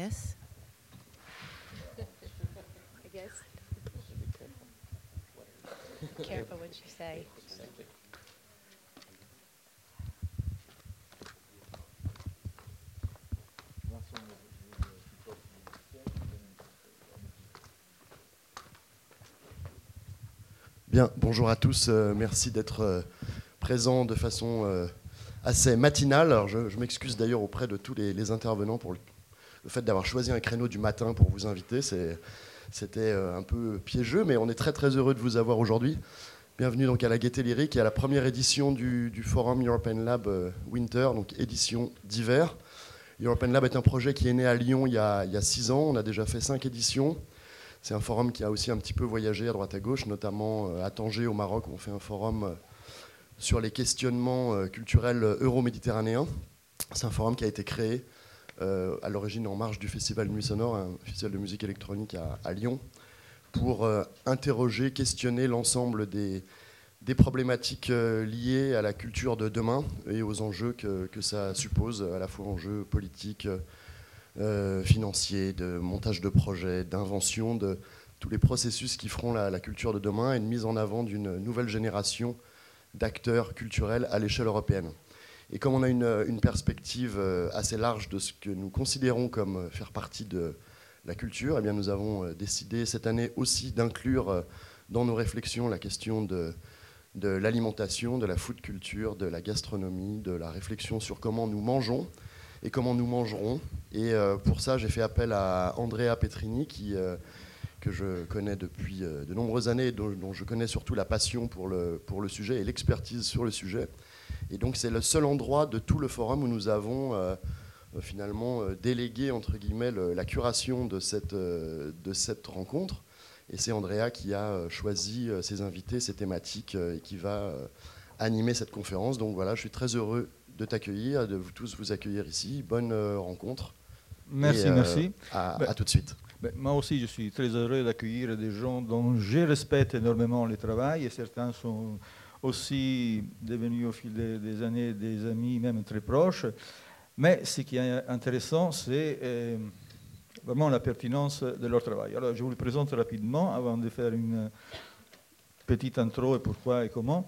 this. I guess. Careful what you say. Bien, bonjour à tous. euh, merci d'être euh, présents de façon euh, assez matinale. Alors, je, je m'excuse d'ailleurs auprès de tous les, les intervenants pour le, le fait d'avoir choisi un créneau du matin pour vous inviter. C'était euh, un peu piégeux, mais on est très très heureux de vous avoir aujourd'hui. Bienvenue donc à la Gaieté Lyrique et à la première édition du, Forum European Lab euh, Winter, donc édition d'hiver. European Lab est un projet qui est né à Lyon il y a, il y a six ans. On a déjà fait cinq éditions. C'est un forum qui a aussi un petit peu voyagé à droite à gauche, notamment euh, à Tanger au Maroc. où On fait un forum sur les questionnements culturels euro-méditerranéens. C'est un forum qui a été créé euh, à l'origine en marge du Festival Nuit Sonore, un festival de musique électronique à, Lyon, pour euh, interroger, questionner l'ensemble des, problématiques euh, liées à la culture de demain et aux enjeux que, que ça suppose, à la fois enjeux politiques, financiers, de montage de projets, d'invention de tous les processus qui feront la, la culture de demain et une mise en avant d'une nouvelle génération d'acteurs culturels à l'échelle européenne. Et comme on a une, une perspective euh, assez large de ce que nous considérons comme euh, faire partie de la culture, eh bien nous avons euh, décidé cette année aussi d'inclure euh, dans nos réflexions la question de, l'alimentation, de la food culture, de la gastronomie, de la réflexion sur comment nous mangeons et comment nous mangerons. Et euh, pour ça, j'ai fait appel à Andrea Petrini, euh, que je connais depuis euh, de nombreuses années, dont, dont je connais surtout la passion pour le sujet et l'expertise sur le sujet. Et donc c'est le seul endroit de tout le forum où nous avons euh, euh, finalement euh, délégué entre guillemets le- la curation de cette, de cette rencontre. Et c'est Andrea qui a choisi ses invités, ses thématiques et qui va animer cette conférence. Donc voilà, je suis très heureux de t'accueillir, de vous tous vous accueillir ici. Bonne rencontre. Merci, Et, merci. À, Ben, à tout de suite. Ben, moi aussi, je suis très heureux d'accueillir des gens dont je respecte énormément le travail et certains sont aussi devenus au fil des, années des amis, même très proches. Mais ce qui est intéressant, c'est euh, vraiment la pertinence de leur travail. Alors, je vous le présente rapidement avant de faire une petite intro et pourquoi et comment.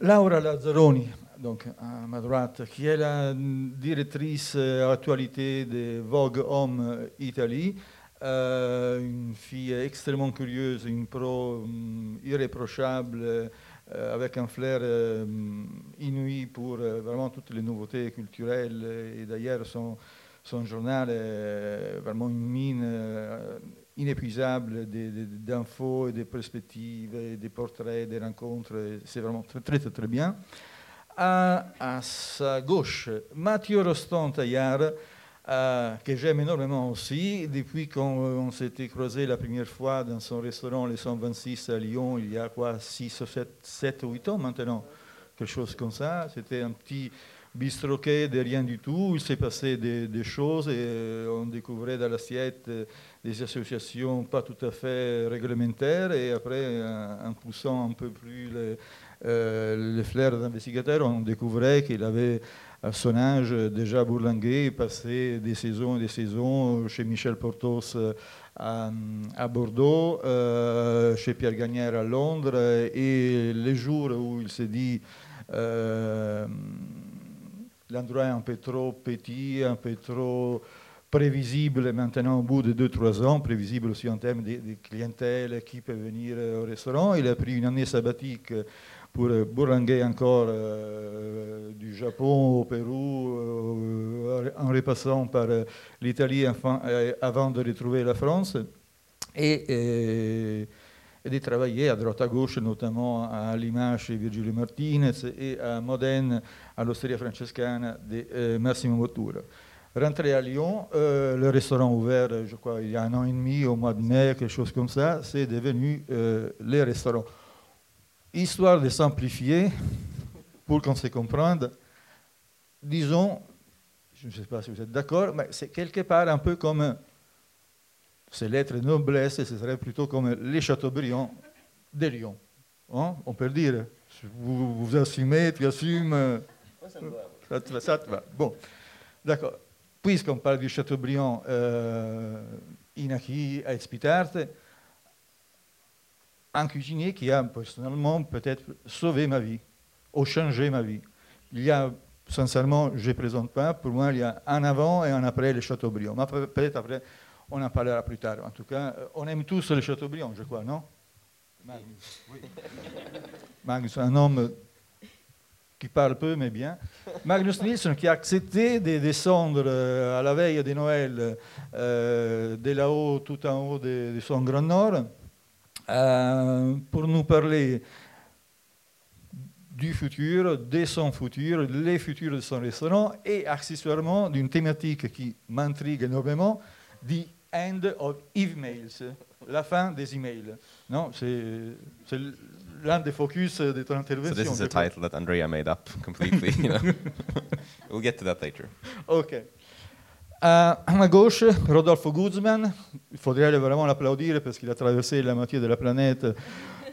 Laura Lazzaroni, donc à ma droite, qui est la directrice euh, actualité de Vogue Homme Italie, euh, une fille extrêmement curieuse, une pro hum, irréprochable, avec un flair euh, inouï pour euh, vraiment toutes les nouveautés culturelles. Et d'ailleurs, son, son journal est vraiment une mine euh, inépuisable d'infos et de perspectives, des portraits, des rencontres. C'est vraiment très, très, très bien. À, à sa gauche, Mathieu Roston-Taillard, euh, que j'aime énormément aussi, depuis qu'on s'était croisé la première fois dans son restaurant Les 126 à Lyon, il y a quoi, 6 ou 7, 7 ou 8 ans maintenant, quelque chose comme ça. C'était un petit bistroquet de rien du tout, il s'est passé des, choses et euh, on découvrait dans l'assiette euh, des associations pas tout à fait réglementaires et après, en, poussant un peu plus le, euh, le flair d'investigateur, on découvrait qu'il avait son âge déjà bourlingué, passé des saisons et des saisons chez Michel Portos euh, à, Bordeaux, euh, chez Pierre Gagnère à Londres, et les jours où il s'est dit euh, l'endroit est un peu trop petit, un peu trop prévisible maintenant au bout de 2-3 ans, prévisible aussi en termes de clientèle qui peut venir au restaurant. Il a pris une année sabbatique pour bourlinguer encore euh, du Japon au Pérou, euh, en repassant par euh, l'Italie avant de retrouver la France. Et, et, et de travailler à droite à gauche, notamment à Limache chez Virgilio Martinez et à Modène à l'Osteria Francescana de Massimo Bottura. Rentré à Lyon, le restaurant ouvert, je crois, il y a un an et demi, au mois de mai, quelque chose comme ça, c'est devenu euh, les restaurants. Histoire de simplifier, pour qu'on se comprenne, disons, je ne sais pas si vous êtes d'accord, mais c'est quelque part un peu comme, c'est l'être noblesse, ce serait plutôt comme les Chateaubriand de Lyon. Hein, on peut le dire. Vous, vous assumez, tu assumes. Ça te va, ça te va. Bon, d'accord. puisqu'on parle du Chateaubriand, euh, Inaki a un cuisinier qui a personnellement peut-être sauvé ma vie, ou changé ma vie. Il y a, sincèrement, je ne présente pas, pour moi, il y a un avant et un après le Chateaubriand. Mais peut-être après, on en parlera plus tard. En tout cas, euh, on aime tous le Chateaubriand, je crois, non? Magnus, oui. Magnus, un homme qui parle peu mais bien. Magnus Nielsen qui a accepté de descendre euh, à la veille de Noël euh, de là-haut, tout en haut de, de son Grand Nord, euh, pour nous parler du futur, de son futur, les futurs de son restaurant et accessoirement d'une thématique qui m'intrigue énormément, The End of Emails, la fin des emails. Non, c'est l'un des focus de ton intervention. So this is a title that Andrea made up completely. you know. we'll get to that later. Ok. À gauche, Rodolfo Guzman. Il faudrait vraiment l'applaudir parce qu'il a traversé la moitié de la planète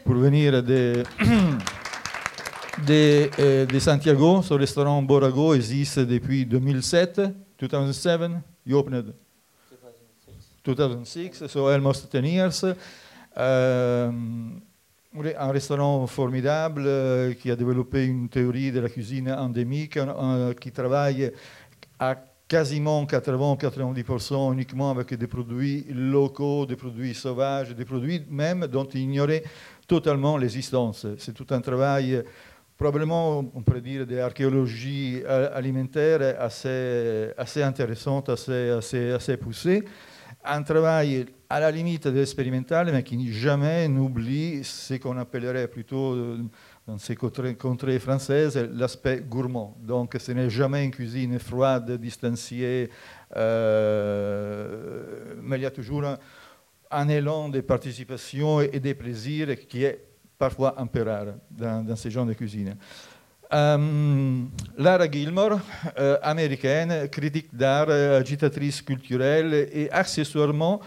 pour venir de, euh, Santiago. Son restaurant Borago existe depuis 2007. 2007. You opened 2006, so almost 10 years. Euh, un restaurant formidable euh, qui a développé une théorie de la cuisine endémique, qui travaille à quasiment 80-90% uniquement avec des produits locaux, des produits sauvages, des produits même dont il ignorait totalement l'existence. C'est tout un travail probablement, on pourrait dire, d'archéologie alimentaire assez, assez intéressante, assez, assez, assez poussée un travail à la limite de l'expérimental, mais qui jamais n'oublie ce qu'on appellerait plutôt euh, dans ces contrées, françaises l'aspect gourmand. Donc ce n'est jamais une cuisine froide, distanciée, euh, mais il y a toujours un, élan de participation et de plaisir qui est parfois un peu rare dans, dans ces genres de cuisine. Um, Lara Gilmore, euh, américaine, critique d'art, euh, agitatrice culturelle et accessoirement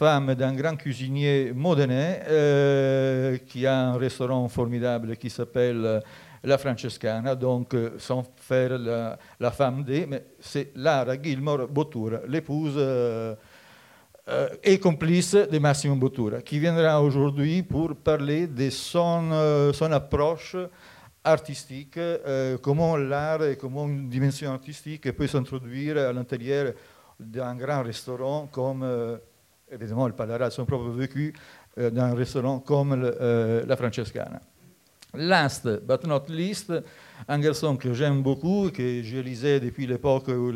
femme d'un grand cuisinier modernais euh, qui a un restaurant formidable qui s'appelle La Francescana, donc sans faire la, la femme des, mais c'est Lara Gilmore Bottura, l'épouse et complice de Massimo Bottura, qui viendra aujourd'hui pour parler de son, son approche artistique, euh, comment l'art et comment une dimension artistique peut s'introduire à l'intérieur d'un grand restaurant comme, euh, évidemment, il parlera de son propre vécu, euh, d'un restaurant comme euh, la Francescana. Last but not least, un garçon que j'aime beaucoup, que je lisais depuis l'époque où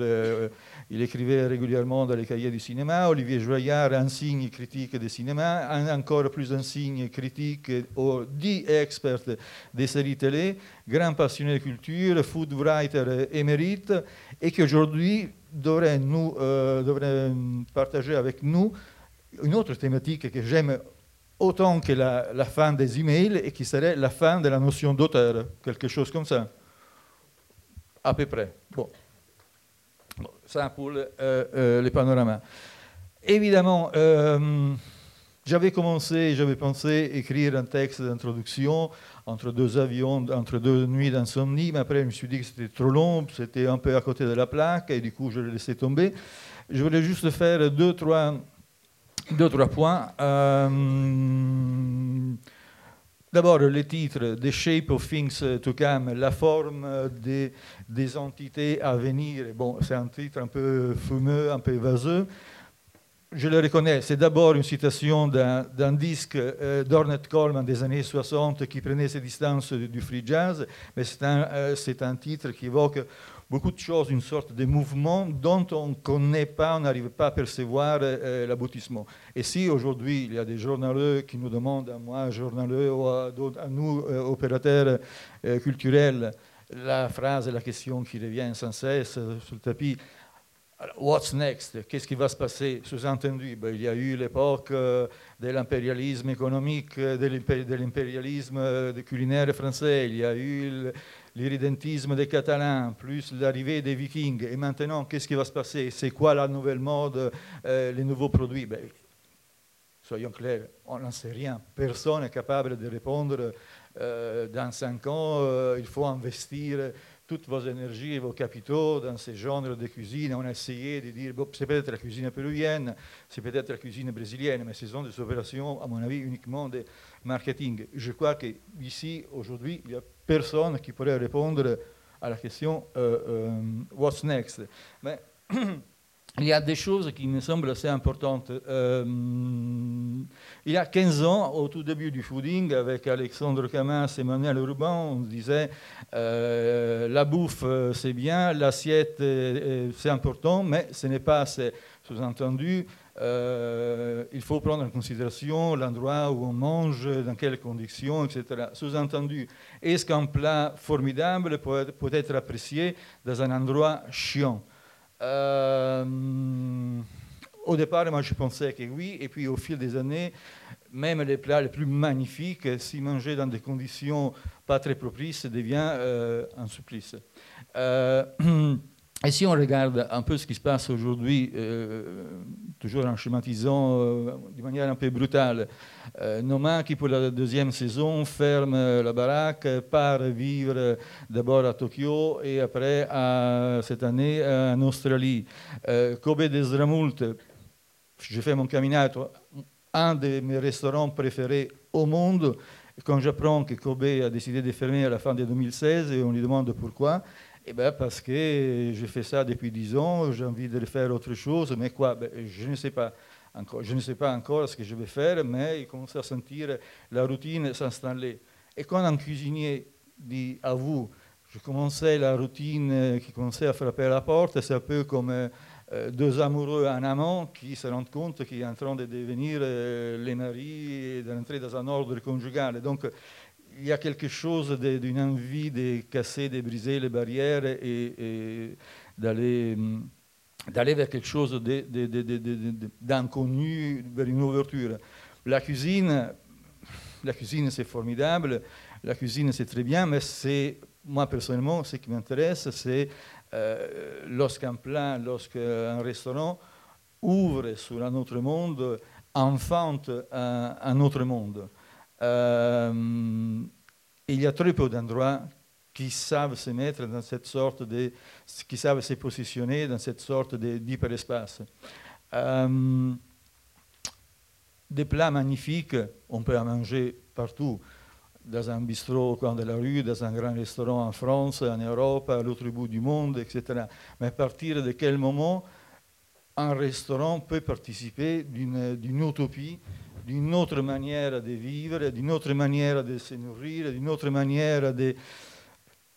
il écrivait régulièrement dans les cahiers du cinéma. Olivier Joyard, un signe critique de cinéma, un, encore plus un signe critique ou dit expert des séries télé, grand passionné de culture, food writer émérite, et qui aujourd'hui euh, devrait partager avec nous une autre thématique que j'aime autant que la, la, fin des emails et qui serait la fin de la notion d'auteur, quelque chose comme ça. À peu près. Bon. bon ça pour le, euh, euh, les panoramas. Évidemment, euh, j'avais commencé, j'avais pensé écrire un texte d'introduction entre deux avions, entre deux nuits d'insomnie, mais après je me suis dit que c'était trop long, c'était un peu à côté de la plaque, et du coup je l'ai laissé tomber. Je voulais juste faire deux, trois deux, trois points. Euh, D'abord, le titre The Shape of Things to Come, la forme des, entités à venir. Bon, c'est un titre un peu fumeux, un peu vaseux. Je le reconnais, c'est d'abord une citation d'un disque euh, d'Ornette Coleman des années 60 qui prenait ses distances du free jazz, mais c'est un, euh, un titre qui évoque beaucoup de choses, une sorte de mouvement dont on ne connaît pas, on n'arrive pas à percevoir euh, l'aboutissement. Et si aujourd'hui il y a des journaleux qui nous demandent, à moi, journaleux, ou à, nous, euh, opérateurs euh, culturels, la phrase la question qui revient sans cesse sur le tapis, What's next? Qu'est-ce qui va se passer? Sous-entendu, ben, il y a eu l'époque euh, de l'impérialisme économique, de l'impérialisme culinaire français, il y a eu l'iridentisme des Catalans, plus l'arrivée des Vikings. Et maintenant, qu'est-ce qui va se passer? C'est quoi la nouvelle mode, euh, les nouveaux produits? Ben, Soyons clairs, on n'en sait rien. Personne n'est capable de répondre euh, dans cinq ans, euh, il faut investir toutes vos énergies et vos capitaux dans ces genres de cuisine. On a essayé de dire, c'est peut-être la cuisine péruvienne, c'est peut-être la cuisine brésilienne, mais ce sont des opérations, à mon avis, uniquement de marketing. Je crois qu'ici, aujourd'hui, il n'y a personne qui pourrait répondre à la question euh, euh, What's next il y a des choses qui me semblent assez importantes. Euh, il y a 15 ans, au tout début du fooding, avec Alexandre Camas et Manuel Urban, on disait euh, la bouffe euh, c'est bien, l'assiette c'est important, mais ce n'est pas assez. Sous-entendu, il faut prendre en considération l'endroit où on mange, dans quelles conditions, etc. Sous-entendu, est-ce qu'un plat formidable peut être apprécié dans un endroit chiant? Euh, au départ, moi, je pensais que oui, et puis au fil des années, même les plats les plus magnifiques, si mangés dans des conditions pas très propices, devient euh, un supplice. Euh, et si on regarde un peu ce qui se passe aujourd'hui, euh, toujours en schématisant euh, de manière un peu brutale, euh, Noma qui pour la deuxième saison ferme la baraque, part vivre d'abord à Tokyo et après cette année en Australie. Euh, Kobe Desramult, j'ai fait mon caminato, un de mes restaurants préférés au monde. Quand j'apprends que Kobe a décidé de fermer à la fin de 2016 et on lui demande pourquoi, eh ben parce que j'ai fait ça depuis 10 ans, j'ai envie de faire autre chose, mais quoi ben, Je ne sais pas encore. Je ne sais pas encore ce que je vais faire, mais il commence à sentir la routine s'installer. Et quand un cuisinier dit à vous, je commençais la routine qui commençait à frapper à la porte, c'est un peu comme euh, deux amoureux, un amant qui se rendent compte qu'il est en train de devenir euh, les maris et d'entrer dans un ordre conjugal. Donc, il y a quelque chose d'une envie de casser, de briser les barrières et, et d'aller vers quelque chose d'inconnu, vers une ouverture. La cuisine, la cuisine c'est formidable, la cuisine c'est très bien, mais c'est moi personnellement ce qui m'intéresse, c'est euh, lorsqu'un plat, lorsqu'un restaurant ouvre sur un autre monde, enfante un autre monde. Euh, il y a très peu d'endroits qui savent se mettre dans cette sorte de, qui savent se positionner dans cette sorte d'hyperespace. Euh, des plats magnifiques, on peut en manger partout, dans un bistrot au coin de la rue, dans un grand restaurant en France, en Europe, à l'autre bout du monde, etc. Mais à partir de quel moment un restaurant peut participer d'une utopie d'une autre manière de vivre, d'une autre manière de se nourrir, d'une autre manière de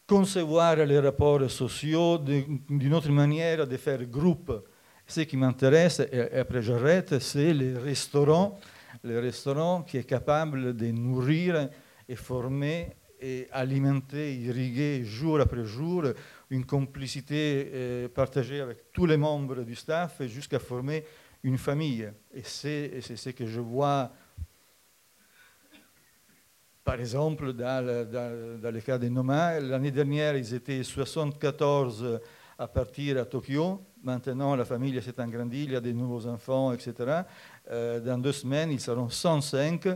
concevoir les rapports sociaux, d'une autre manière de faire groupe. Ce qui m'intéresse, et après j'arrête, c'est les restaurants, les restaurants qui est capable de nourrir et former et alimenter, irriguer jour après jour une complicité euh, partagée avec tous les membres du staff jusqu'à former une famille. Et c'est ce que je vois, par exemple, dans le, cas des Nomads. L'année dernière, ils étaient 74 à partir à Tokyo. Maintenant, la famille s'est agrandie, il y a des nouveaux enfants, etc. Euh, dans deux semaines, ils seront 105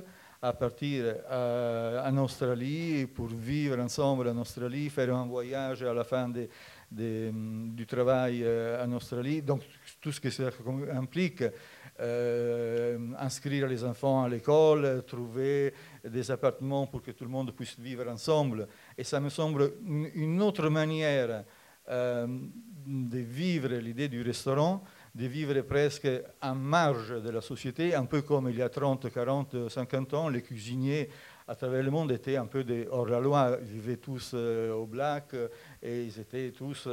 à partir euh, en Australie pour vivre ensemble en Australie, faire un voyage à la fin du travail euh, en Australie. Donc, tout ce que ça implique, euh, inscrire les enfants à l'école, trouver des appartements pour que tout le monde puisse vivre ensemble. Et ça me semble une autre manière euh, de vivre l'idée du restaurant, de vivre presque en marge de la société, un peu comme il y a 30, 40, 50 ans, les cuisiniers à travers le monde étaient un peu hors-la-loi. Ils vivaient tous euh, au black et ils étaient tous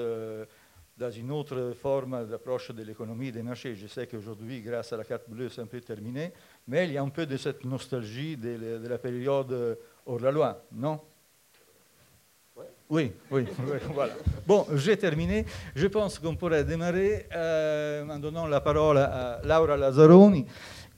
dans une autre forme d'approche de l'économie des marchés. Je sais qu'aujourd'hui, grâce à la carte bleue, c'est un peu terminé, mais il y a un peu de cette nostalgie de, de la période hors la loi, non? Oui, oui, voilà. Bon, j'ai terminé. Je pense qu'on pourrait démarrer euh, en donnant la parole à Laura Lazzaroni,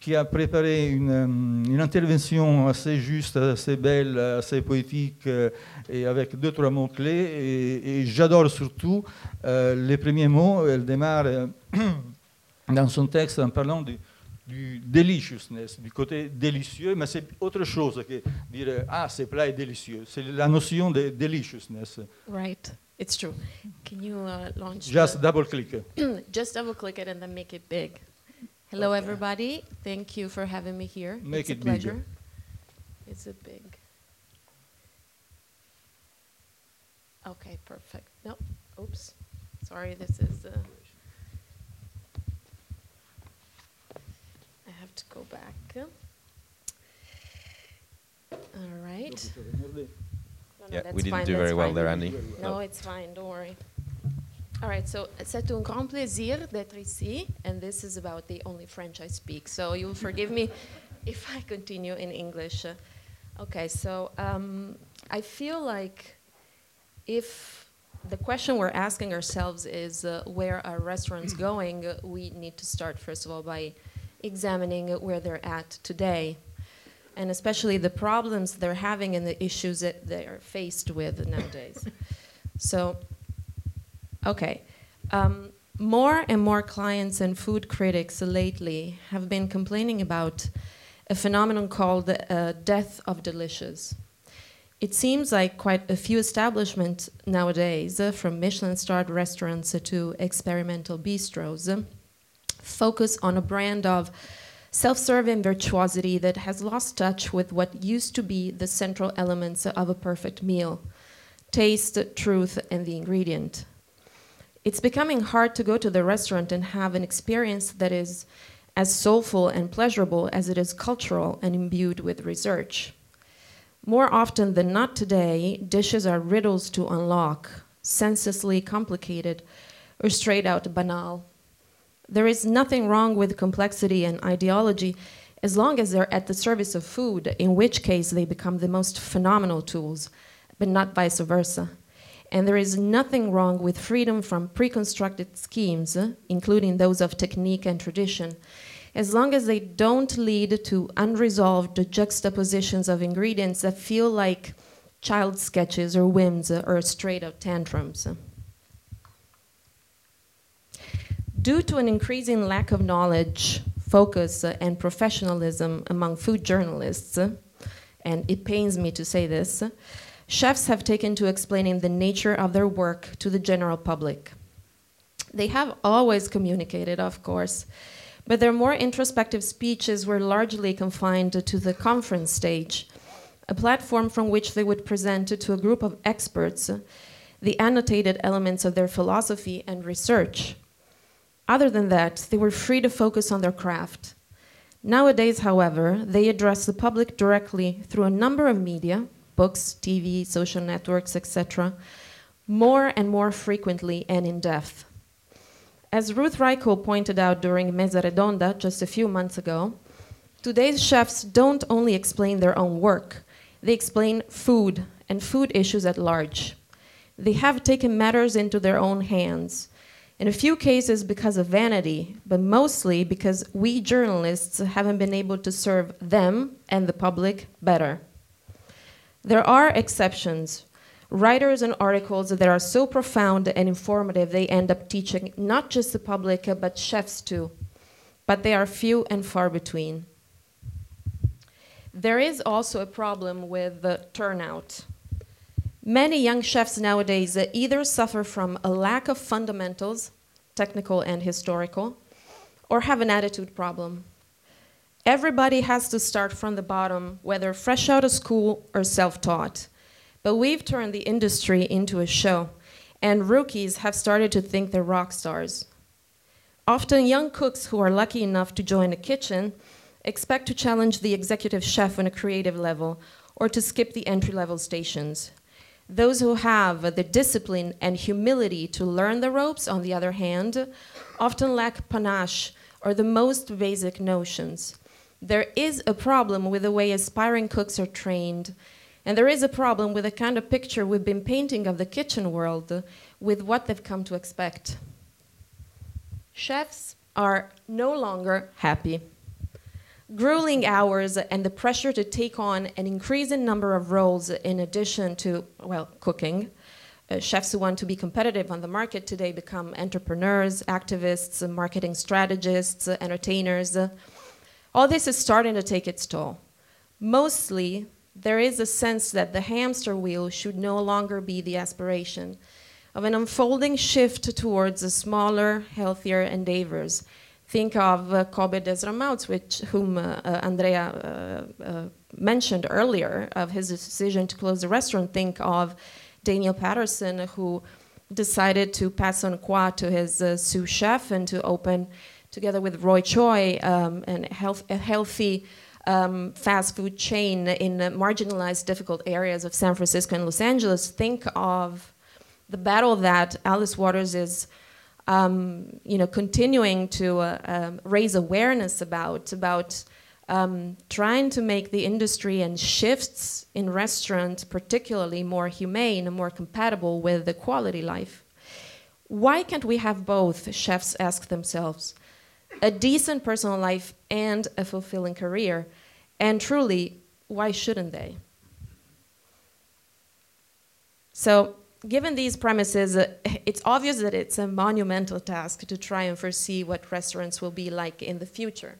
qui a préparé une, une, intervention assez juste, assez belle, assez poétique, euh, et avec deux, trois mots-clés. Et, et j'adore surtout euh, les premiers mots. Elle démarre euh, dans son texte en parlant du, du deliciousness, du côté délicieux, mais c'est autre chose que dire ah ce plat est délicieux. C'est la notion de deliciousness. Right. It's true. Can you uh, launch? Just double click. just double click it and then make it big. Hello, everybody. Thank you for having me here. Make it's it a bigger. pleasure. Is it big? Okay, perfect. No, oops. Sorry, this is. Uh, I have to go back. All right. No, no, Yeah, we didn't fine, do that's very well there, Andy. No, it's fine, don't worry. All right, so c'est un grand plaisir d'être ici, and this is about the only French I speak, so you'll forgive me if I continue in English. Okay, so um, I feel like if the question we're asking ourselves is uh, where are restaurants going, we need to start, first of all, by examining where they're at today and especially the problems they're having and the issues that they're faced with nowadays. so, okay. Um, more and more clients and food critics lately have been complaining about a phenomenon called uh, death of delicious. It seems like quite a few establishments nowadays, uh, from Michelin starred restaurants to experimental bistros, uh, focus on a brand of self serving virtuosity that has lost touch with what used to be the central elements of a perfect meal taste, truth, and the ingredient. It's becoming hard to go to the restaurant and have an experience that is as soulful and pleasurable as it is cultural and imbued with research. More often than not today, dishes are riddles to unlock, senselessly complicated, or straight out banal. There is nothing wrong with complexity and ideology as long as they're at the service of food, in which case they become the most phenomenal tools, but not vice versa. And there is nothing wrong with freedom from pre-constructed schemes, including those of technique and tradition, as long as they don't lead to unresolved juxtapositions of ingredients that feel like child sketches or whims or straight out tantrums. Due to an increasing lack of knowledge, focus, and professionalism among food journalists, and it pains me to say this, chefs have taken to explaining the nature of their work to the general public. They have always communicated, of course, but their more introspective speeches were largely confined to the conference stage, a platform from which they would present to a group of experts the annotated elements of their philosophy and research. Other than that, they were free to focus on their craft. Nowadays, however, they address the public directly through a number of media books, TV, social networks, etc., more and more frequently and in depth. As Ruth Reichl pointed out during Mesa Redonda just a few months ago, today's chefs don't only explain their own work, they explain food and food issues at large. They have taken matters into their own hands in a few cases because of vanity, but mostly because we journalists haven't been able to serve them and the public better. There are exceptions. Writers and articles that are so profound and informative they end up teaching not just the public, but chefs too. But they are few and far between. There is also a problem with the turnout. Many young chefs nowadays either suffer from a lack of fundamentals, technical and historical, or have an attitude problem. Everybody has to start from the bottom, whether fresh out of school or self taught. But we've turned the industry into a show, and rookies have started to think they're rock stars. Often, young cooks who are lucky enough to join a kitchen expect to challenge the executive chef on a creative level or to skip the entry level stations. Those who have the discipline and humility to learn the ropes, on the other hand, often lack panache or the most basic notions. There is a problem with the way aspiring cooks are trained, and there is a problem with the kind of picture we've been painting of the kitchen world with what they've come to expect. Chefs are no longer happy. Grueling hours and the pressure to take on an increasing number of roles in addition to, well, cooking. Uh, chefs who want to be competitive on the market today become entrepreneurs, activists, marketing strategists, entertainers. All this is starting to take its toll. Mostly, there is a sense that the hamster wheel should no longer be the aspiration. of an unfolding shift towards smaller, healthier endeavors. Think of uh, Kobe Desramaults, which whom uh, uh, Andrea uh, uh, mentioned earlier, of his decision to close the restaurant. Think of Daniel Patterson, who decided to pass on Coi to his uh, sous chef and to open, together with Roy Choi, um, an health, a healthy um, fast food chain in uh, marginalized, difficult areas of San Francisco and Los Angeles. Think of the battle that Alice Waters is, um, you know, continuing to uh, um, raise awareness about about um, trying to make the industry and shifts in restaurants, particularly more humane and more compatible with the quality life. Why can't we have both? Chefs ask themselves. A decent personal life and a fulfilling career. And truly, why shouldn't they? So, given these premises, uh, it's obvious that it's a monumental task to try and foresee what restaurants will be like in the future.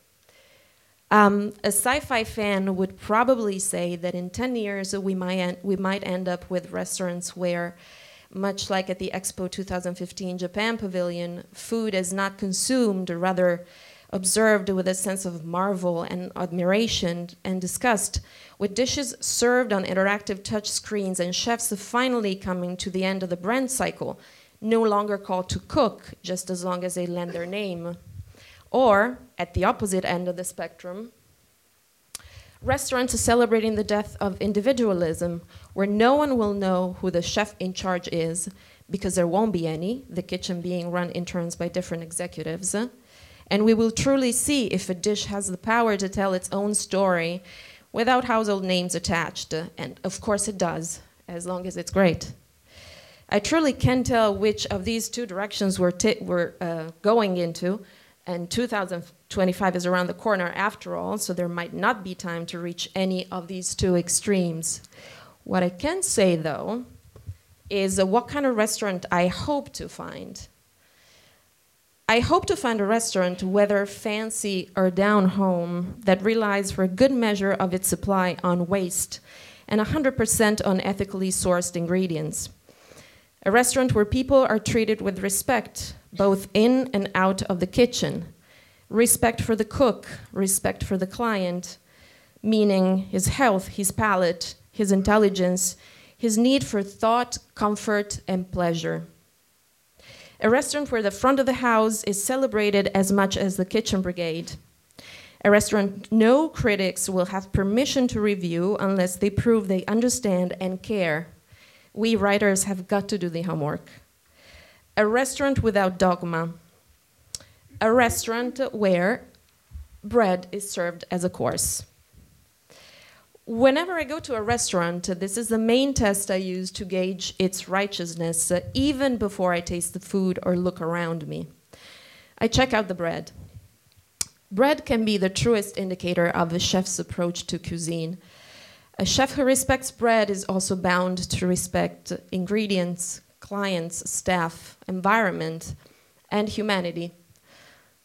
Um, a sci-fi fan would probably say that in 10 years we might, en- we might end up with restaurants where, much like at the Expo 2015 Japan Pavilion, food is not consumed, or rather observed with a sense of marvel and admiration and disgust, with dishes served on interactive touch screens and chefs finally coming to the end of the brand cycle, no longer called to cook, just as long as they lend their name. Or, at the opposite end of the spectrum, restaurants are celebrating the death of individualism, where no one will know who the chef in charge is, because there won't be any, the kitchen being run in turns by different executives. And we will truly see if a dish has the power to tell its own story without household names attached. And of course it does, as long as it's great. I truly can tell which of these two directions we're, we're uh, going into and 2025 is around the corner after all, so there might not be time to reach any of these two extremes. What I can say though is uh, what kind of restaurant I hope to find. I hope to find a restaurant, whether fancy or down home, that relies for a good measure of its supply on waste and 100% on ethically sourced ingredients. A restaurant where people are treated with respect, both in and out of the kitchen. Respect for the cook, respect for the client, meaning his health, his palate, his intelligence, his need for thought, comfort, and pleasure. A restaurant where the front of the house is celebrated as much as the kitchen brigade. A restaurant no critics will have permission to review unless they prove they understand and care. We writers have got to do the homework a restaurant without dogma, a restaurant where bread is served as a course. Whenever I go to a restaurant, this is the main test I use to gauge its righteousness, uh, even before I taste the food or look around me. I check out the bread. Bread can be the truest indicator of a chef's approach to cuisine. A chef who respects bread is also bound to respect ingredients, clients, staff, environment, and humanity.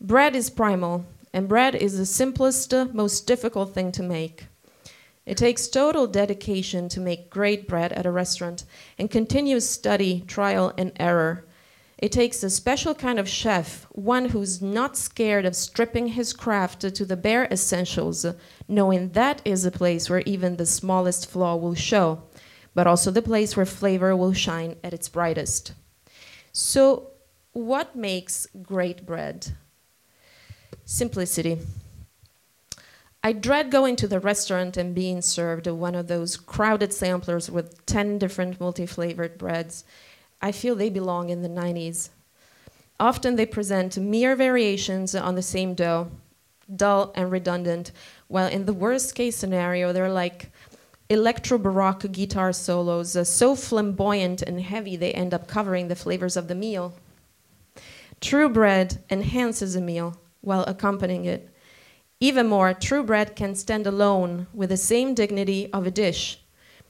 Bread is primal, and bread is the simplest, most difficult thing to make. It takes total dedication to make great bread at a restaurant and continuous study, trial, and error. It takes a special kind of chef, one who's not scared of stripping his craft to the bare essentials, knowing that is a place where even the smallest flaw will show but also the place where flavor will shine at its brightest. So, what makes great bread? Simplicity. I dread going to the restaurant and being served one of those crowded samplers with 10 different multi flavored breads. I feel they belong in the 90s. Often they present mere variations on the same dough, dull and redundant, while in the worst case scenario, they're like electro baroque guitar solos, uh, so flamboyant and heavy they end up covering the flavors of the meal. True bread enhances a meal while accompanying it. Even more, true bread can stand alone with the same dignity of a dish.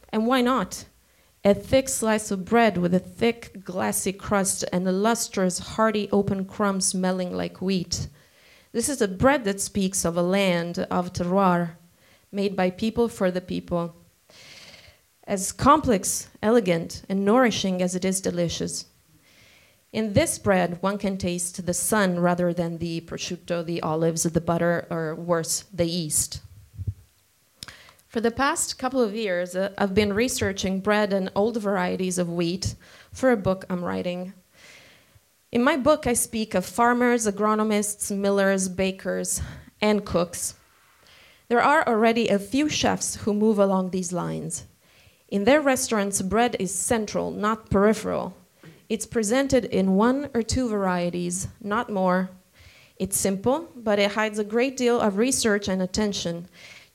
And why not? A thick slice of bread with a thick, glassy crust and a lustrous, hearty, open crumb smelling like wheat. This is a bread that speaks of a land, of terroir, made by people for the people as complex, elegant, and nourishing as it is delicious. In this bread, one can taste the sun rather than the prosciutto, the olives, the butter, or worse, the yeast. For the past couple of years, uh, I've been researching bread and old varieties of wheat for a book I'm writing. In my book, I speak of farmers, agronomists, millers, bakers, and cooks. There are already a few chefs who move along these lines. In their restaurants, bread is central, not peripheral. It's presented in one or two varieties, not more. It's simple, but it hides a great deal of research and attention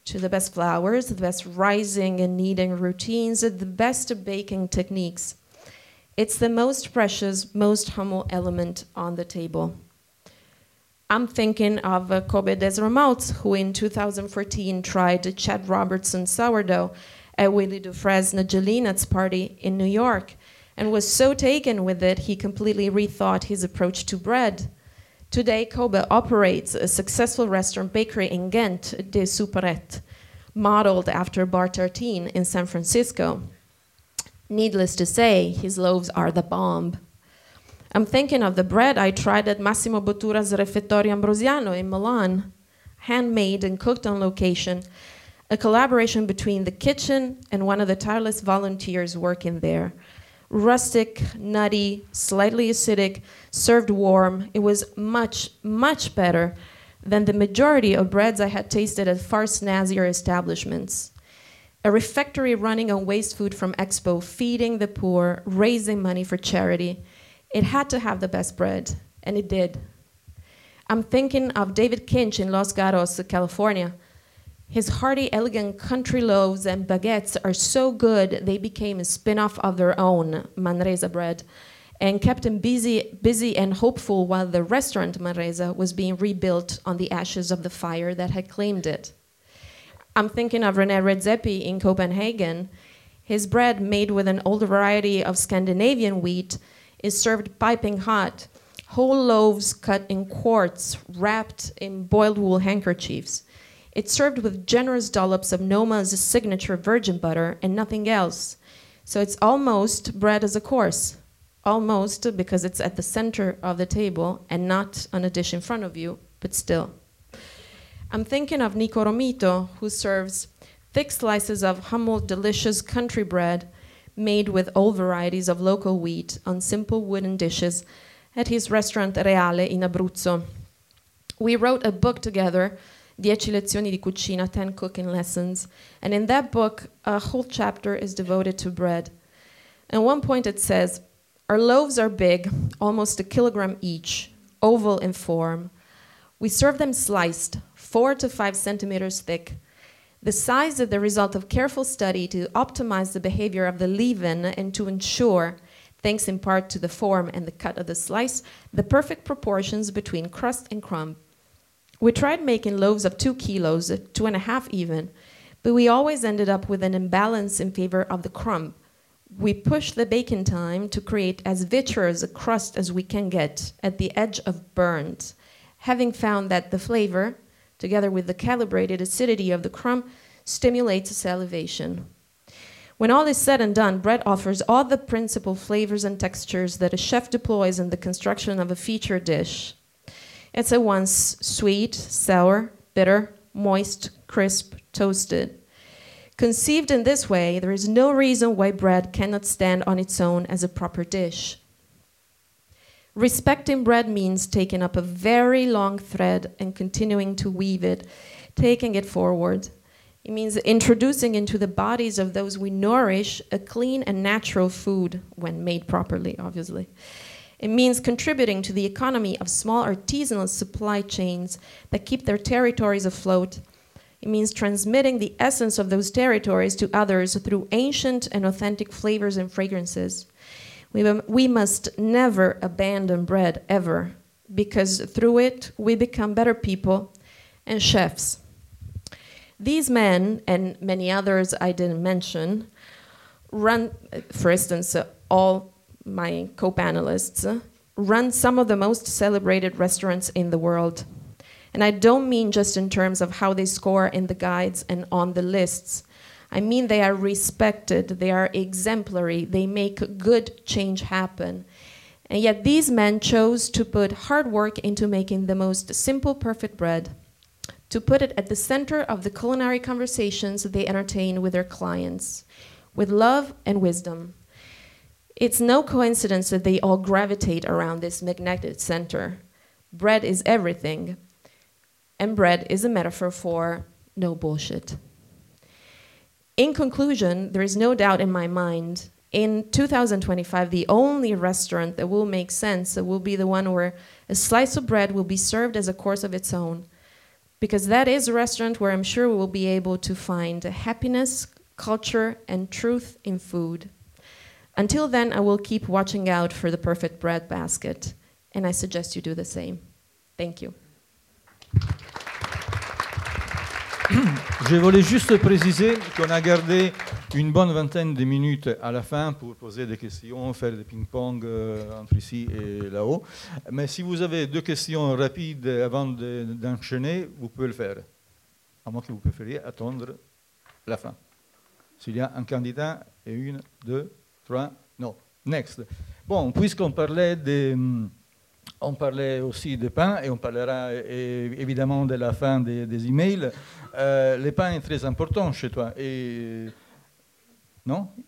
to the best flours, the best rising and kneading routines, the best baking techniques. It's the most precious, most humble element on the table. I'm thinking of uh, Kobe Desramaults, who in 2014 tried Chad Robertson sourdough at Wylie Dufresne Gelinaz's party in New York and was so taken with it he completely rethought his approach to bread. Today, Kobe operates a successful restaurant bakery in Ghent, De Superette, modeled after Bar Tartine in San Francisco. Needless to say, his loaves are the bomb. I'm thinking of the bread I tried at Massimo Bottura's Refettorio Ambrosiano in Milan, handmade and cooked on location, a collaboration between the kitchen and one of the tireless volunteers working there. Rustic, nutty, slightly acidic, served warm. It was much, much better than the majority of breads I had tasted at far snazzier establishments a refectory running on waste food from Expo, feeding the poor, raising money for charity. It had to have the best bread, and it did. I'm thinking of David Kinch in Los Gatos, California. His hearty, elegant country loaves and baguettes are so good they became a spin off of their own, Manresa bread, and kept him busy, busy and hopeful while the restaurant Manresa was being rebuilt on the ashes of the fire that had claimed it. I'm thinking of Rene Redzepi in Copenhagen. His bread, made with an old variety of Scandinavian wheat, is served piping hot. Whole loaves cut in quarts, wrapped in boiled wool handkerchiefs. It's served with generous dollops of Noma's signature virgin butter and nothing else. So it's almost bread as a course. Almost because it's at the center of the table and not on a dish in front of you, but still. I'm thinking of Niko Romito, who serves thick slices of humble, delicious country bread made with old varieties of local wheat on simple wooden dishes at his restaurant Reale in Abruzzo. We wrote a book together, Dieci lezioni di cucina, 10 cooking lessons, and in that book, a whole chapter is devoted to bread. At one point, it says, Our loaves are big, almost a kilogram each, oval in form. We serve them sliced, four to five centimeters thick. The size is the result of careful study to optimize the behavior of the leaven and to ensure, thanks in part to the form and the cut of the slice, the perfect proportions between crust and crumb. We tried making loaves of two kilos, two and a half even, but we always ended up with an imbalance in favor of the crumb. We pushed the baking time to create as vitreous a crust as we can get at the edge of burnt, having found that the flavor, together with the calibrated acidity of the crumb, stimulates salivation. When all is said and done, bread offers all the principal flavors and textures that a chef deploys in the construction of a feature dish. It's at once sweet, sour, bitter, moist, crisp, toasted. Conceived in this way, there is no reason why bread cannot stand on its own as a proper dish. Respecting bread means taking up a very long thread and continuing to weave it, taking it forward. It means introducing into the bodies of those we nourish a clean and natural food when made properly, obviously. It means contributing to the economy of small artisanal supply chains that keep their territories afloat. It means transmitting the essence of those territories to others through ancient and authentic flavors and fragrances. We, we must never abandon bread, ever, because through it we become better people and chefs. These men, and many others I didn't mention, run, for instance, uh, all my co panelists, uh, run some of the most celebrated restaurants in the world. And I don't mean just in terms of how they score in the guides and on the lists. I mean, they are respected, they are exemplary, they make good change happen. And yet these men chose to put hard work into making the most simple, perfect bread, to put it at the center of the culinary conversations they entertain with their clients, with love and wisdom. It's no coincidence that they all gravitate around this magnetic center. Bread is everything, and bread is a metaphor for no bullshit. In conclusion, there is no doubt in my mind in 2025, the only restaurant that will make sense will be the one where a slice of bread will be served as a course of its own. Because that is a restaurant where I'm sure we will be able to find happiness, culture, and truth in food. Until then, I will keep watching out for the perfect bread basket, and I suggest you do the same. Thank you. Je voulais juste préciser qu'on a gardé une bonne vingtaine de minutes à la fin pour poser des questions, faire des ping-pong euh, entre ici et là-haut. Mais si vous avez deux questions rapides avant de- d'enchaîner, vous pouvez le faire. À moins que vous préfériez attendre la fin. S'il y a un candidat et une, deux, non. Next. Bon, puisqu'on parlait des... hum, on parlait aussi des pains et on parlera évidemment de la fin des, des emails. Euh, le pain est très important chez toi. Et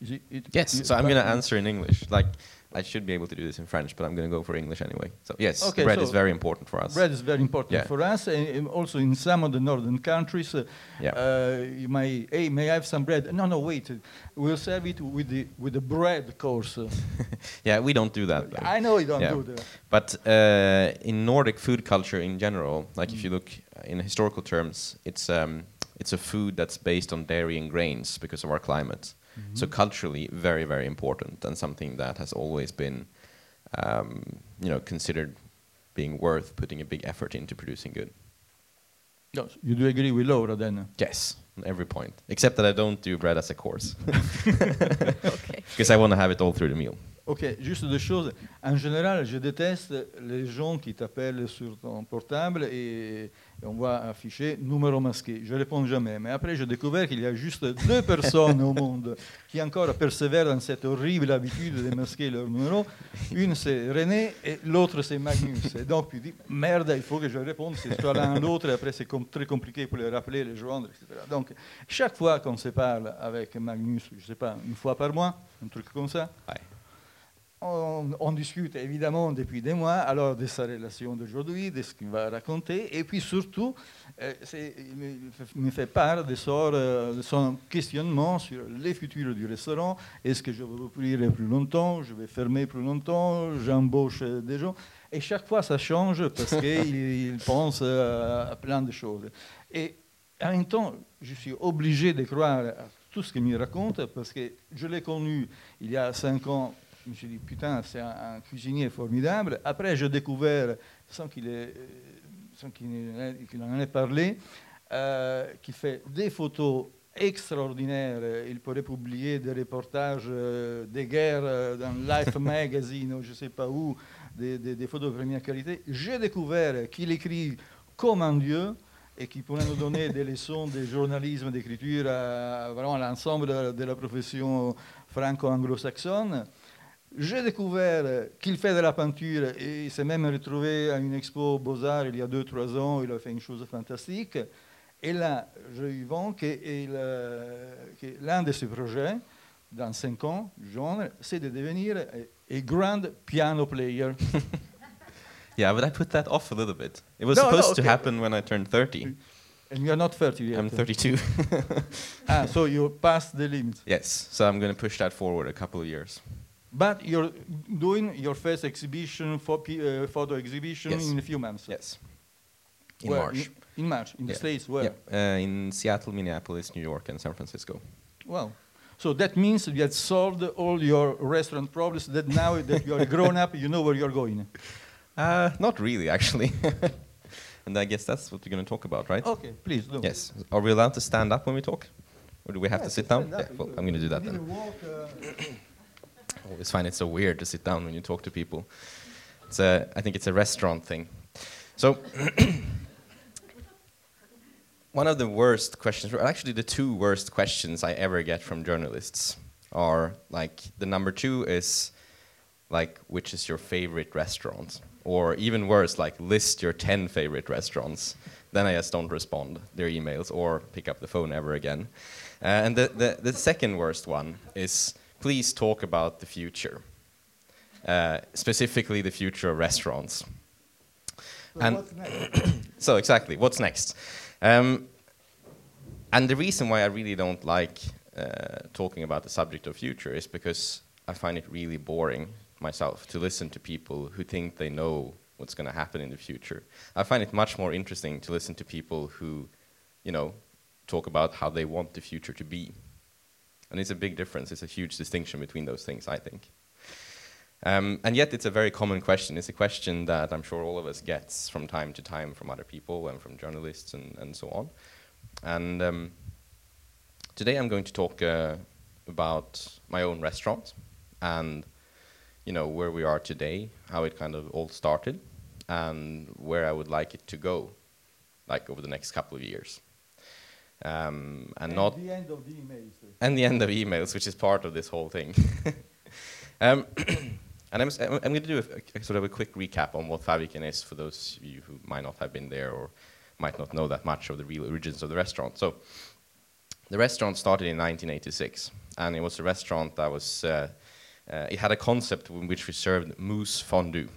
it- it- Yes, so I'm going to answer in English. Like, I should be able to do this in French, but I'm going to go for English anyway. So, yes, Okay, bread so is very important for us. Bread is very important Yeah. for us, and also in some of the northern countries. uh, Yeah. uh, you may, hey, may I have some bread? No, no, wait. We'll serve it with the with the bread course. Yeah, we don't do that. though. I know you don't Yeah. do that. But uh, in Nordic food culture in general, like if you look in historical terms, it's um, it's a food that's based on dairy and grains because of our climate. So culturally, very very important and something that has always been, um, you know, considered being worth putting a big effort into producing good. No, you do agree with Laura then? Yes, on every point, except that I don't do bread as a course Okay. because I want to have it all through the meal. Ok, juste deux choses. En général, je déteste les gens qui t'appellent sur ton portable et, on voit affiché numéro masqué. Je réponds jamais. Mais après, j'ai découvert qu'il y a juste deux personnes au monde qui encore persévèrent dans cette horrible habitude de masquer leur numéro. Une, c'est René et l'autre, c'est Magnus. Et donc, tu dis, merde, il faut que je réponde. C'est soit l'un l'autre. Après, c'est très compliqué pour les rappeler, les joindre, etc. Donc, chaque fois qu'on se parle avec Magnus, je ne sais pas, une fois par mois, un truc comme ça, Aye. On, on discute évidemment depuis des mois alors de sa relation d'aujourd'hui, de ce qu'il va raconter, et puis surtout, euh, il me- fait- part de son, euh, de son questionnement sur les futurs du restaurant. Est-ce que je vais ouvrir plus longtemps? Je vais fermer plus longtemps? J'embauche des gens? Et chaque fois, ça change parce qu'il il pense euh, à plein de choses. Et en même temps, je suis obligé de croire à tout ce qu'il me raconte parce que je l'ai connu il y a cinq ans. Je me suis dit, putain, c'est un, un cuisinier formidable. Après, j'ai découvert, sans qu'il sans qu'il en ait parlé, euh, qu'il fait des photos extraordinaires. Il pourrait publier des reportages euh, des guerres euh, dans Life Magazine ou je ne sais pas où, des, des- des photos de première qualité. J'ai découvert qu'il écrit comme un dieu et qui pourrait nous donner des leçons de journalisme, d'écriture à l'ensemble de, de la profession franco-anglo-saxonne. J'ai découvert qu'il fait de la peinture et il s'est même retrouvé à une expo Beaux-Arts il y a 2-3 ans. Il a fait une chose fantastique. Et là, je lui vends que, euh, l'un de ses projets, dans 5 ans, genre, c'est de devenir un grand piano player. Yeah, but I put that off a little bit. It was No, no, supposed to okay. happen when I turned 30. And you're not 30 yet. I'm 32. Ah, so you're past the limit. yes, so I'm going to push that forward a couple of years. But you're doing your first exhibition, for, uh, photo exhibition Yes. in a few months. Yes. In Where? March. In, in March, in the States, where? Yeah, uh, in Seattle, Minneapolis, New York, and San Francisco. Wow. So that means you had solved all your restaurant problems, that now that you are grown up, you know where you're going. Uh, not really, actually. and I guess that's what we're going to talk about, right? Okay, please do. Yes. Are we allowed to stand up when we talk? Or do we have Yeah, to sit down? Yeah, well, I'm going to do that then. walk, uh, I always find it so weird to sit down when you talk to people. It's a, I think it's a restaurant thing. So, one of the worst questions, actually the two worst questions I ever get from journalists are like the number two is like which is your favorite restaurant, or even worse, like list your 10 favorite restaurants. Then I just don't respond their emails or pick up the phone ever again. Uh, and the, the, the second worst one is please talk about the future, uh, specifically the future of restaurants. And so exactly, what's next? Um, and the reason why I really don't like uh, talking about the subject of future is because I find it really boring myself to listen to people who think they know what's going to happen in the future. I find it much more interesting to listen to people who, you know, talk about how they want the future to be. And it's a big difference. It's a huge distinction between those things, I think. Um, and yet, it's a very common question. It's a question that I'm sure all of us gets from time to time from other people and from journalists and, and so on. And um, today, I'm going to talk uh, about my own restaurant and you know where we are today, how it kind of all started, and where I would like it to go, like over the next couple of years. Um, and, And not the end of the emails. and the end of emails, which is part of this whole thing. um, and I'm, I'm going to do a, a sort of a quick recap on what Faviken is for those of you who might not have been there or might not know that much of the real origins of the restaurant. So, the restaurant started in 1986, and it was a restaurant that was. Uh, uh, it had a concept in which we served moose fondue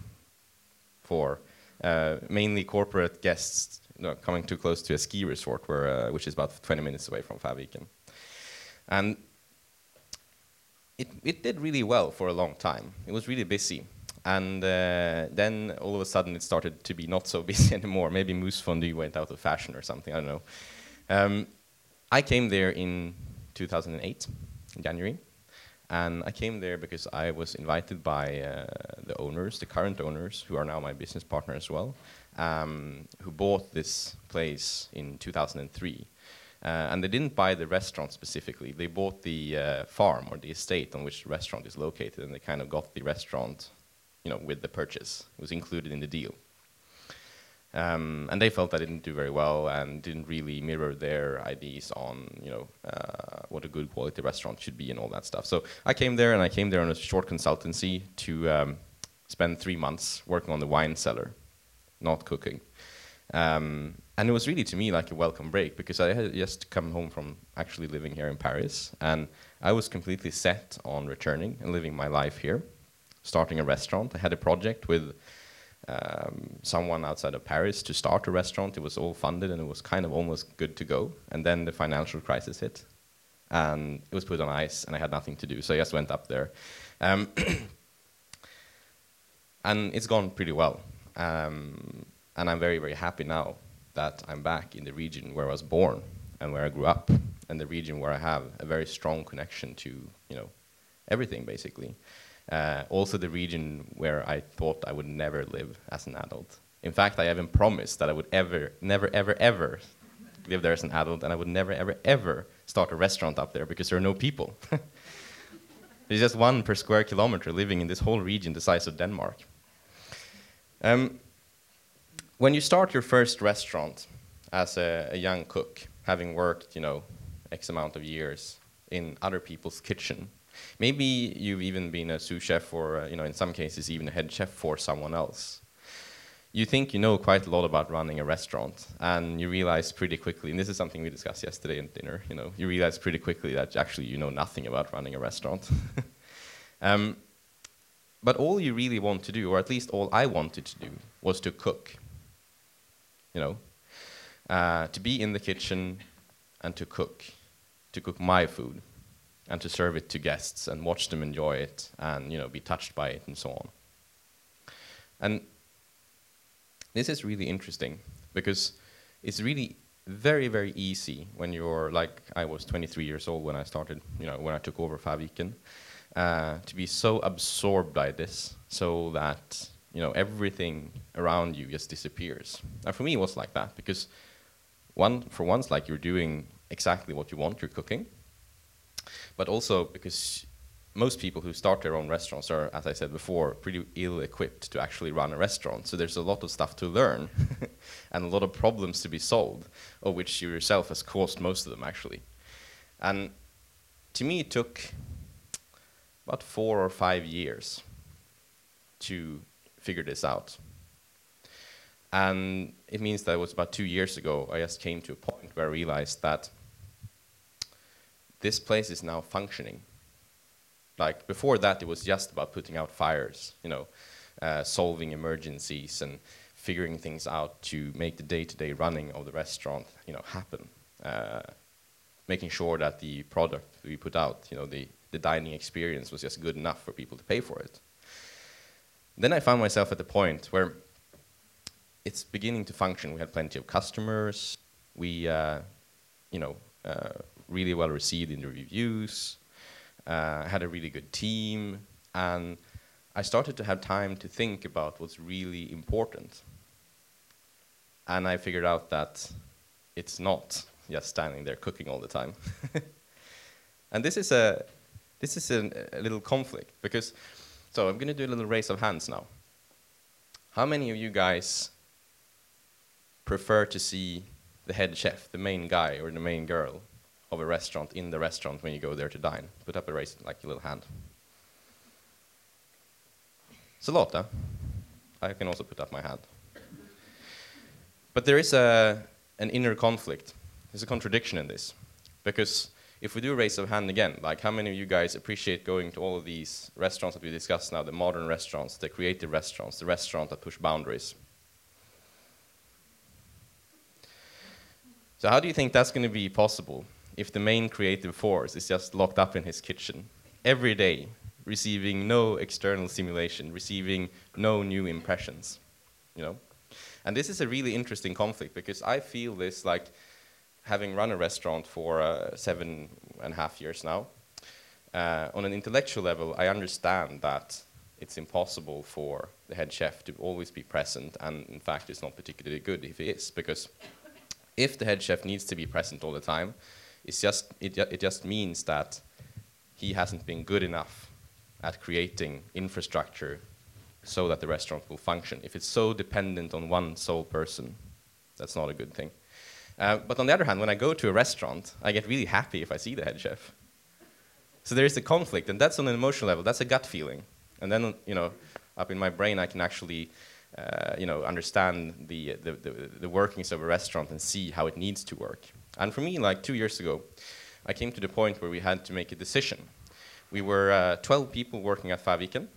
for uh, mainly corporate guests know, coming too close to a ski resort, where, uh, which is about 20 minutes away from Faviken. And it, it did really well for a long time. It was really busy. And uh, then all of a sudden it started to be not so busy anymore. Maybe moose fondue went out of fashion or something, I don't know. Um, I came there in 2008, in January. And I came there because I was invited by uh, the owners, the current owners, who are now my business partner as well, um, who bought this place in 2003. Uh, and they didn't buy the restaurant specifically. They bought the uh, farm or the estate on which the restaurant is located, and they kind of got the restaurant, you know, with the purchase. It was included in the deal. Um, and they felt that didn't do very well and didn't really mirror their ideas on, you know, uh, what a good quality restaurant should be and all that stuff. So I came there, and I came there on a short consultancy to um, spend three months working on the wine cellar, not cooking. Um, and it was really to me like a welcome break because I had just come home from actually living here in Paris, and I was completely set on returning and living my life here, starting a restaurant. I had a project with um, someone outside of Paris to start a restaurant. It was all funded and it was kind of almost good to go. And then the financial crisis hit, and it was put on ice, and I had nothing to do. So I just went up there, um, and it's gone pretty well. Um, and I'm very, very happy now that I'm back in the region where I was born and where I grew up, and the region where I have a very strong connection to, you know, everything basically. Uh, also, the region where I thought I would never live as an adult. In fact, I even promised that I would ever, never, ever, ever live there as an adult, and I would never, ever, ever start a restaurant up there because there are no people. There's just one per square kilometer living in this whole region the size of Denmark. Um, when you start your first restaurant as a, a young cook, having worked, you know, X amount of years in other people's kitchen, maybe you've even been a sous chef or, uh, you know, in some cases even a head chef for someone else. You think you know quite a lot about running a restaurant, and you realize pretty quickly, and this is something we discussed yesterday at dinner, you know, you realize pretty quickly that actually you know nothing about running a restaurant. um, but all you really want to do, or at least all I wanted to do, was to cook. You know, uh, to be in the kitchen and to cook, to cook my food, and to serve it to guests and watch them enjoy it and you know be touched by it and so on. And this is really interesting because it's really very very easy when you're like I was 23 years old when I started, you know, when I took over Faviken, uh, to be so absorbed by this, so that you know everything around you just disappears. And for me, it was like that because one for once, like you're doing exactly what you want, you're cooking, but also because most people who start their own restaurants are, as I said before, pretty ill equipped to actually run a restaurant. So there's a lot of stuff to learn and a lot of problems to be solved, of which you yourself has caused most of them actually. And to me, it took about four or five years to figure this out. And it means that it was about two years ago, I just came to a point where I realized that this place is now functioning. Like before that, it was just about putting out fires, you know, uh, solving emergencies and figuring things out to make the day-to-day running of the restaurant, you know, happen. Uh, making sure that the product we put out, you know, the, the dining experience was just good enough for people to pay for it. Then I found myself at the point where it's beginning to function. We had plenty of customers. We, uh, you know, uh, really well received in the reviews. Uh, had a really good team, and I started to have time to think about what's really important. And I figured out that it's not just standing there cooking all the time. and this is a this is a, a little conflict because so I'm going to do a little raise of hands now. How many of you guys prefer to see the head chef, the main guy or the main girl of a restaurant in the restaurant when you go there to dine? Put up a raise, like a little hand. It's a lot, huh? I can also put up my hand. But there is a, an inner conflict. There's a contradiction in this. Because if we do raise of hand again, like how many of you guys appreciate going to all of these restaurants that we discussed now, the modern restaurants, the creative restaurants, the restaurants that push boundaries? So how do you think that's going to be possible if the main creative force is just locked up in his kitchen every day, receiving no external stimulation, receiving no new impressions, you know? And this is a really interesting conflict because I feel this like having run a restaurant for uh, seven and a half years now. Uh, on an intellectual level, I understand that it's impossible for the head chef to always be present, and in fact, it's not particularly good if he is, because if the head chef needs to be present all the time, it's just, it, it just means that he hasn't been good enough at creating infrastructure so that the restaurant will function. If it's so dependent on one sole person, that's not a good thing. Uh, but on the other hand, when I go to a restaurant, I get really happy if I see the head chef. So there is a conflict, and that's on an emotional level. That's a gut feeling. And then, you know, up in my brain, I can actually uh, you know, understand the, the, the, the, workings of a restaurant and see how it needs to work. And for me, like two years ago, I came to the point where we had to make a decision. We were uh, 12 people working at Faviken.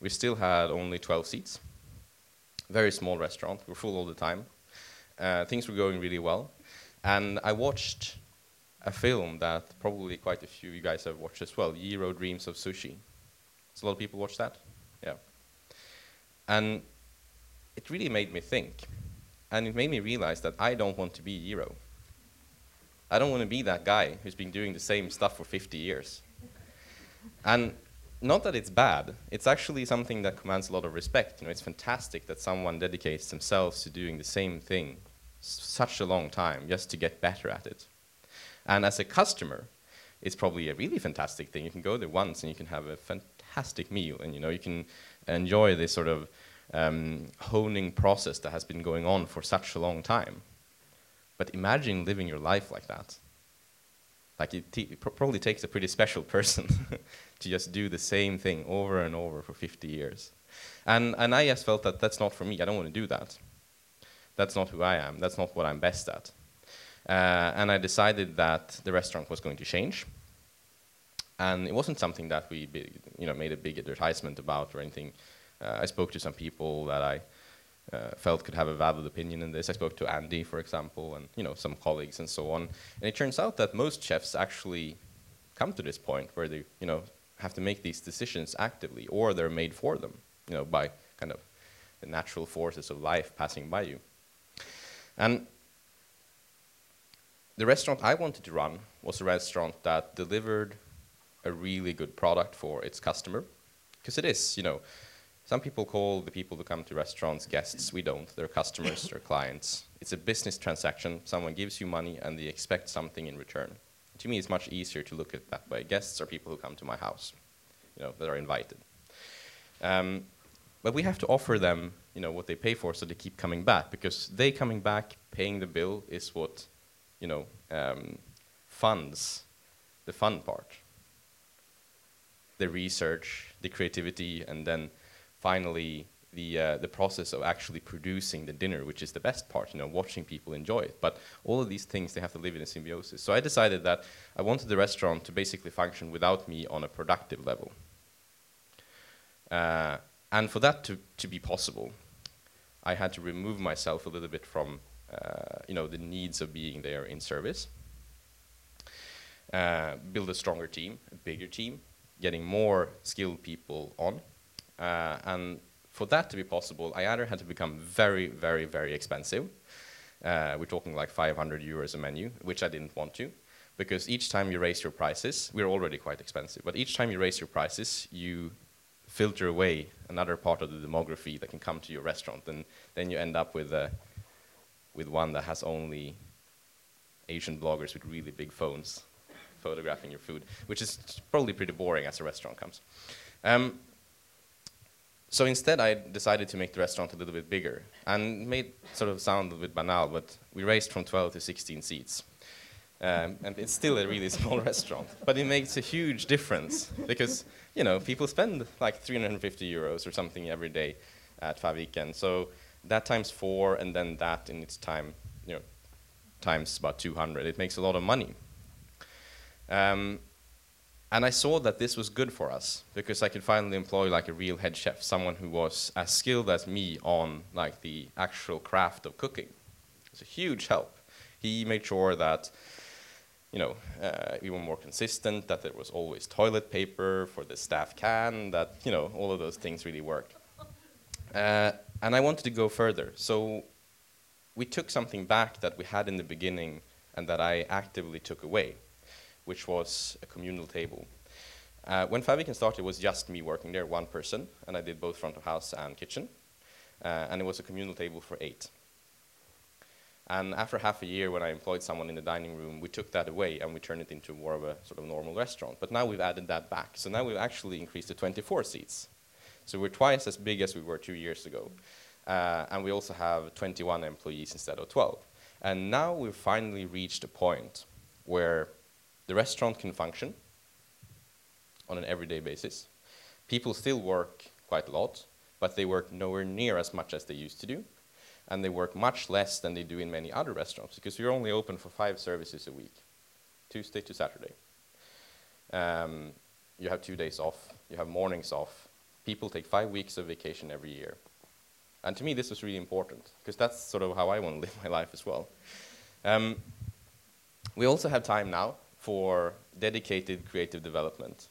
We still had only 12 seats. Very small restaurant. We were full all the time. Uh, things were going really well. And I watched a film that probably quite a few of you guys have watched as well, Jiro Dreams of Sushi. A lot of people watch that? Yeah. And it really made me think. And it made me realize that I don't want to be Jiro. I don't want to be that guy who's been doing the same stuff for 50 years. And not that it's bad, it's actually something that commands a lot of respect. You know, it's fantastic that someone dedicates themselves to doing the same thing such a long time just to get better at it. And as a customer, it's probably a really fantastic thing. You can go there once and you can have a fantastic meal and you know you can enjoy this sort of um, honing process that has been going on for such a long time. But imagine living your life like that. Like it, probably takes a pretty special person to just do the same thing over and over for 50 years. And, and I just felt that that's not for me. I don't want to do that. That's not who I am. That's not what I'm best at. Uh, and I decided that the restaurant was going to change. And it wasn't something that we you know, made a big advertisement about or anything uh, I spoke to some people that I uh, felt could have a valid opinion in this. I spoke to Andy, for example, and you know some colleagues and so on. And it turns out that most chefs actually come to this point where they you know have to make these decisions actively, or they're made for them, you know, by kind of the natural forces of life passing by you. And the restaurant I wanted to run was a restaurant that delivered a really good product for its customer, because it is, you know, some people call the people who come to restaurants guests. We don't. They're customers, they're clients. It's a business transaction. Someone gives you money and they expect something in return. To me, it's much easier to look at it that way. Guests are people who come to my house, you know, that are invited. Um, but we have to offer them, you know, what they pay for so they keep coming back because they coming back, paying the bill is what, you know, um, funds the fun part. The research, the creativity, and then finally the uh, the process of actually producing the dinner, which is the best part, you know, watching people enjoy it. But all of these things they have to live in a symbiosis. So I decided that I wanted the restaurant to basically function without me on a productive level. Uh, and for that to, to be possible, I had to remove myself a little bit from uh, you know the needs of being there in service. Uh, build a stronger team, a bigger team, getting more skilled people on, uh, and for that to be possible, I either had to become very, very, very expensive. Uh, we're talking like 500 euros a menu, which I didn't want to, because each time you raise your prices, we're already quite expensive, but each time you raise your prices, you filter away another part of the demography that can come to your restaurant, and then you end up with a, with one that has only Asian bloggers with really big phones photographing your food, which is probably pretty boring as a restaurant comes. Um, so instead, I decided to make the restaurant a little bit bigger and made sort of sound a little bit banal, but we raised from 12 to 16 seats. Um, and it's still a really small restaurant, but it makes a huge difference because you know people spend like 350 euros or something every day at Faviken. So that times four, and then that in its time, you know, times about 200. It makes a lot of money. Um, and I saw that this was good for us because I could finally employ like a real head chef, someone who was as skilled as me on like the actual craft of cooking. It's a huge help. He made sure that you know uh, we were more consistent, that there was always toilet paper for the staff can, that you know all of those things really worked. Uh, and I wanted to go further, so we took something back that we had in the beginning and that I actively took away which was a communal table. Uh, when Faviken started, it was just me working there, one person, and I did both front of house and kitchen. Uh, and it was a communal table for eight. And after half a year, when I employed someone in the dining room, we took that away and we turned it into more of a sort of normal restaurant. But now we've added that back. So now we've actually increased to 24 seats. So we're twice as big as we were two years ago. Uh, and we also have 21 employees instead of 12. And now we've finally reached a point where the restaurant can function on an everyday basis. People still work quite a lot, but they work nowhere near as much as they used to do. And they work much less than they do in many other restaurants because you're only open for five services a week, Tuesday to Saturday. Um, you have two days off, you have mornings off. People take five weeks of vacation every year. And to me, this was really important because that's sort of how I want to live my life as well. Um, we also have time now for dedicated creative development.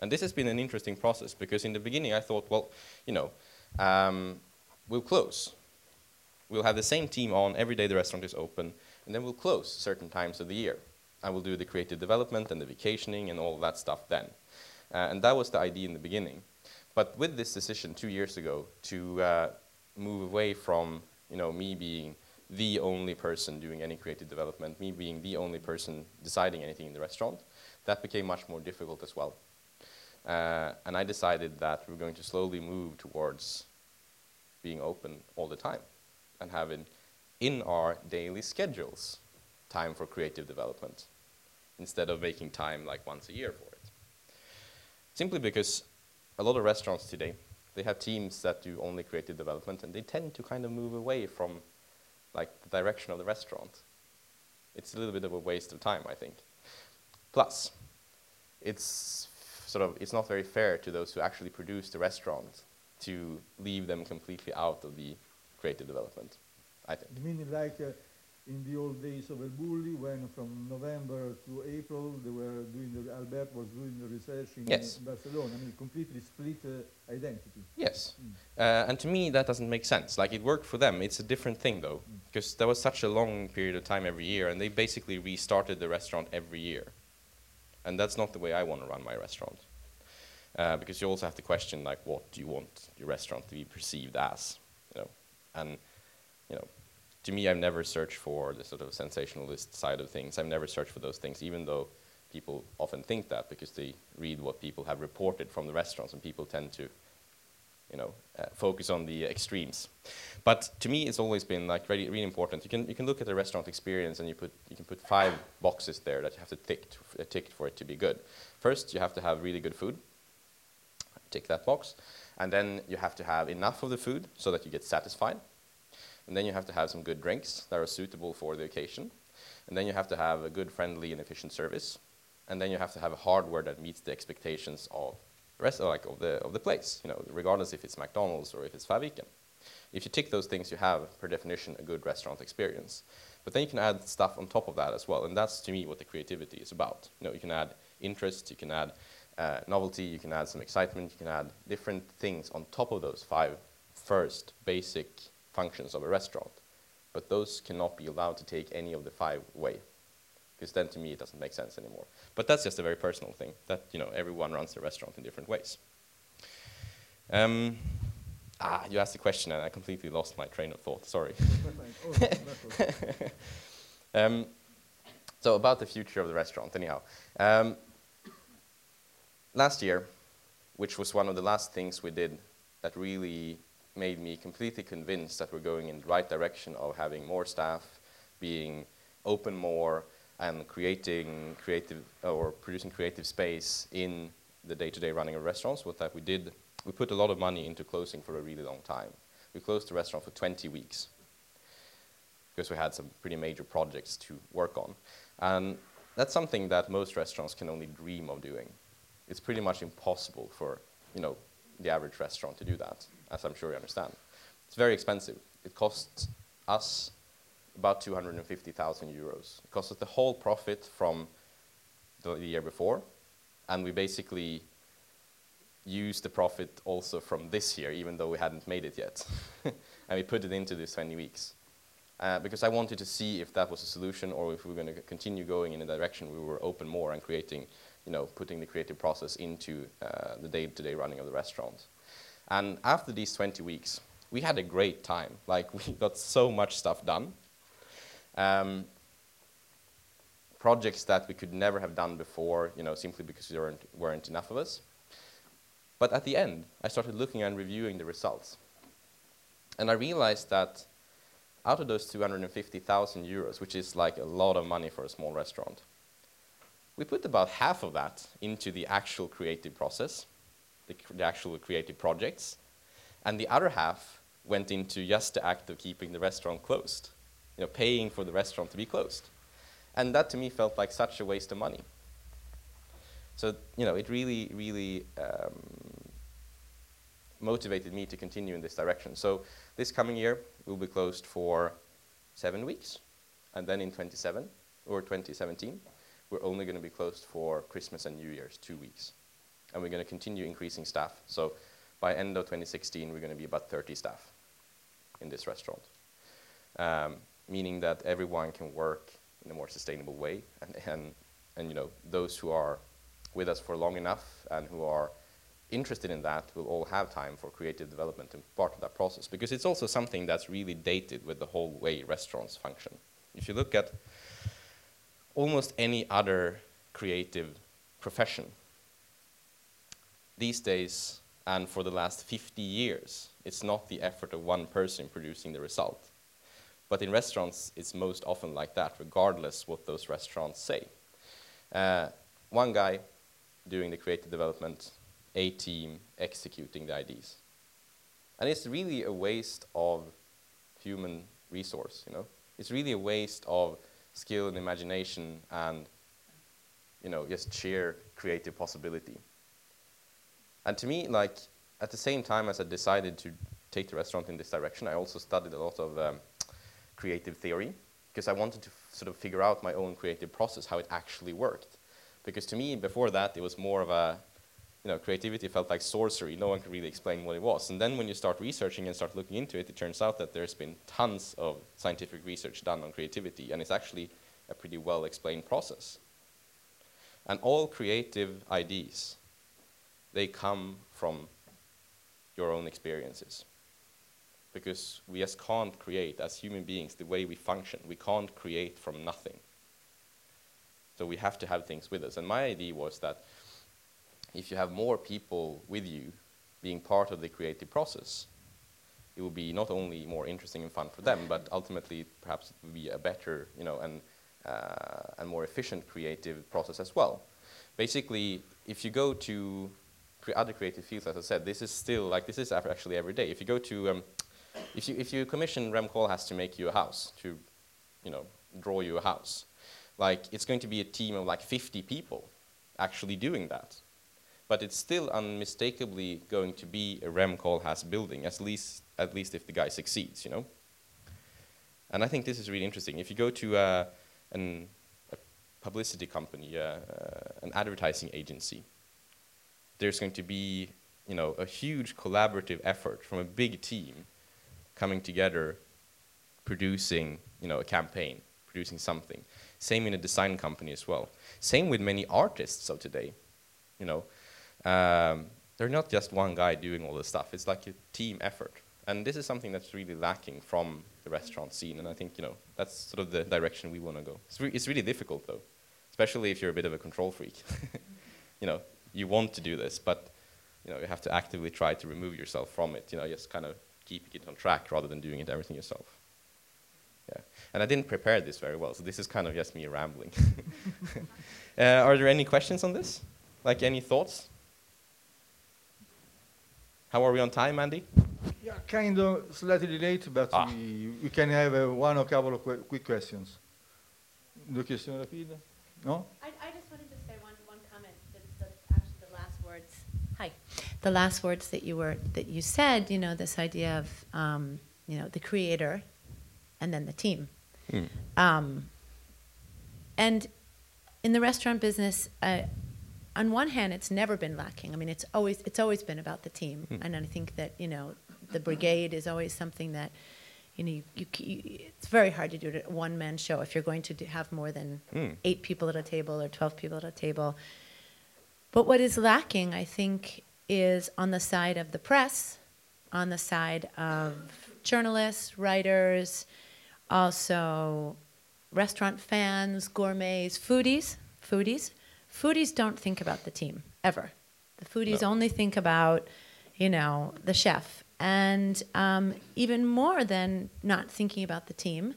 And this has been an interesting process because in the beginning I thought, well, you know, um, we'll close. We'll have the same team on every day the restaurant is open, and then we'll close certain times of the year. And we'll do the creative development and the vacationing and all that stuff then. Uh, and that was the idea in the beginning. But with this decision two years ago to uh, move away from you know, me being the only person doing any creative development, me being the only person deciding anything in the restaurant, that became much more difficult as well. Uh, and I decided that we're going to slowly move towards being open all the time and having in our daily schedules time for creative development instead of making time like once a year for it. Simply because a lot of restaurants today, they have teams that do only creative development and they tend to kind of move away from like the direction of the restaurant. It's a little bit of a waste of time, I think. Plus, it's sort of it's not very fair to those who actually produce the restaurant to leave them completely out of the creative development. I think. You mean like uh, in the old days of El Bulli, when from November to April they were doing the, Albert was doing the research in yes. Barcelona. I mean, completely split uh, identity. Yes, mm. uh, and to me that doesn't make sense. Like it worked for them. It's a different thing though, because mm. there was such a long period of time every year, and they basically restarted the restaurant every year, and that's not the way I want to run my restaurant. Uh, because you also have to question like what do you want your restaurant to be perceived as, you know, and you know to me, I've never searched for the sort of sensationalist side of things. I've never searched for those things, even though people often think that because they read what people have reported from the restaurants, and people tend to, you know, uh, focus on the extremes. But to me, it's always been like really, really important. You can you can look at the restaurant experience, and you put you can put five boxes there that you have to tick to, tick for it to be good. First, you have to have really good food. Tick that box. And then you have to have enough of the food so that you get satisfied. And then you have to have some good drinks that are suitable for the occasion. And then you have to have a good, friendly, and efficient service. And then you have to have a hardware that meets the expectations of the rest like, of, the, of the place, you know, regardless if it's McDonald's or if it's Faviken. If you tick those things, you have, per definition, a good restaurant experience. But then you can add stuff on top of that as well, and that's to me what the creativity is about. You know, you can add interest, you can add uh, novelty, you can add some excitement, you can add different things on top of those five first basic functions of a restaurant. But those cannot be allowed to take any of the five away, because then to me it doesn't make sense anymore. But that's just a very personal thing. That you know, everyone runs their restaurant in different ways. Um, ah, you asked a question and I completely lost my train of thought. Sorry. um, so about the future of the restaurant, anyhow. Um, last year, which was one of the last things we did that really made me completely convinced that we're going in the right direction of having more staff, being open more, and creating creative or producing creative space in the day-to-day running of restaurants. What that we did, we put a lot of money into closing for a really long time. We closed the restaurant for 20 weeks because we had some pretty major projects to work on. And that's something that most restaurants can only dream of doing. It's pretty much impossible for, you know, the average restaurant to do that, as I'm sure you understand. It's very expensive. It costs us about 250,000 euros. It costs us the whole profit from the, the year before, and we basically use the profit also from this year, even though we hadn't made it yet. and we put it into these 20 weeks. Uh, because I wanted to see if that was a solution or if we were going to continue going in a direction we were open more and creating, you know, putting the creative process into uh, the day-to-day running of the restaurant. And after these 20 weeks, we had a great time. Like, we got so much stuff done. Um, projects that we could never have done before, you know, simply because there weren't, weren't enough of us. But at the end, I started looking and reviewing the results. And I realized that out of those 250,000 euros, which is like a lot of money for a small restaurant, we put about half of that into the actual creative process, the, the actual creative projects, and the other half went into just the act of keeping the restaurant closed, you know, paying for the restaurant to be closed. And that to me felt like such a waste of money. So, you know, it really, really um, motivated me to continue in this direction. So this coming year, we'll be closed for seven weeks. And then in 27 or 2017, we're only going to be closed for Christmas and New Year's, two weeks. And we're going to continue increasing staff. So by end of 2016, we're going to be about 30 staff in this restaurant. Um, meaning that everyone can work in a more sustainable way. And, and, and you know, those who are with us for long enough and who are interested in that will all have time for creative development and part of that process because it's also something that's really dated with the whole way restaurants function. If you look at almost any other creative profession, these days and for the last 50 years, it's not the effort of one person producing the result. But in restaurants, it's most often like that, regardless what those restaurants say. Uh, one guy doing the creative development, a team executing the ideas. And it's really a waste of human resource, you know. It's really a waste of skill and imagination and, you know, just sheer creative possibility. And to me, like, at the same time as I decided to take the restaurant in this direction, I also studied a lot of um, creative theory because I wanted to sort of figure out my own creative process, how it actually worked. Because to me, before that, it was more of a, you know, creativity felt like sorcery. No one could really explain what it was. And then when you start researching and start looking into it, it turns out that there's been tons of scientific research done on creativity, and it's actually a pretty well explained process. And all creative ideas, they come from your own experiences. Because we just can't create, as human beings, the way we function. We can't create from nothing. So we have to have things with us. And my idea was that if you have more people with you being part of the creative process, it will be not only more interesting and fun for them, but ultimately perhaps it will be a better, you know, and, uh, and more efficient creative process as well. Basically, if you go to cre- other creative fields, as I said, this is still like this is actually every day. If you go to, um, if you if you commission Rem Koolhaas to make you a house, to, you know, draw you a house, like it's going to be a team of like 50 people actually doing that, but it's still unmistakably going to be a Rem Koolhaas building, at least at least if the guy succeeds, you know. And I think this is really interesting. If you go to uh, an, a publicity company, uh, uh, an advertising agency, there's going to be, you know, a huge collaborative effort from a big team coming together, producing, you know, a campaign, producing something. Same in a design company as well. Same with many artists of today, you know. Um, they're not just one guy doing all this stuff. It's like a team effort. And this is something that's really lacking from the restaurant scene. And I think, you know, that's sort of the direction we want to go. It's, re- it's really difficult, though, especially if you're a bit of a control freak. you know, you want to do this, but, you know, you have to actively try to remove yourself from it. You know, just kind of keeping it on track rather than doing it everything yourself. Yeah. And I didn't prepare this very well, so this is kind of just me rambling. uh, are there any questions on this? Like any thoughts? How are we on time, Andy? Yeah, kind of slightly late, but Ah. we, we can have uh, one or couple of que- quick questions. Deux questions rapides? No? I, I just wanted to say one, one comment. That's the, actually the last words. Hi. The last words that you were that you said. You know, this idea of um, you know the creator, and then the team. Hmm. Um, and in the restaurant business, uh, on one hand, it's never been lacking. I mean, it's always it's always been about the team, Hmm. and I think that you know the brigade is always something that you know you, you, you it's very hard to do a one man show if you're going to do, have more than Hmm. eight people at a table or twelve people at a table. But what is lacking, I think, is on the side of the press, on the side of journalists, writers, also restaurant fans, gourmets, foodies, foodies. Foodies don't think about the team ever. The foodies No. only think about, you know, the chef. And um, even more than not thinking about the team,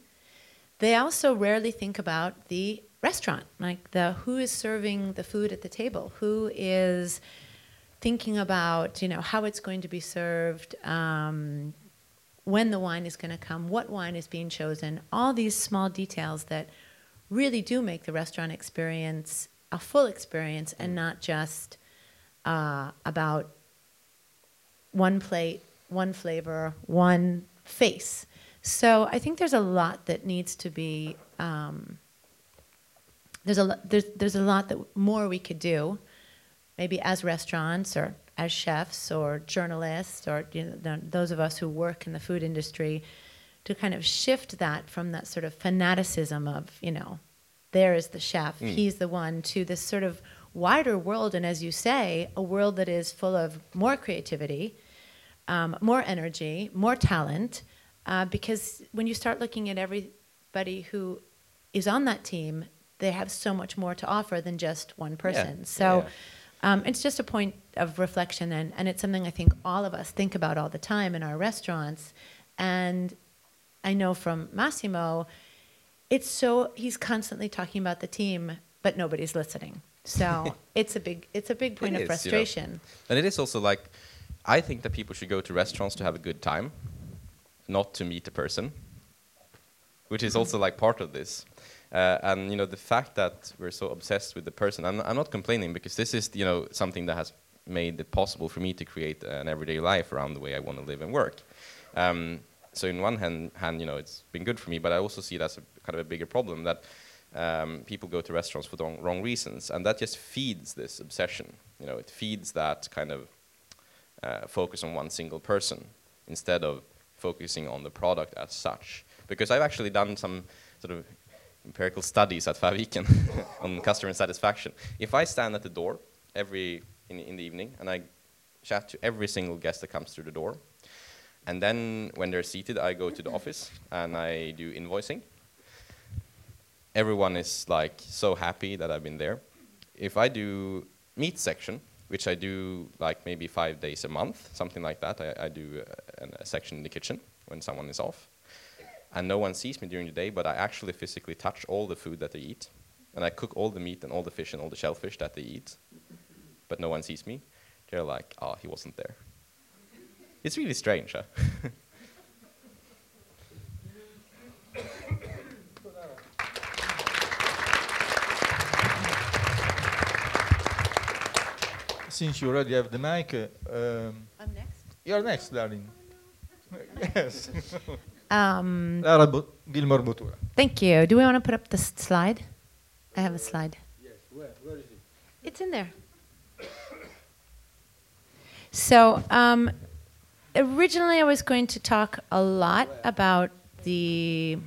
they also rarely think about the restaurant, like the who is serving the food at the table, who is thinking about, you know, how it's going to be served, um, when the wine is going to come, what wine is being chosen, all these small details that really do make the restaurant experience a full experience and not just uh, about one plate, one flavor, one face. So I think there's a lot that needs to be. Um, there's a lo- there's there's a lot that more we could do, maybe as restaurants or as chefs or journalists or you know, those of us who work in the food industry, to kind of shift that from that sort of fanaticism of you know, there is the chef, Mm. he's the one, to this sort of wider world, and as you say, a world that is full of more creativity, um, more energy, more talent, uh, because when you start looking at everybody who is on that team, they have so much more to offer than just one person. So yeah. um, it's just a point of reflection, and, and it's something I think all of us think about all the time in our restaurants. And I know from Massimo, it's so he's constantly talking about the team, but nobody's listening. So it's a big it's a big point It of is, you know. frustration. And it is also like, I think that people should go to restaurants to have a good time, not to meet a person, which is also like part of this. Uh, and you know the fact that we're so obsessed with the person, I'm, I'm not complaining because this is you know something that has made it possible for me to create an everyday life around the way I want to live and work. Um, so in one hand, hand, you know, it's been good for me, but I also see as a kind of a bigger problem that um, people go to restaurants for the wrong, wrong reasons, and that just feeds this obsession. You know, it feeds that kind of uh, focus on one single person instead of focusing on the product as such. Because I've actually done some sort of empirical studies at Faviken on customer satisfaction. If I stand at the door every in, in the evening and I chat to every single guest that comes through the door, and then when they're seated, I go to the office and I do invoicing. Everyone is like so happy that I've been there. If I do meat section, which I do like maybe five days a month, something like that, I, I do uh, an- a section in the kitchen when someone is off. And no one sees me during the day, but I actually physically touch all the food that they eat. And I cook all the meat and all the fish and all the shellfish that they eat. But no one sees me. they're like, oh, he wasn't there. It's really strange, huh? Since you already have the mic, uh, um, I'm next. you're next, darling. yes. Um, Lara Bo- Gilmore Bottura. thank you. Do we want to put up the slide? I have a slide. Yes, where, where is it? It's in there. So, um, originally, I was going to talk a lot about the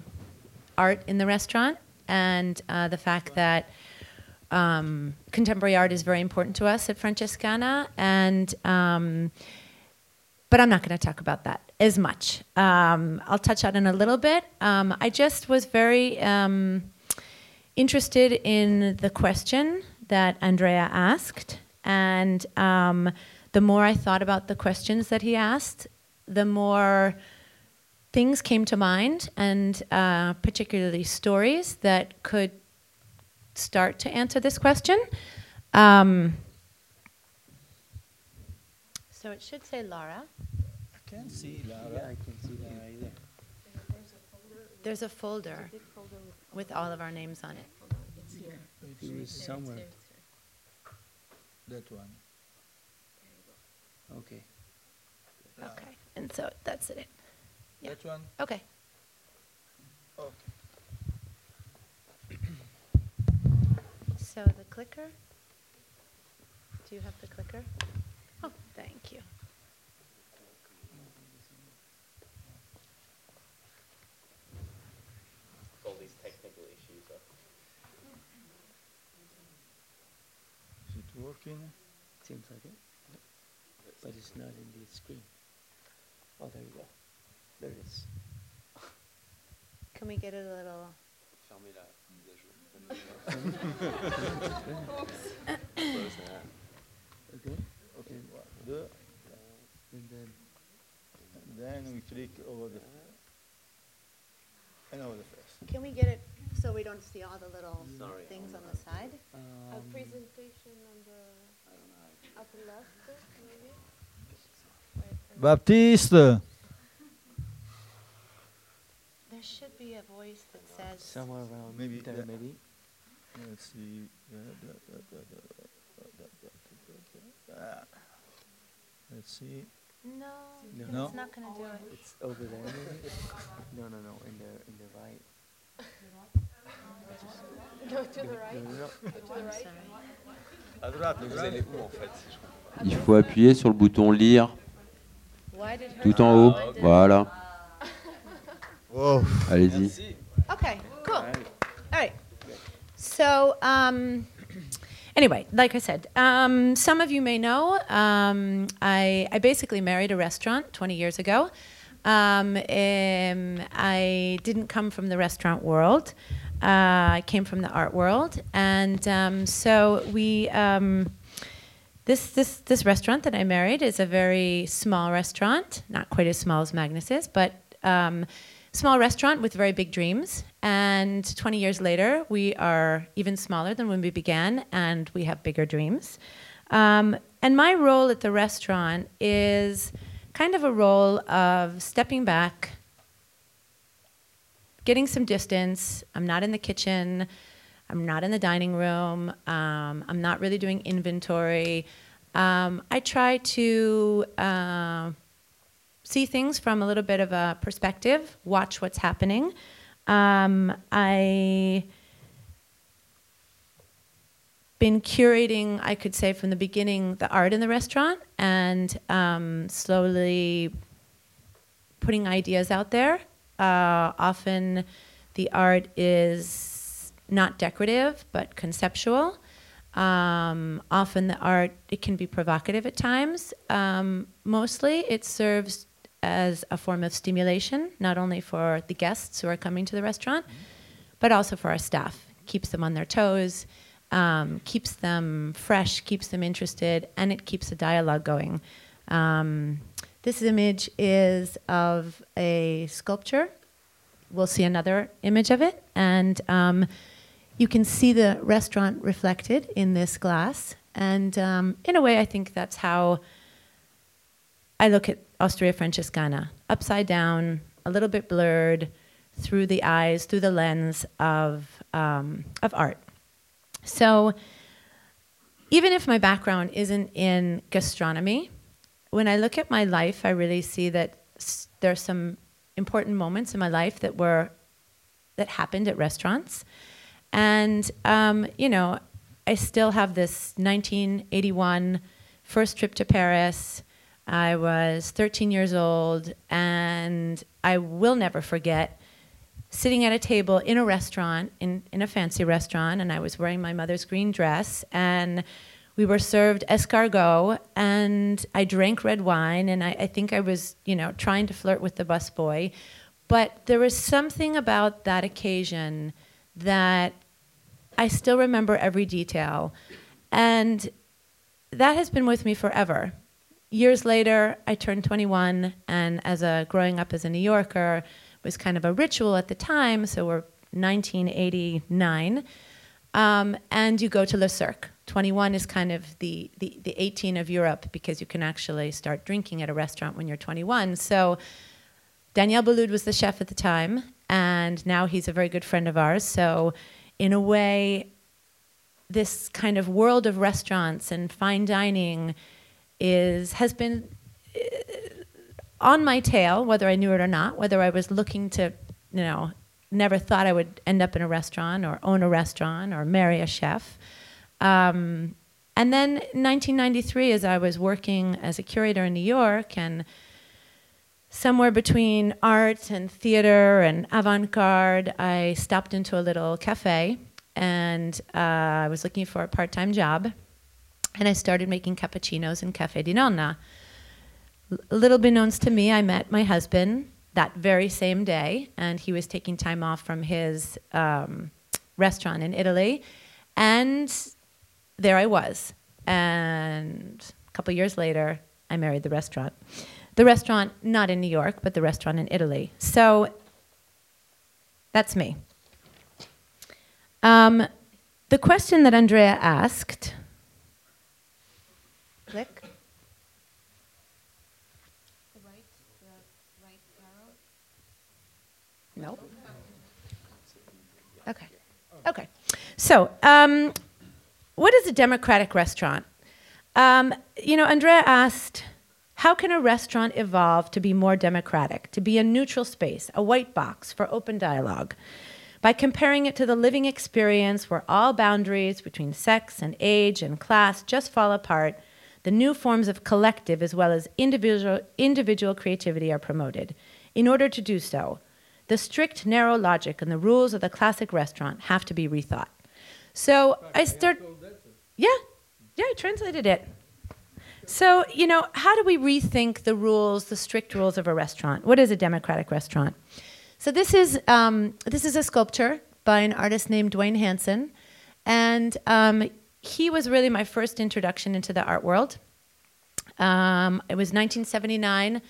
art in the restaurant and uh, the fact that um, contemporary art is very important to us at Francescana, and um, but I'm not going to talk about that as much. Um, I'll touch on it in a little bit. Um, I just was very um, interested in the question that Andrea asked, and um, the more I thought about the questions that he asked, the more things came to mind, and uh, particularly stories that could start to answer this question. Um, so it should say Laura. I can't see Lara. Yeah, I can see that right there. There's a folder with all of our names on it. It is somewhere. That one. Okay. Okay, and so that's it. Yeah. That one? Okay. Okay. So the clicker? Do you have the clicker? Oh, thank you. All these technical issues. Is it working? Seems like it. But it's not in the screen. Oh, there you go. There it is. Can we get it a little? Okay. Okay, one, And then and then we click over the and over the first. Can we get it so we don't see all the little things on the side? A um, presentation on the upper left, maybe? Baptiste. There should be a voice that says somewhere around maybe there, that, maybe. Let's see. Let's see. No, no, it's not gonna do it. It's over there. Maybe? No, no, no. In the in the right. Go to the right. Il faut appuyer sur le bouton lire. Tout en haut. Voilà. Oh, Allez-y. Okay, cool. All right. So, um, anyway, like I said, um, some of you may know um, I, I basically married a restaurant 20 years ago. Um, um, I didn't come from the restaurant world. Uh, I came from the art world, and um, so we. This, this, this restaurant that I married is a very small restaurant, not quite as small as Magnus is, but um, small restaurant with very big dreams. And 20 years later, we are even smaller than when we began, and we have bigger dreams. Um, and my role at the restaurant is kind of a role of stepping back, getting some distance. I'm not in the kitchen. I'm not in the dining room. Um, I'm not really doing inventory. Um, I try to uh, see things from a little bit of a perspective, watch what's happening. Um, I been curating, I could say, from the beginning, the art in the restaurant, and um, slowly putting ideas out there. Uh, often, the art is not decorative but conceptual. Um, often, the art it can be provocative at times. Um, mostly, it serves as a form of stimulation, not only for the guests who are coming to the restaurant, but also for our staff. Keeps them on their toes, um, keeps them fresh, keeps them interested, and it keeps the dialogue going. Um, this image is of a sculpture. We'll see another image of it, and um, you can see the restaurant reflected in this glass. And um, in a way, I think that's how I look at Osteria Francescana upside down, a little bit blurred through the eyes, through the lens of, um, of art. So, even if my background isn't in gastronomy, when I look at my life, I really see that s- there are some important moments in my life that were that happened at restaurants, and um, you know, I still have this 1981 first trip to Paris. I was 13 years old, and I will never forget sitting at a table in a restaurant, in, in a fancy restaurant, and I was wearing my mother's green dress, and we were served escargot, and I drank red wine, and I, I think I was, you know, trying to flirt with the busboy. But there was something about that occasion that I still remember every detail. And that has been with me forever. Years later, I turned 21, and as a growing up as a New Yorker, it was kind of a ritual at the time. So we're 1989, um, and you go to Le Cirque. 21 is kind of the, the, the 18 of Europe because you can actually start drinking at a restaurant when you're 21. So Daniel Boulud was the chef at the time, and now he's a very good friend of ours. So, in a way, this kind of world of restaurants and fine dining is has been uh, on my tail, whether I knew it or not, whether I was looking to, you know, never thought I would end up in a restaurant or own a restaurant or marry a chef. Um, and then 1993, as I was working as a curator in New York and somewhere between art and theater and avant-garde, I stopped into a little cafe and uh, I was looking for a part-time job. And I started making cappuccinos in Cafe di Nonna. L- little beknownst to me, I met my husband that very same day, and he was taking time off from his um, restaurant in Italy. And there I was. And a couple years later, I married the restaurant. The restaurant, not in New York, but the restaurant in Italy. So that's me. Um, the question that Andrea asked. Click. No. Okay. Okay. So, um, what is a democratic restaurant? Um, you know, Andrea asked, how can a restaurant evolve to be more democratic, to be a neutral space, a white box for open dialogue? By comparing it to the living experience where all boundaries between sex and age and class just fall apart, the new forms of collective as well as individual, individual creativity are promoted. In order to do so, the strict, narrow logic and the rules of the classic restaurant have to be rethought. So I start. Yeah, yeah, I translated it. So, you know, how do we rethink the rules, the strict rules of a restaurant? What is a democratic restaurant? So this is um, this is a sculpture by an artist named Duane Hanson, and um, he was really my first introduction into the art world. Um, it was 1979.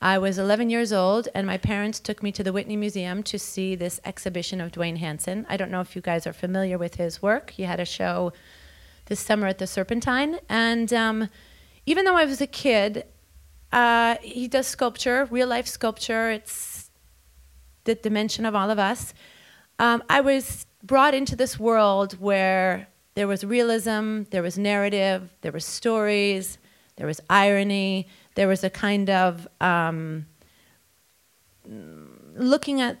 I was 11 years old, and my parents took me to the Whitney Museum to see this exhibition of Duane Hanson. I don't know if you guys are familiar with his work. He had a show this summer at the Serpentine, and um, even though I was a kid, uh, he does sculpture, real life sculpture. It's the dimension of all of us. Um, I was brought into this world where there was realism, there was narrative, there was stories, there was irony, there was a kind of um, looking at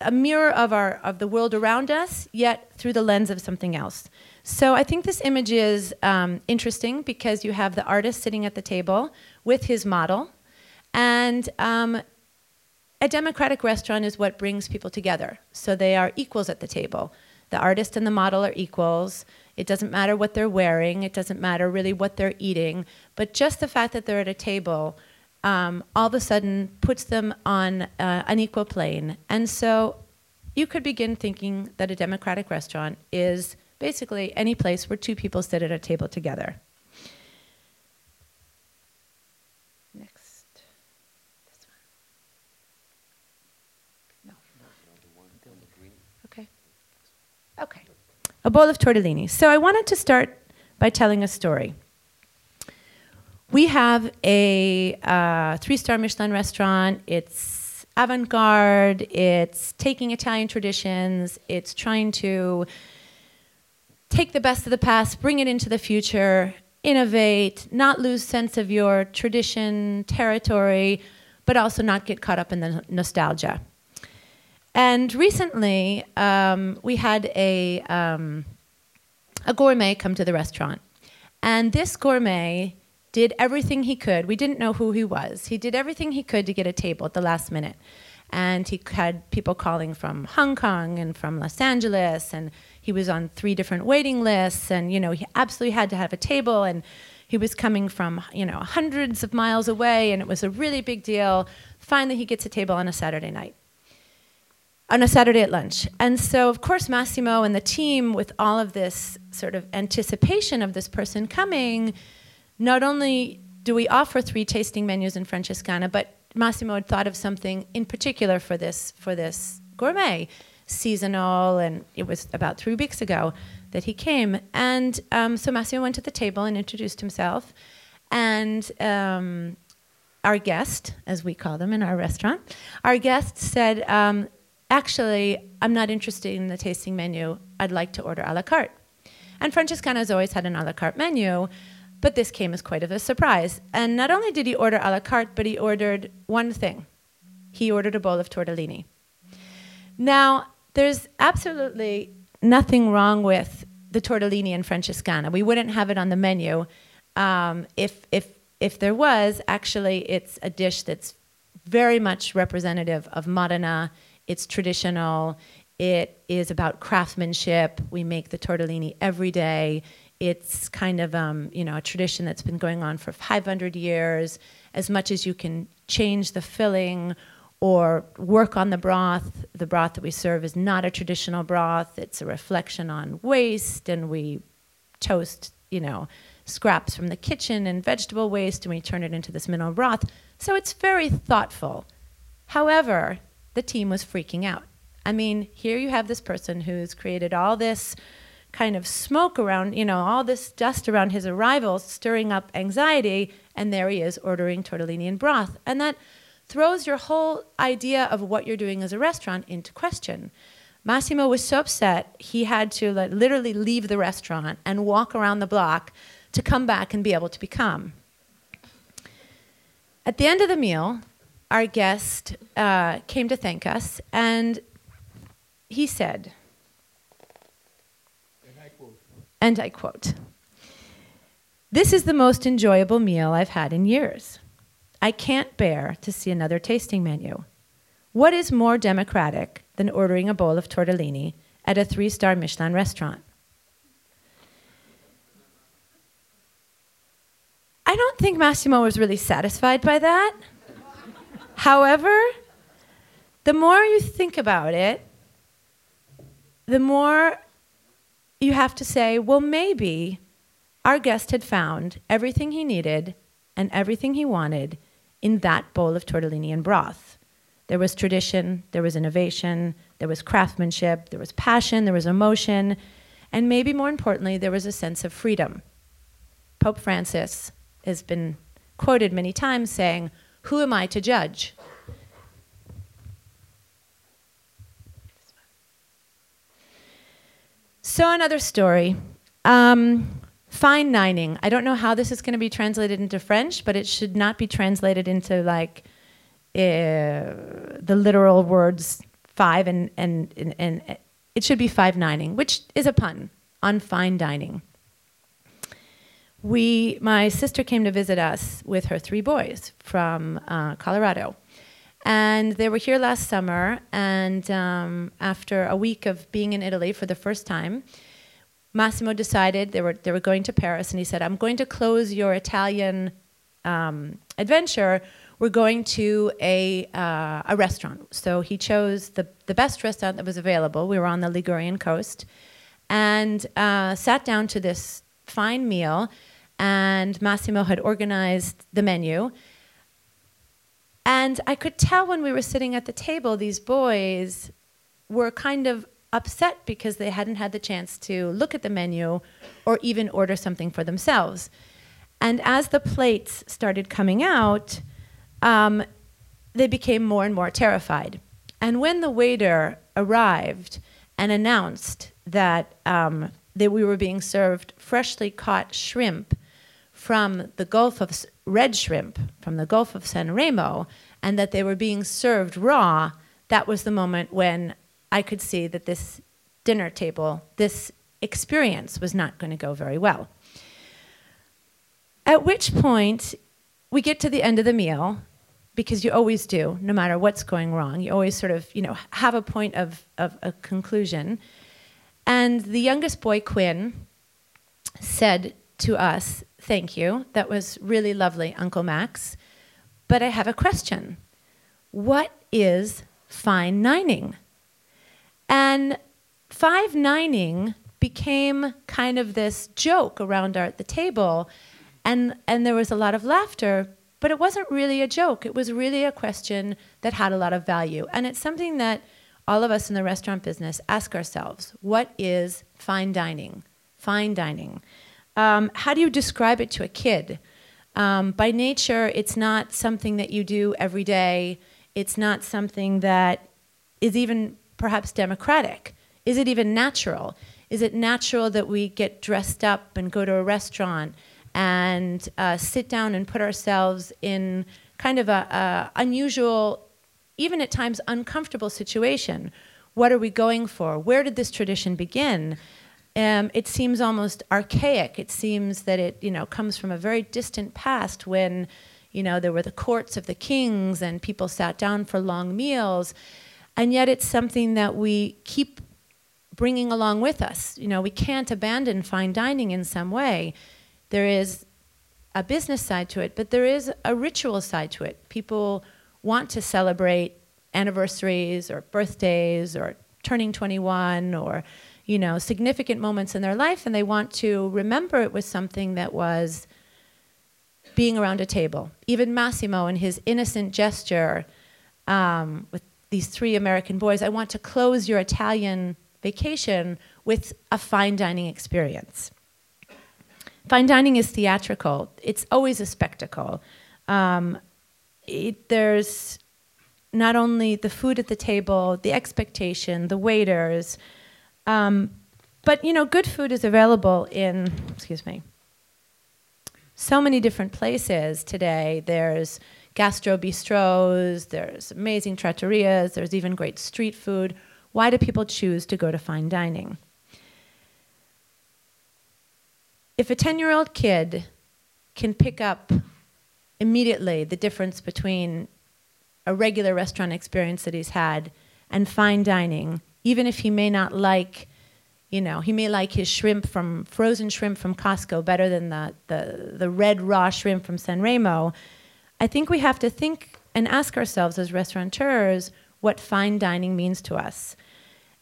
a mirror of our of the world around us, yet through the lens of something else. So I think this image is um, interesting because you have the artist sitting at the table with his model, and um, a democratic restaurant is what brings people together. So they are equals at the table. The artist and the model are equals. It doesn't matter what they're wearing. It doesn't matter really what they're eating. But just the fact that they're at a table um, all of a sudden puts them on uh, an equal plane. And so you could begin thinking that a democratic restaurant is basically any place where two people sit at a table together. Next. Okay. Okay. A bowl of tortellini. So I wanted to start by telling a story. We have a uh, three star Michelin restaurant. It's avant garde, it's taking Italian traditions, it's trying to take the best of the past, bring it into the future, innovate, not lose sense of your tradition, territory, but also not get caught up in the nostalgia. And recently, um, we had a, um, a gourmet come to the restaurant. And this gourmet did everything he could. We didn't know who he was. He did everything he could to get a table at the last minute. And he had people calling from Hong Kong and from Los Angeles, and he was on three different waiting lists. And, you know, he absolutely had to have a table. And he was coming from, you know, hundreds of miles away, and it was a really big deal. Finally, he gets a table on a Saturday night on a Saturday at lunch. And so, of course, Massimo and the team, with all of this sort of anticipation of this person coming, not only do we offer three tasting menus in Francescana, but Massimo had thought of something in particular for this for this gourmet, seasonal, and it was about three weeks ago that he came. And um, so Massimo went to the table and introduced himself, and um, our guest, as we call them in our restaurant, our guest said, um, "Actually, I'm not interested in the tasting menu. I'd like to order a la carte." And Francescana has always had an a la carte menu. But this came as quite of a surprise. And not only did he order a la carte, but he ordered one thing he ordered a bowl of tortellini. Now, there's absolutely nothing wrong with the tortellini in Francescana. We wouldn't have it on the menu. Um, if, if, if there was, actually, it's a dish that's very much representative of Modena. It's traditional. It is about craftsmanship. We make the tortellini every day. It's kind of um, you know a tradition that's been going on for 500 years. As much as you can change the filling or work on the broth, the broth that we serve is not a traditional broth. It's a reflection on waste, and we toast you know scraps from the kitchen and vegetable waste, and we turn it into this mineral broth. So it's very thoughtful. However, the team was freaking out. I mean, here you have this person who's created all this kind of smoke around, you know, all this dust around his arrival, stirring up anxiety, and there he is ordering tortellini and broth. And that throws your whole idea of what you're doing as a restaurant into question. Massimo was so upset, he had to like, literally leave the restaurant and walk around the block to come back and be able to be calm. At the end of the meal, our guest uh, came to thank us, and he said, and I quote This is the most enjoyable meal I've had in years. I can't bear to see another tasting menu. What is more democratic than ordering a bowl of tortellini at a three star Michelin restaurant? I don't think Massimo was really satisfied by that. However, the more you think about it, the more you have to say, well, maybe our guest had found everything he needed and everything he wanted in that bowl of tortellini and broth. There was tradition, there was innovation, there was craftsmanship, there was passion, there was emotion, and maybe more importantly, there was a sense of freedom. Pope Francis has been quoted many times saying, Who am I to judge? So, another story. Um, fine dining. I don't know how this is going to be translated into French, but it should not be translated into like uh, the literal words five and, and, and, and it should be five nining, which is a pun on fine dining. We, my sister came to visit us with her three boys from uh, Colorado. And they were here last summer, and um, after a week of being in Italy for the first time, Massimo decided they were, they were going to Paris, and he said, I'm going to close your Italian um, adventure. We're going to a, uh, a restaurant. So he chose the, the best restaurant that was available. We were on the Ligurian coast, and uh, sat down to this fine meal. And Massimo had organized the menu and I could tell when we were sitting at the table, these boys were kind of upset because they hadn't had the chance to look at the menu or even order something for themselves. And as the plates started coming out, um, they became more and more terrified. And when the waiter arrived and announced that, um, that we were being served freshly caught shrimp from the Gulf of S- red shrimp from the Gulf of San Remo, and that they were being served raw, that was the moment when I could see that this dinner table, this experience was not going to go very well. At which point, we get to the end of the meal, because you always do, no matter what's going wrong. You always sort of, you know, have a point of, of a conclusion. And the youngest boy, Quinn, said to us, Thank you. That was really lovely, Uncle Max. But I have a question. What is fine nining? And five nining became kind of this joke around our, the table, and, and there was a lot of laughter, but it wasn't really a joke. It was really a question that had a lot of value. And it's something that all of us in the restaurant business ask ourselves what is fine dining? Fine dining. Um, how do you describe it to a kid? Um, by nature, it's not something that you do every day. It's not something that is even perhaps democratic. Is it even natural? Is it natural that we get dressed up and go to a restaurant and uh, sit down and put ourselves in kind of a, a unusual, even at times uncomfortable situation? What are we going for? Where did this tradition begin? um, it seems almost archaic. It seems that it, you know, comes from a very distant past when, you know, there were the courts of the kings and people sat down for long meals, and yet it's something that we keep bringing along with us. You know, we can't abandon fine dining in some way. There is a business side to it, but there is a ritual side to it. People want to celebrate anniversaries or birthdays or turning 21 or you know, significant moments in their life, and they want to remember it was something that was being around a table. Even Massimo and his innocent gesture um, with these three American boys, I want to close your Italian vacation with a fine dining experience. Fine dining is theatrical. It's always a spectacle. Um, it, there's not only the food at the table, the expectation, the waiters, um, but you know, good food is available in, excuse me, so many different places today. There's gastro bistros, there's amazing trattorias, there's even great street food. Why do people choose to go to fine dining? If a 10 year old kid can pick up immediately the difference between a regular restaurant experience that he's had and fine dining, even if he may not like, you know, he may like his shrimp from frozen shrimp from Costco better than the, the, the red raw shrimp from San Remo. I think we have to think and ask ourselves as restaurateurs what fine dining means to us.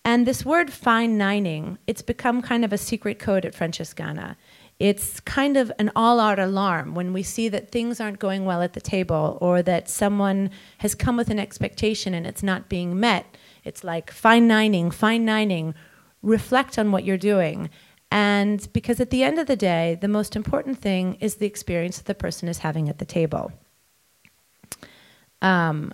And this word fine dining, it's become kind of a secret code at Francescana. It's kind of an all out alarm when we see that things aren't going well at the table or that someone has come with an expectation and it's not being met. It's like fine dining, fine dining, reflect on what you're doing. And because at the end of the day, the most important thing is the experience that the person is having at the table. Um,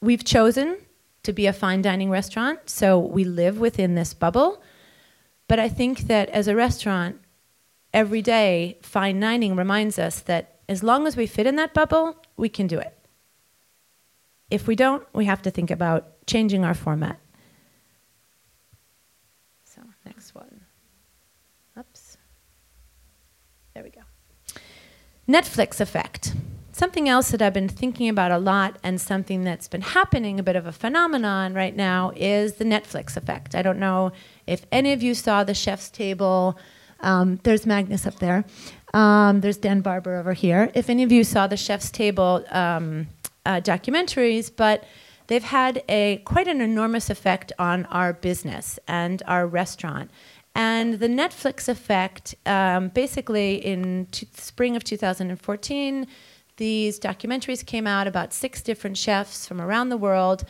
we've chosen to be a fine dining restaurant, so we live within this bubble. But I think that as a restaurant, every day, fine dining reminds us that as long as we fit in that bubble, we can do it. If we don't, we have to think about changing our format. So, next one. Oops. There we go. Netflix effect. Something else that I've been thinking about a lot and something that's been happening, a bit of a phenomenon right now, is the Netflix effect. I don't know if any of you saw the chef's table. Um, there's Magnus up there. Um, there's Dan Barber over here. If any of you saw the chef's table um, uh, documentaries, but they've had a quite an enormous effect on our business and our restaurant. And the Netflix effect, um, basically in t- spring of 2014, these documentaries came out about six different chefs from around the world.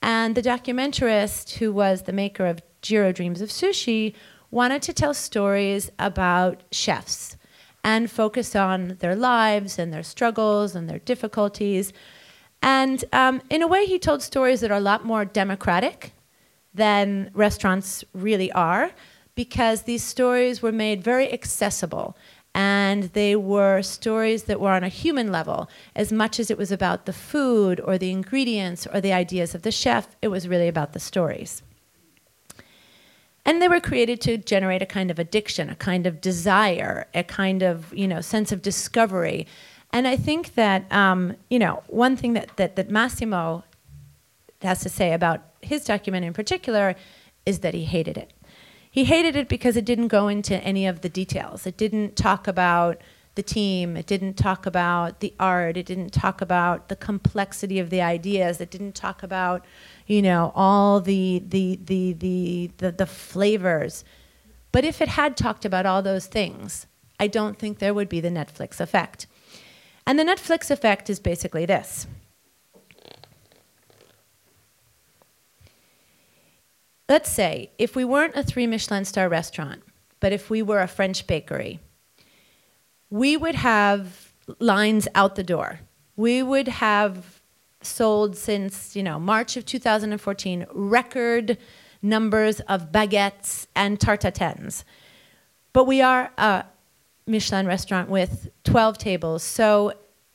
And the documentarist, who was the maker of Jiro Dreams of Sushi, wanted to tell stories about chefs and focus on their lives and their struggles and their difficulties. And um, in a way, he told stories that are a lot more democratic than restaurants really are because these stories were made very accessible and they were stories that were on a human level. As much as it was about the food or the ingredients or the ideas of the chef it was really about the stories. And they were created to generate a kind of addiction a kind of desire a kind of you know sense of discovery. And i think that um, you know one thing that, that, that massimo has to say about his document in particular is that he hated it he hated it because it didn't go into any of the details. It didn't talk about the team. It didn't talk about the art. It didn't talk about the complexity of the ideas. It didn't talk about, you know, all the the the the the, the flavors. But if it had talked about all those things, I don't think there would be the Netflix effect. And the Netflix effect is basically this. Let's say if we weren't a three Michelin star restaurant, but if we were a French bakery, we would have lines out the door. We would have sold since, you know, March of 2014 record numbers of baguettes and tarte. But we are a Michelin restaurant with 12 tables. So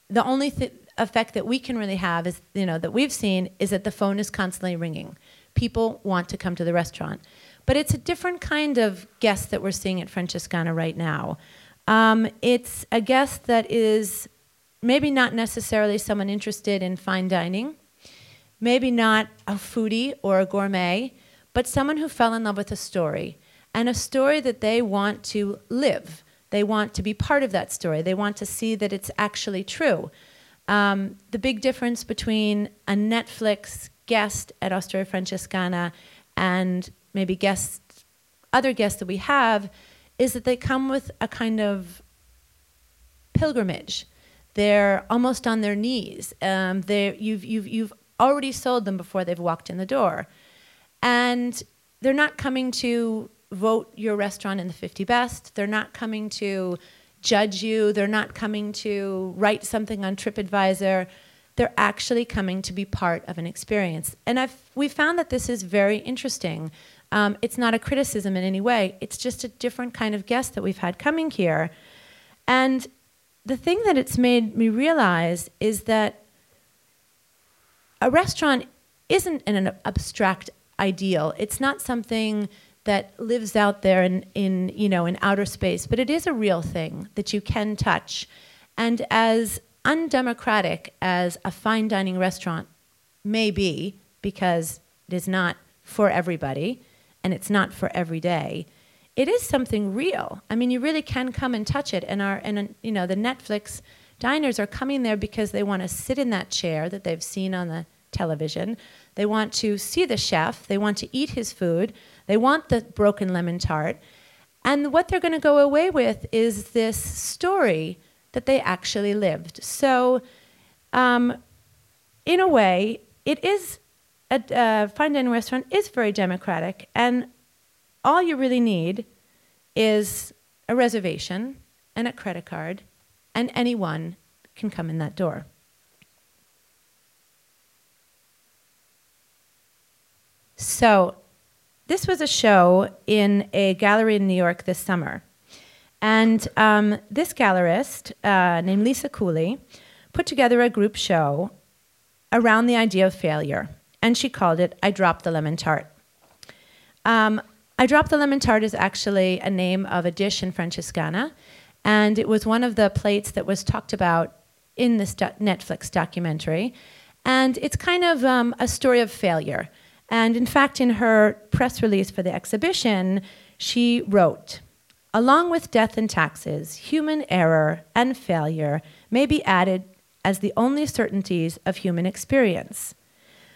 the only th- effect that we can really have is, you know, that we've seen is that the phone is constantly ringing people want to come to the restaurant. But it's a different kind of guest that we're seeing at Francescana right now. Um, it's a guest that is maybe not necessarily someone interested in fine dining, maybe not a foodie or a gourmet, but someone who fell in love with a story and a story that they want to live. They want to be part of that story. They want to see that it's actually true. Um, the big difference between a Netflix guest at Osteria Francescana and maybe guests, other guests that we have, is that they come with a kind of pilgrimage. They're almost on their knees. Um, you've, you've, you've already sold them before they've walked in the door. And they're not coming to vote your restaurant in the 50 best. They're not coming to judge you. They're not coming to write something on TripAdvisor they're actually coming to be part of an experience. And I've, we found that this is very interesting. Um, it's not a criticism in any way, it's just a different kind of guest that we've had coming here. And the thing that it's made me realize is that a restaurant isn't an abstract ideal. It's not something that lives out there in, in, you know, in outer space, but it is a real thing that you can touch. And as undemocratic as a fine dining restaurant may be, because it is not for everybody and it's not for every day, it is something real. I mean, you really can come and touch it. And our, and you know, the Netflix diners are coming there because they want to sit in that chair that they've seen on the television. They want to see the chef. They want to eat his food. They want the broken lemon tart. And what they're going to go away with is this story that they actually lived. So, um, in a way, it is a uh, fine dining restaurant is very democratic, and all you really need is a reservation and a credit card, and anyone can come in that door. So, this was a show in a gallery in New York this summer. And um, this gallerist, uh, named Lisa Cooley, put together a group show around the idea of failure. And she called it I Dropped the Lemon Tart. Um, I Dropped the Lemon Tart is actually a name of a dish in Francescana. And it was one of the plates that was talked about in this do- Netflix documentary. And it's kind of um, a story of failure. And in fact, in her press release for the exhibition, she wrote, Along with death and taxes, human error and failure may be added as the only certainties of human experience.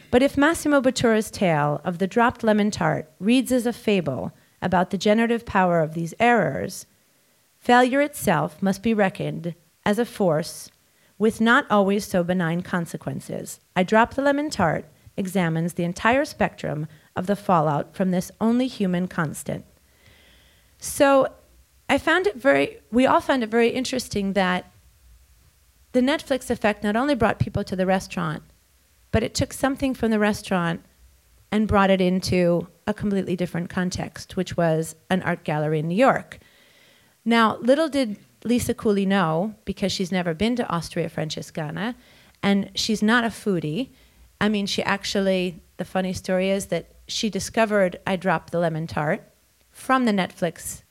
But if Massimo Bottura's tale of the dropped lemon tart reads as a fable about the generative power of these errors, failure itself must be reckoned as a force with not always so benign consequences. I Drop the Lemon Tart examines the entire spectrum of the fallout from this only human constant. So I found it very, we all found it very interesting that the Netflix effect not only brought people to the restaurant, but it took something from the restaurant and brought it into a completely different context, which was an art gallery in New York. Now, little did Lisa Cooley know, because she's never been to Osteria Francescana, and she's not a foodie. I mean, she actually, the funny story is that she discovered I Dropped the Lemon Tart from the Netflix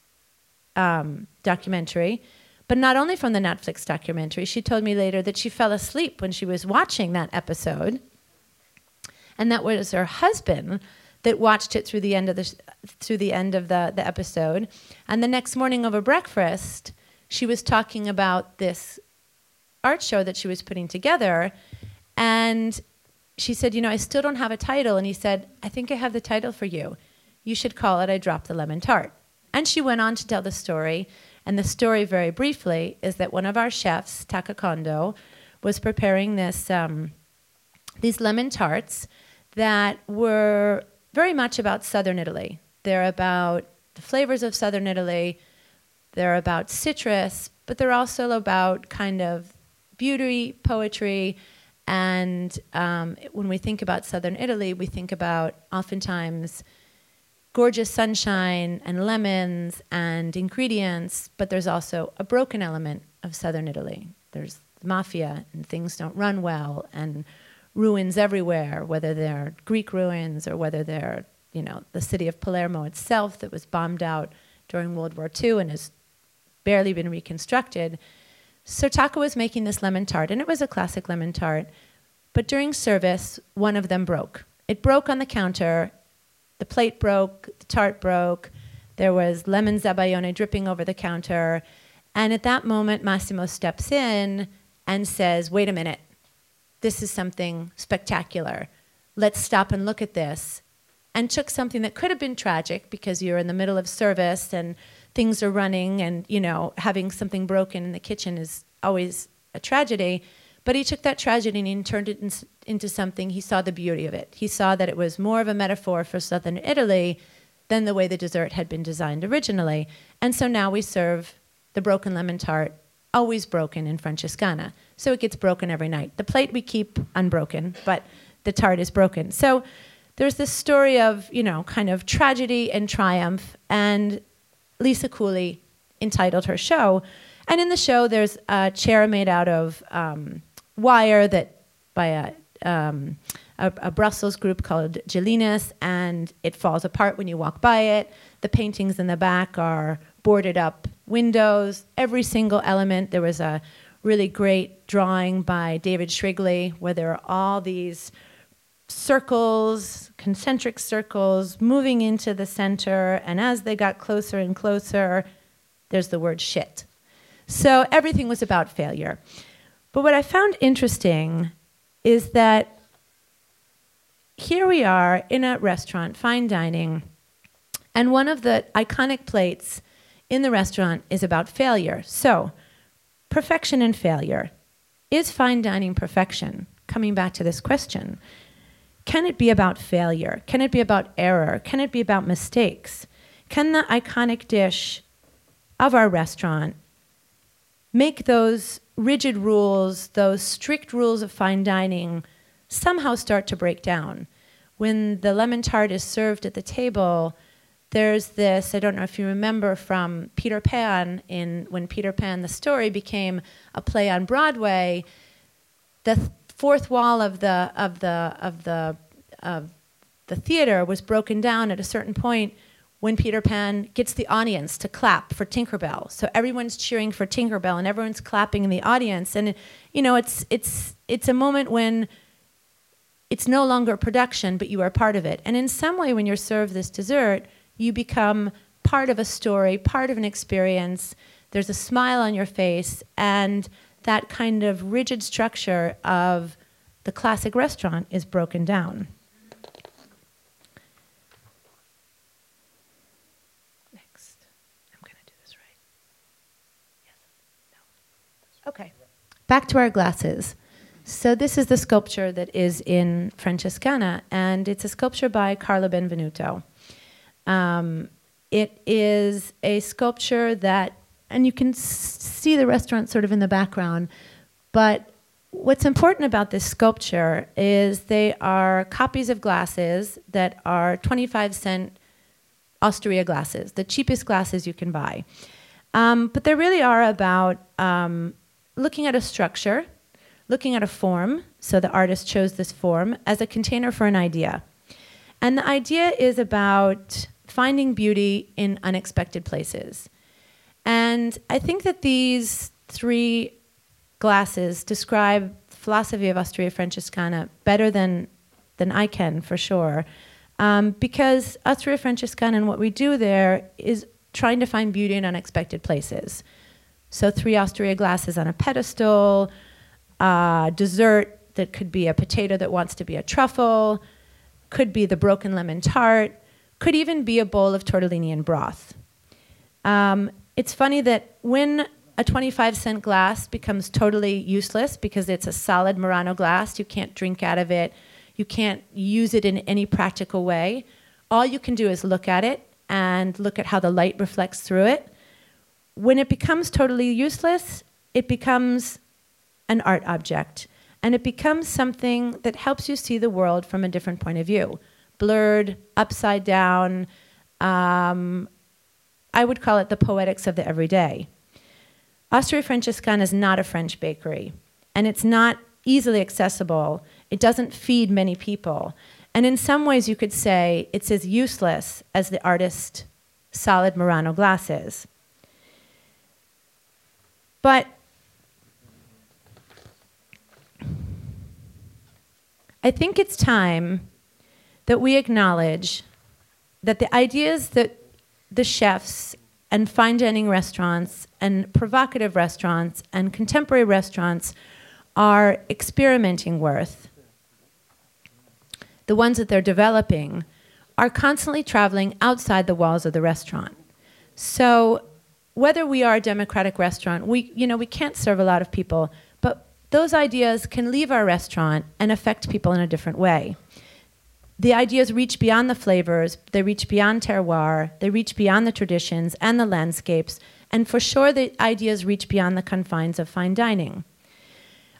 um, documentary. But not only from the Netflix documentary, she told me later that she fell asleep when she was watching that episode. And that was her husband that watched it through the end of the, through the, end of the, the episode. And the next morning over breakfast, she was talking about this art show that she was putting together. And she said, You know, I still don't have a title. And he said, I think I have the title for you. You should call it I Dropped the Lemon Tart. And she went on to tell the story. And the story, very briefly, is that one of our chefs, Taka Kondo, was preparing this, um, these lemon tarts that were very much about southern Italy. They're about the flavors of southern Italy, they're about citrus, but they're also about kind of beauty, poetry, and um, when we think about southern Italy, we think about oftentimes gorgeous sunshine and lemons and ingredients, but there's also a broken element of southern Italy. There's the mafia and things don't run well and ruins everywhere, whether they're Greek ruins or whether they're, you know, the city of Palermo itself that was bombed out during World War II and has barely been reconstructed. So Taka was making this lemon tart, and it was a classic lemon tart. But during service, one of them broke. It broke on the counter. The plate broke, the tart broke. There was lemon zabaione dripping over the counter. And at that moment, Massimo steps in and says, Wait a minute, this is something spectacular. Let's stop and look at this. And took something that could have been tragic because you're in the middle of service and things are running and you know having something broken in the kitchen is always a tragedy but he took that tragedy and he turned it in, into something he saw the beauty of it. He saw that it was more of a metaphor for southern italy than the way the dessert had been designed originally. And so now we serve the broken lemon tart always broken in francescana so it gets broken every night. The plate we keep unbroken but the tart is broken. So there's this story of you know kind of tragedy and triumph and Lisa Cooley entitled her show. And in the show, there's a chair made out of um, wire that by a, um, a, a, Brussels group called Gelinas, and it falls apart when you walk by it. The paintings in the back are boarded up windows. Every single element. There was a really great drawing by David Shrigley where there are all these circles, concentric circles, moving into the center. And as they got closer and closer, there's the word shit. So everything was about failure. But what I found interesting is that here we are in a restaurant, fine dining, and one of the iconic plates in the restaurant is about failure. So, perfection and failure. Is fine dining perfection? Coming back to this question. Can it be about failure? Can it be about error? Can it be about mistakes? Can the iconic dish of our restaurant make those rigid rules, those strict rules of fine dining, somehow start to break down? When the lemon tart is served at the table, there's this, I don't know if you remember from Peter Pan, in when Peter Pan the story became a play on Broadway, the fourth wall of the of the of the of the theater was broken down at a certain point when Peter Pan gets the audience to clap for Tinkerbell. So everyone's cheering for Tinkerbell and everyone's clapping in the audience and you know it's it's it's a moment when it's no longer production but you are part of it. And in some way when you're served this dessert, you become part of a story, part of an experience. There's a smile on your face and that kind of rigid structure of the classic restaurant is broken down. Next. I'm going to do this right. Yes. No. Okay. Back to our glasses. So this is the sculpture that is in Francescana, and it's a sculpture by Carlo Benvenuto. Um, it is a sculpture that, and you can see the restaurant sort of in the background, but what's important about this sculpture is they are copies of glasses that are 25 cent Osteria glasses, the cheapest glasses you can buy. Um, but they really are about um, looking at a structure, looking at a form. So the artist chose this form as a container for an idea. And the idea is about finding beauty in unexpected places. And I think that these three glasses describe the philosophy of Osteria Francescana better than, than I can, for sure. Um, because Osteria Francescana and what we do there is trying to find beauty in unexpected places. So, three Osteria glasses on a pedestal, uh, dessert that could be a potato that wants to be a truffle, could be the broken lemon tart, could even be a bowl of tortellini and broth. Um, it's funny that when a 25 cent glass becomes totally useless because it's a solid Murano glass, you can't drink out of it, you can't use it in any practical way. All you can do is look at it and look at how the light reflects through it. When it becomes totally useless, it becomes an art object and it becomes something that helps you see the world from a different point of view blurred, upside down. Um, I would call it the poetics of the everyday. Osteria Francescana is not a French bakery, and it's not easily accessible. It doesn't feed many people. And in some ways, you could say it's as useless as the artist solid Murano glass is. But I think it's time that we acknowledge that the ideas that the chefs and fine dining restaurants and provocative restaurants and contemporary restaurants are experimenting with, the ones that they're developing, are constantly traveling outside the walls of the restaurant. So whether we are a democratic restaurant, we you know we can't serve a lot of people, but those ideas can leave our restaurant and affect people in a different way. The ideas reach beyond the flavors, they reach beyond terroir, they reach beyond the traditions and the landscapes, and for sure the ideas reach beyond the confines of fine dining.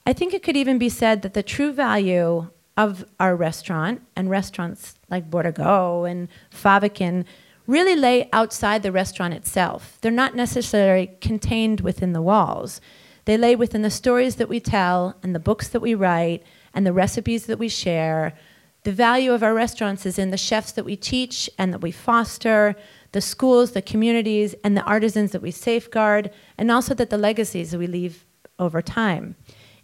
I think it could even be said that the true value of our restaurant and restaurants like Borago and Faviken really lay outside the restaurant itself. They're not necessarily contained within the walls. They lay within the stories that we tell and the books that we write and the recipes that we share. The value of our restaurants is in the chefs that we teach and that we foster, the schools, the communities, and the artisans that we safeguard, and also that the legacies that we leave over time.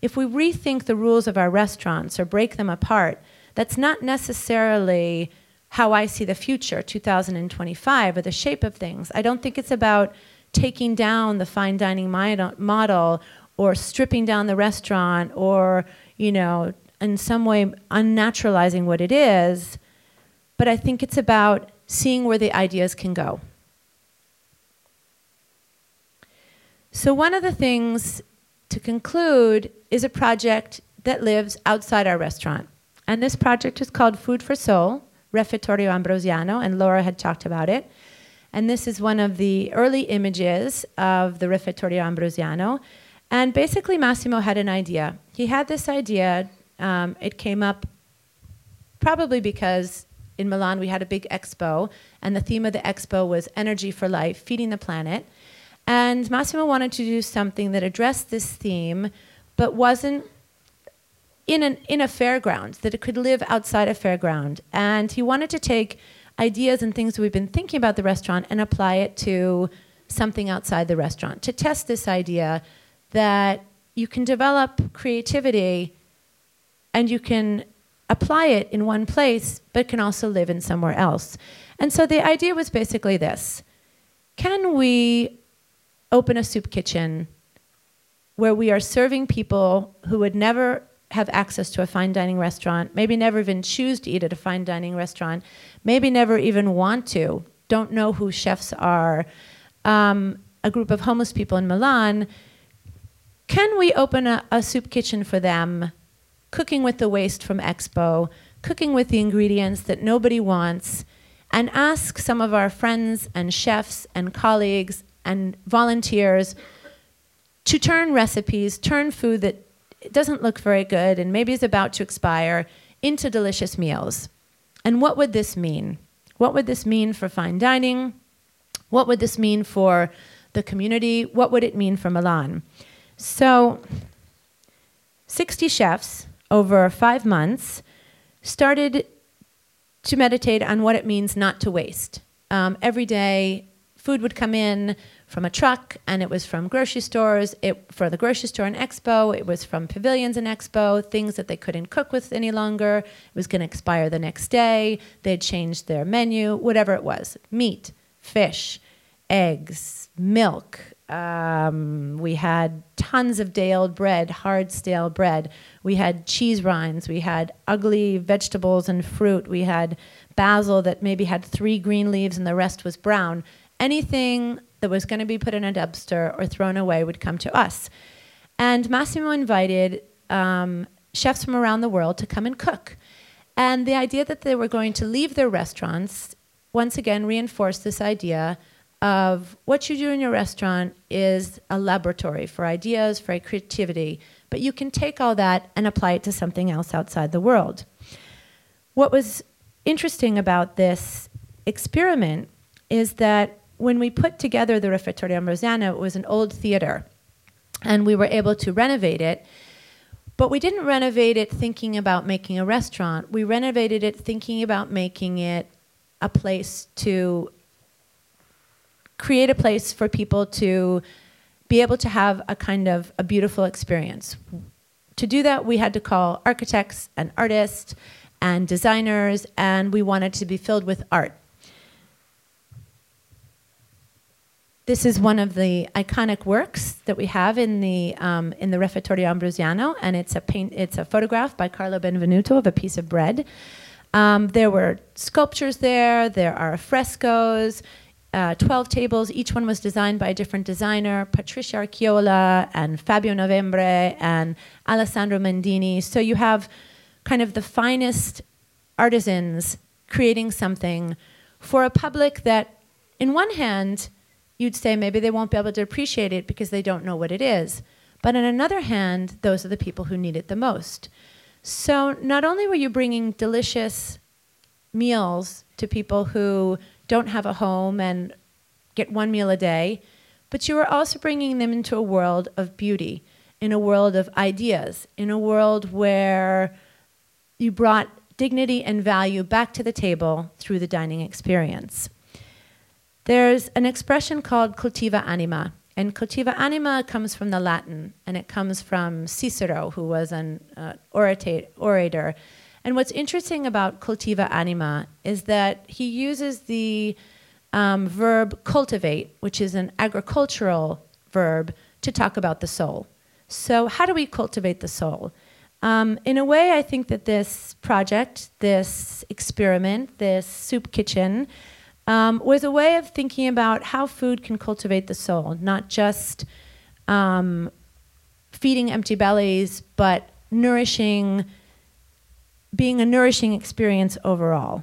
If we rethink the rules of our restaurants or break them apart, that's not necessarily how I see the future, 2025, or the shape of things. I don't think it's about taking down the fine dining model or stripping down the restaurant or, you know, in some way unnaturalizing what it is, but I think it's about seeing where the ideas can go. So, one of the things to conclude is a project that lives outside our restaurant. And this project is called Food for Soul, Refettorio Ambrosiano, and Laura had talked about it. And this is one of the early images of the Refettorio Ambrosiano. And basically, Massimo had an idea. He had this idea, um, it came up probably because in Milan we had a big expo, and the theme of the expo was energy for life, feeding the planet. And Massimo wanted to do something that addressed this theme, but wasn't in, an, in a fairground, that it could live outside a fairground. And he wanted to take ideas and things we've been thinking about the restaurant and apply it to something outside the restaurant, to test this idea that you can develop creativity and you can apply it in one place, but can also live in somewhere else. And so the idea was basically this Can we open a soup kitchen where we are serving people who would never have access to a fine dining restaurant, maybe never even choose to eat at a fine dining restaurant, maybe never even want to, don't know who chefs are, um, a group of homeless people in Milan, can we open a, a soup kitchen for them? Cooking with the waste from Expo, cooking with the ingredients that nobody wants, and ask some of our friends and chefs and colleagues and volunteers to turn recipes, turn food that doesn't look very good and maybe is about to expire into delicious meals. And what would this mean? What would this mean for fine dining? What would this mean for the community? What would it mean for Milan? So, 60 chefs over five months started to meditate on what it means not to waste. Um, every day, food would come in from a truck, and it was from grocery stores. It for the grocery store and Expo. It was from pavilions and Expo. Things that they couldn't cook with any longer. It was going to expire the next day. They'd changed their menu, whatever it was: meat, fish, eggs, milk. Um, we had tons of day-old bread, hard stale bread. We had cheese rinds. We had ugly vegetables and fruit. We had basil that maybe had three green leaves and the rest was brown. Anything that was going to be put in a dumpster or thrown away would come to us. And Massimo invited um, chefs from around the world to come and cook. And the idea that they were going to leave their restaurants once again reinforced this idea of what you do in your restaurant is a laboratory for ideas, for creativity, but you can take all that and apply it to something else outside the world. What was interesting about this experiment is that when we put together the Refettorio Ambrosiano, it was an old theater, and we were able to renovate it. But we didn't renovate it thinking about making a restaurant. We renovated it thinking about making it a place to create a place for people to be able to have a kind of a beautiful experience. To do that, we had to call architects and artists and designers, and we wanted to be filled with art. This is one of the iconic works that we have in the um, in the Refettorio Ambrosiano, and it's a paint. It's a photograph by Carlo Benvenuto of a piece of bread. Um, there were sculptures there. There are frescoes. Uh, 12 tables. Each one was designed by a different designer, Patricia Urquiola and Fabio Novembre and Alessandro Mendini. So you have kind of the finest artisans creating something for a public that, in one hand, you'd say maybe they won't be able to appreciate it because they don't know what it is. But on another hand, those are the people who need it the most. So not only were you bringing delicious meals to people who don't have a home and get one meal a day, but you were also bringing them into a world of beauty, in a world of ideas, in a world where you brought dignity and value back to the table through the dining experience. There's an expression called cultura animi, and cultura animi comes from the Latin, and it comes from Cicero, who was an uh, orator. And what's interesting about cultura animi is that he uses the um, verb cultivate, which is an agricultural verb, to talk about the soul. So, how do we cultivate the soul? Um, in a way, I think that this project, this experiment, this soup kitchen, um, was a way of thinking about how food can cultivate the soul, not just um, feeding empty bellies, but nourishing, being a nourishing experience overall.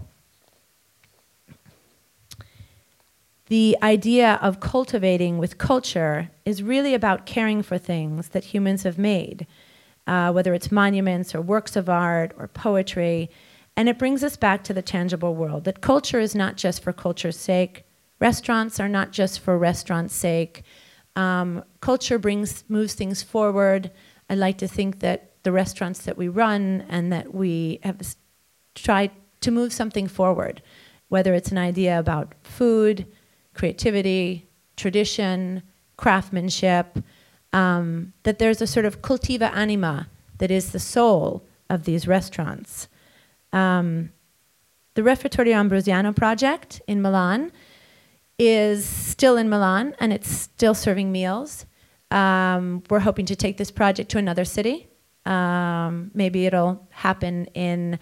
The idea of cultivating with culture is really about caring for things that humans have made, uh, whether it's monuments or works of art or poetry and it brings us back to the tangible world that culture is not just for culture's sake, restaurants are not just for restaurant's sake. Um, culture brings moves things forward. I like to think that the restaurants that we run and that we have tried to move something forward, whether it's an idea about food, creativity, tradition, craftsmanship, um, that there's a sort of cultura animi that is the soul of these restaurants. Um, the Refettorio Ambrosiano project in Milan is still in Milan and it's still serving meals. Um, we're hoping to take this project to another city. Um, maybe it'll happen in,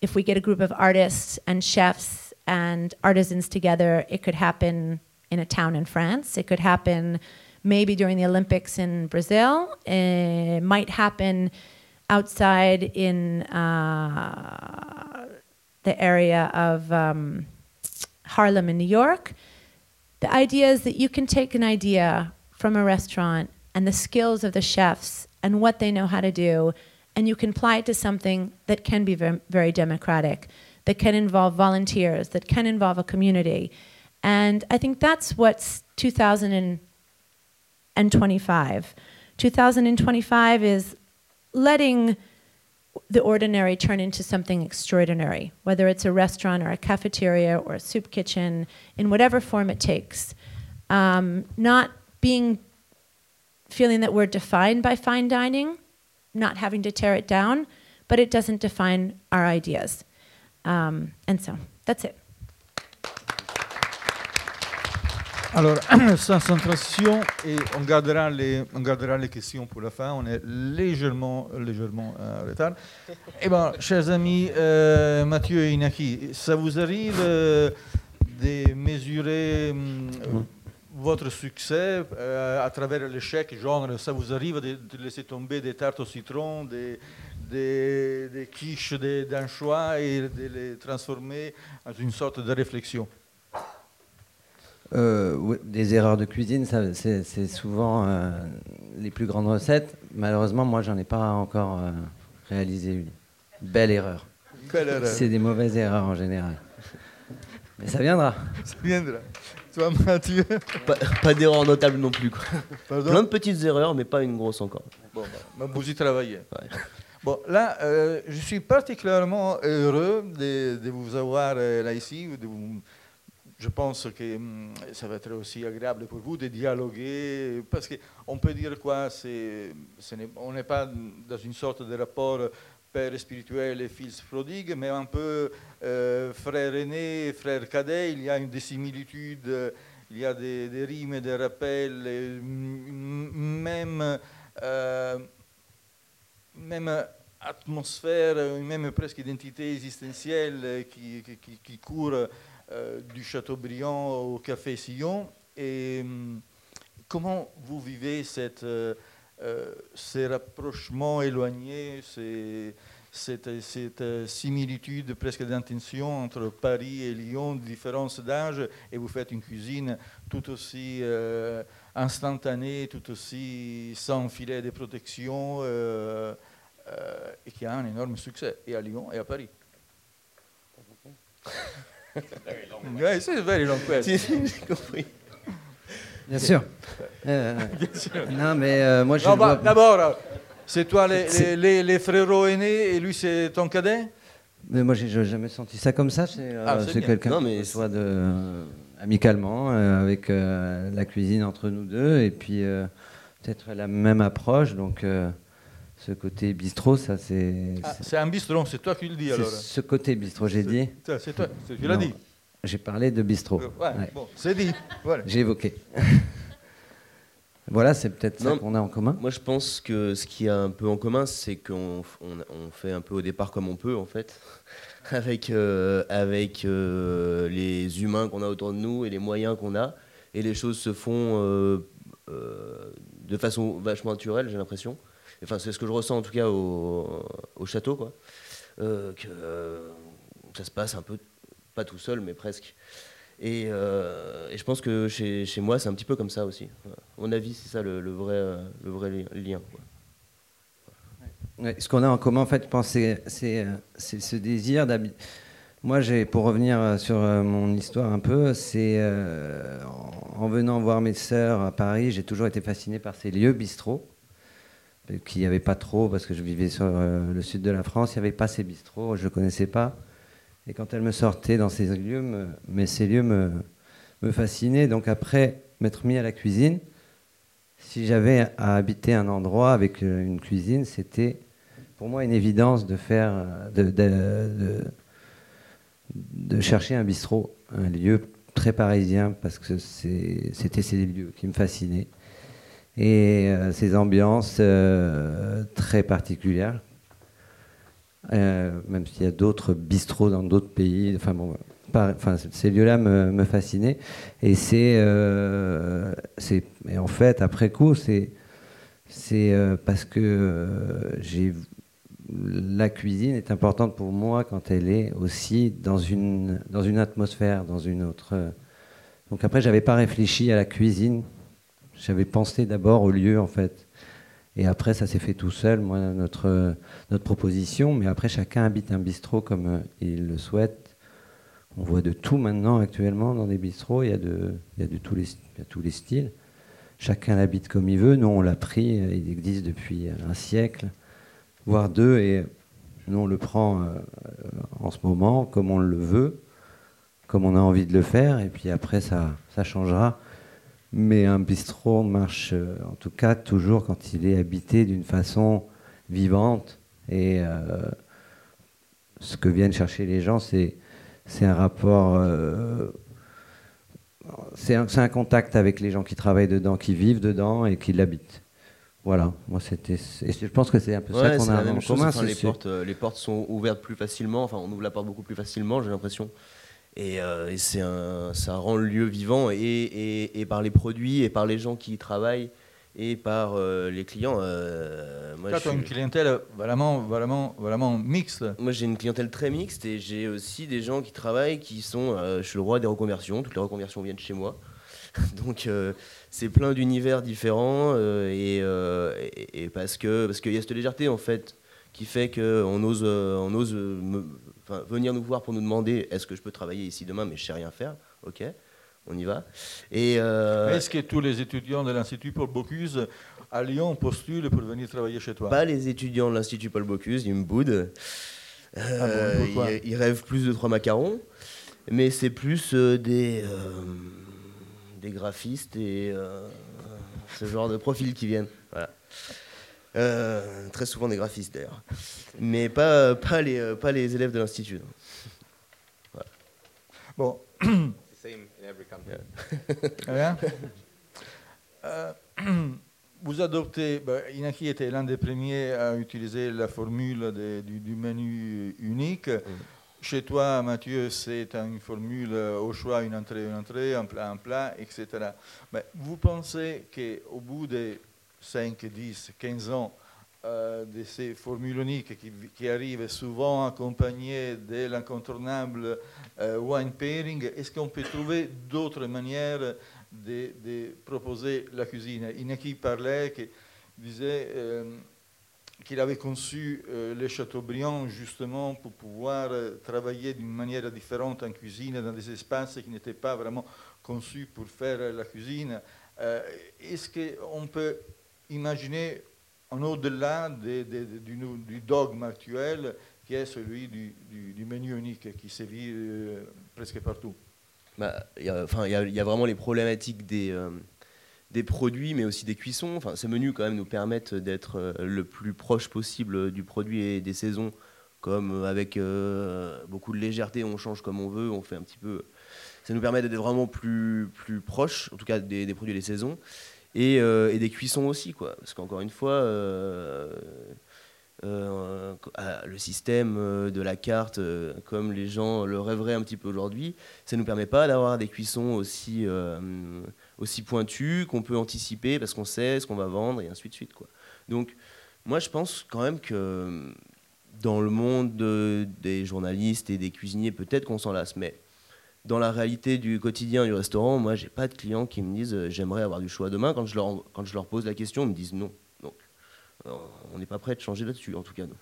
if we get a group of artists and chefs and artisans together, it could happen in a town in France. It could happen maybe during the Olympics in Brazil. It might happen outside in uh, the area of um, Harlem in New York. The idea is that you can take an idea from a restaurant and the skills of the chefs and what they know how to do, and you can apply it to something that can be very, very democratic, that can involve volunteers, that can involve a community. And I think that's what's 2025. 2025 is letting the ordinary turn into something extraordinary, whether it's a restaurant or a cafeteria or a soup kitchen, in whatever form it takes. Um, not being, feeling that we're defined by fine dining, not having to tear it down, but it doesn't define our ideas. Um, and so that's it. Alors, sans transition, et on gardera, les, on gardera les questions pour la fin, on est légèrement, légèrement en retard. Eh bien, chers amis, euh, Mathieu et Inaki, ça vous arrive euh, de mesurer hum, votre succès euh, à travers l'échec, genre, ça vous arrive de, de laisser tomber des tartes au citron, des, des, des quiches d'anchois et de les transformer en une sorte de réflexion? Euh, oui, des erreurs de cuisine, ça, c'est, c'est souvent euh, les plus grandes recettes. Malheureusement, moi, j'en ai pas encore euh, réalisé une. Belle erreur. Belle erreur. C'est des mauvaises erreurs en général. Mais ça viendra. Ça viendra. Toi, Mathieu Pas, pas d'erreur notable non plus. Quoi. Pardon Plein de petites erreurs, mais pas une grosse encore. Bon, bah, vous y travaillez. Ouais. Bon, là, euh, je suis particulièrement heureux de, de vous avoir euh, là ici. de vous- je pense que hum, ça va être aussi agréable pour vous de dialoguer, parce qu'on peut dire quoi, on n'est pas dans une sorte de rapport père spirituel et fils prodigue, mais un peu euh, frère aîné, frère cadet, il y a une euh, il y a des, rimes, des rappels, et, mm, même, euh, même atmosphère, même presque identité existentielle qui, court du Chateaubriand au Café Sillon. Et hum, comment vous vivez euh, euh, ces rapprochements éloignés, cette, euh, similitude presque d'intention entre Paris et Lyon, différence d'âge, et vous faites une cuisine tout aussi euh, instantanée, tout aussi sans filet de protection, euh, euh, et qui a un énorme succès, et à Lyon et à Paris? Ouais, c'est very long question. J'ai compris. Bien sûr. Euh, non, mais euh, moi, je Non, bah, dois- D'abord, c'est toi les, C'est- les, les- les frérots aînés et lui c'est ton cadet? Mais moi, j'ai jamais senti ça comme ça. C'est euh, Ah, c'est c'est bien. quelqu'un Non, qui reçoit de, euh, amicalement, euh, avec euh, la cuisine entre nous deux, et puis euh, peut-être la même approche. Donc, euh, ce côté bistrot, ça, c'est. Ah, c'est- C'est un bistrot, c'est toi qui le dis alors. ce côté bistrot, j'ai dit. C'est toi, tu l'as dit. J'ai parlé de bistrot. Euh, ouais, Ouais. Bon, c'est dit. Voilà. J'ai évoqué. voilà, c'est peut-être ça qu'on a en commun. Moi, je pense que ce qui a un peu en commun, c'est qu'on on, on fait un peu au départ comme on peut, en fait, avec, euh, avec euh, les humains qu'on a autour de nous et les moyens qu'on a. Et les choses se font euh, euh, de façon vachement naturelle, j'ai l'impression. Enfin, c'est ce que je ressens en tout cas au, au château, quoi. Euh, que euh, ça se passe un peu, pas tout seul, mais presque. Et, euh, je pense que chez, moi, c'est un petit peu comme ça aussi. À mon avis, c'est ça le, vrai, le vrai li- lien. ce qu'on a en commun, en fait, c'est ce désir d'habiter. Moi, pour revenir sur mon histoire un peu, c'est en, en venant voir mes sœurs à Paris, j'ai toujours été fasciné par ces lieux bistrots, qu'il n'y avait pas trop, parce que je vivais sur euh, le sud de la France, il n'y avait pas ces bistrots, je ne connaissais pas. Et quand elles me sortaient dans ces lieux, mais ces lieux me, fascinaient. Donc après m'être mis à la cuisine, si j'avais à habiter un endroit avec euh, une cuisine, c'était pour moi une évidence de faire, euh, de, de- chercher un bistrot, un lieu très parisien, parce que c'était ces lieux qui me fascinaient. Et euh, ces ambiances euh, très particulières, euh, même s'il y a d'autres bistrots dans d'autres pays, enfin ces lieux-là me, fascinaient. Et c'est, euh, en fait, après coup, c'est, parce que la cuisine est importante pour moi quand elle est aussi dans une, dans une atmosphère, dans une autre. Donc après, j'avais pas réfléchi à la cuisine. J'avais pensé d'abord au lieu, en fait. Et après, ça s'est fait tout seul, moi, notre, notre proposition. Mais après, chacun habite un bistrot comme euh, il le souhaite. On voit de tout maintenant, actuellement, dans des bistrots. Il y a de, il y a de tous, les, tous les styles. Chacun l'habite comme il veut. Nous, on l'a pris. euh, Il existe depuis un siècle, voire deux. Et nous, on le prend euh, en ce moment comme on le veut, comme on a envie de le faire. Et puis après, ça, ça changera. Mais un bistrot marche, euh, en tout cas, toujours quand il est habité d'une façon vivante. Et euh, ce que viennent chercher les gens, c'est c'est un rapport, euh, c'est un, contact avec les gens qui travaillent dedans, qui vivent dedans et qui l'habitent. Voilà, moi c'était, et je pense que c'est un peu ça qu'on a la même en chose. commun. enfin, c'est- les, c'est- portes, les portes sont ouvertes plus facilement, enfin on ouvre la porte beaucoup plus facilement, j'ai l'impression. Et, euh, et c'est un, ça rend le lieu vivant et, et, et par les produits et par les gens qui y travaillent et par euh, les clients. euh, moi, Toi, je une clientèle vraiment, vraiment, vraiment mixte. moi, j'ai une clientèle très mixte et j'ai aussi des gens qui travaillent qui sont. euh, je suis le roi des reconversions. Toutes les reconversions viennent chez moi. Donc, euh, c'est plein d'univers différents et, parce que parce qu'il y a cette légèreté en fait qui fait qu'on ose, on ose me- enfin, venir nous voir pour nous demander est-ce que je peux travailler ici demain, mais je sais rien faire. Ok, on y va. Et euh, Est-ce que tous les étudiants de l'Institut Paul Bocuse à Lyon postulent pour venir travailler chez toi? Pas les étudiants de l'Institut Paul Bocuse, ils me boudent. Ah Euh, bon, pourquoi? ils, ils rêvent plus de trois macarons, mais c'est plus euh, des, des graphistes et ce genre de profils qui viennent. Voilà. Euh, très souvent des graphistes d'ailleurs. Mais pas, pas, les, euh, pas les élèves de l'Institut. Bon, Same in every country. Rien Euh, Vous adoptez, ben, Inaki était l'un des premiers à utiliser la formule de- du, du menu unique. Chez toi, Mathieu, c'est une formule euh, au choix, une entrée, une entrée, un plat, un plat, etc. Mais vous pensez qu'au bout de 5, 10, 15 ans euh, de ces formules uniques qui, qui arrivent souvent accompagnées de l'incontournable euh, wine pairing, est-ce qu'on peut trouver d'autres manières de, proposer la cuisine? Inaki parlait, que, disait euh, qu'il avait conçu les Chateaubriand justement pour pouvoir travailler d'une manière différente en cuisine dans des espaces qui n'étaient pas vraiment conçus pour faire la cuisine. Est-ce qu'on peut imaginer en au-delà du, du dogme actuel qui est celui du, menu unique qui sévit euh, presque partout Bah, enfin, il y, a- vraiment les problématiques des, euh, des produits, mais aussi des cuissons. Enfin, ces menus, quand même, nous permettent d'être euh, le plus proche possible du produit et des saisons, comme avec euh, beaucoup de légèreté, on change comme on veut, on fait un petit peu. Ça nous permet d'être vraiment plus, plus proche, en tout cas, des, des produits et des saisons. Et, euh, et des cuissons aussi, quoi. Parce qu'encore une fois, euh, euh, le système de la carte, comme les gens le rêveraient un petit peu aujourd'hui, ça ne nous permet pas d'avoir des cuissons aussi, aussi pointues qu'on peut anticiper parce qu'on sait ce qu'on va vendre et ainsi de suite. Quoi. Donc, moi, je pense quand même que dans le monde de- des journalistes et des cuisiniers, peut-être qu'on s'en lasse, mais dans la réalité du quotidien du restaurant, moi, j'ai pas de clients qui me disent euh, j'aimerais avoir du choix demain. Quand je leur, quand je leur pose la question, ils me disent non. Donc, euh, on n'est pas prêt de changer là-dessus, en tout cas. non.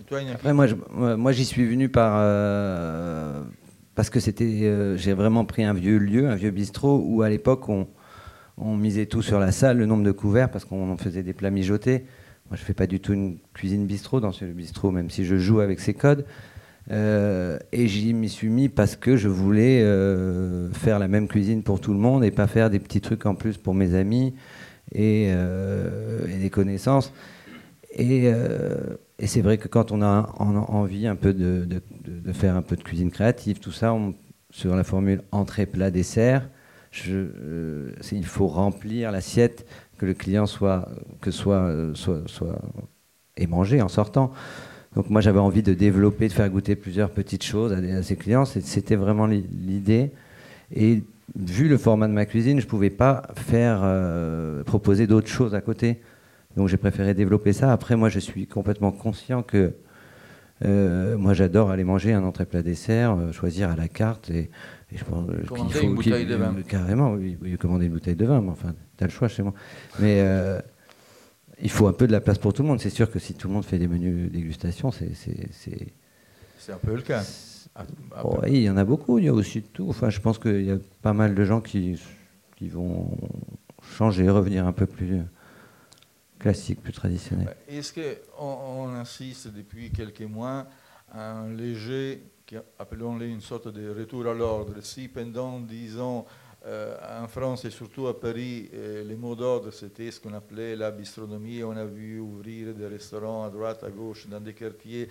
Et toi, Inaki Après, moi, je- moi, j'y suis venu par euh, parce que c'était, euh, j'ai vraiment pris un vieux lieu, un vieux bistrot où à l'époque on, on misait tout sur la salle, le nombre de couverts parce qu'on faisait des plats mijotés. Moi, je fais pas du tout une cuisine bistrot dans ce bistrot, même si je joue avec ces codes. Euh, et j'y m'y suis mis parce que je voulais euh, faire la même cuisine pour tout le monde et pas faire des petits trucs en plus pour mes amis et, euh, des connaissances. Et, c'est vrai que quand on a en- envie un peu de, faire un peu de cuisine créative, tout ça, on- sur la formule entrée, plat, dessert, il faut remplir l'assiette, que le client soit, que soit, soit, soit et manger en sortant. Donc moi j'avais envie de développer, de faire goûter plusieurs petites choses à, ses clients. C'était vraiment l'i- l'idée. Et vu le format de ma cuisine, je ne pouvais pas faire euh, proposer d'autres choses à côté Donc j'ai préféré développer ça. Après, moi, je suis complètement conscient que euh, moi, j'adore aller manger un entrée plat dessert, euh, choisir à la carte et, et je pense qu'il faut une bouteille de vin. carrément, oui, oui, commander une bouteille de vin. Mais enfin, t'as le choix chez moi. Mais il faut un peu de la place pour tout le monde. C'est sûr que si tout le monde fait des menus dégustation, c'est c'est- un peu le cas. Oh, oui, il y en a beaucoup, il y a aussi de tout. Enfin, je pense qu'il y a pas mal de gens qui, qui vont changer, revenir un peu plus classique, plus traditionnel. Est-ce qu'on on insiste depuis quelques mois à un léger, appelons-le une sorte de retour à l'ordre? Si pendant, disons, euh, en France et surtout à Paris, euh, les mots d'ordre, c'était ce qu'on appelait la bistronomie, on a vu ouvrir des restaurants à droite, à gauche, dans des quartiers,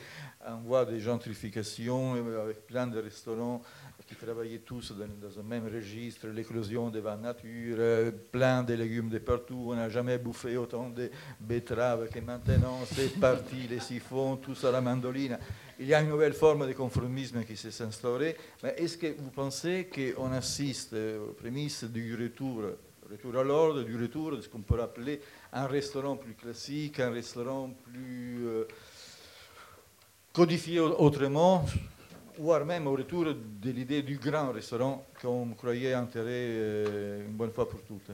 en voie de gentrification, avec plein de restaurants qui travaillaient tous dans, un même registre, l'éclosion des vins nature, euh, plein de légumes de partout, on n'a jamais bouffé autant de betteraves que maintenant, c'est parti, les siphons, tout ça, la mandoline. Il y a une nouvelle forme de conformisme qui s'est instaurée, mais est-ce que vous pensez qu'on assiste aux prémices du retour, retour à l'ordre, du retour de ce qu'on peut appeler un restaurant plus classique, un restaurant plus euh, codifié au- autrement, voire même au retour de l'idée du grand restaurant qu'on croyait enterré euh, une bonne fois pour toutes?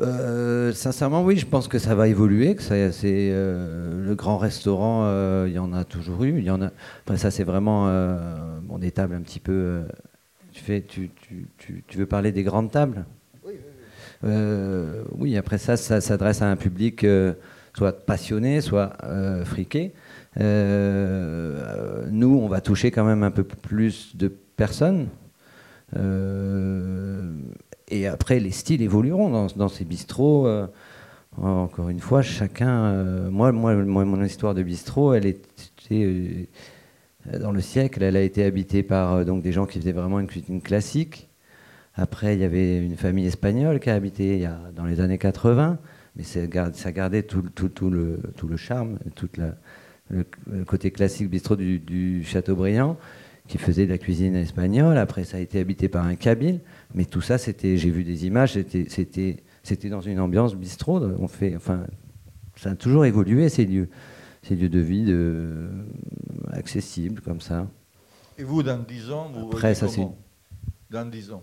Euh, sincèrement, oui, je pense que ça va évoluer. Que ça, c'est euh, le grand restaurant, euh, il y en a toujours eu. Il y en a. Après, ça, c'est vraiment bon, des tables un petit peu. tu fais, tu, tu, tu, tu veux parler des grandes tables? Euh, oui, après ça, ça s'adresse à un public soit passionné, soit friqué. Nous, on va toucher quand même un peu plus de personnes. Et après, les styles évolueront dans, ces bistrots. euh, encore une fois, chacun. euh, moi, moi, mon histoire de bistrot, elle était euh, dans le siècle. Elle a été habitée par donc des gens qui faisaient vraiment une cuisine classique. Après, il y avait une famille espagnole qui a habité dans les années 80, mais ça gardait tout, tout, tout le, tout le charme, le, le côté classique bistrot du, du Châteaubriand, qui faisait de la cuisine espagnole. Après, ça a été habité par un Kabyle, mais tout ça, c'était, j'ai vu des images, c'était, c'était, c'était dans une ambiance bistrot. On fait, enfin, ça a toujours évolué ces lieux, ces lieux de vie de, accessibles comme ça. Et vous, dans 10 ans, vous Après, ça, c'est comment? Dans 10 ans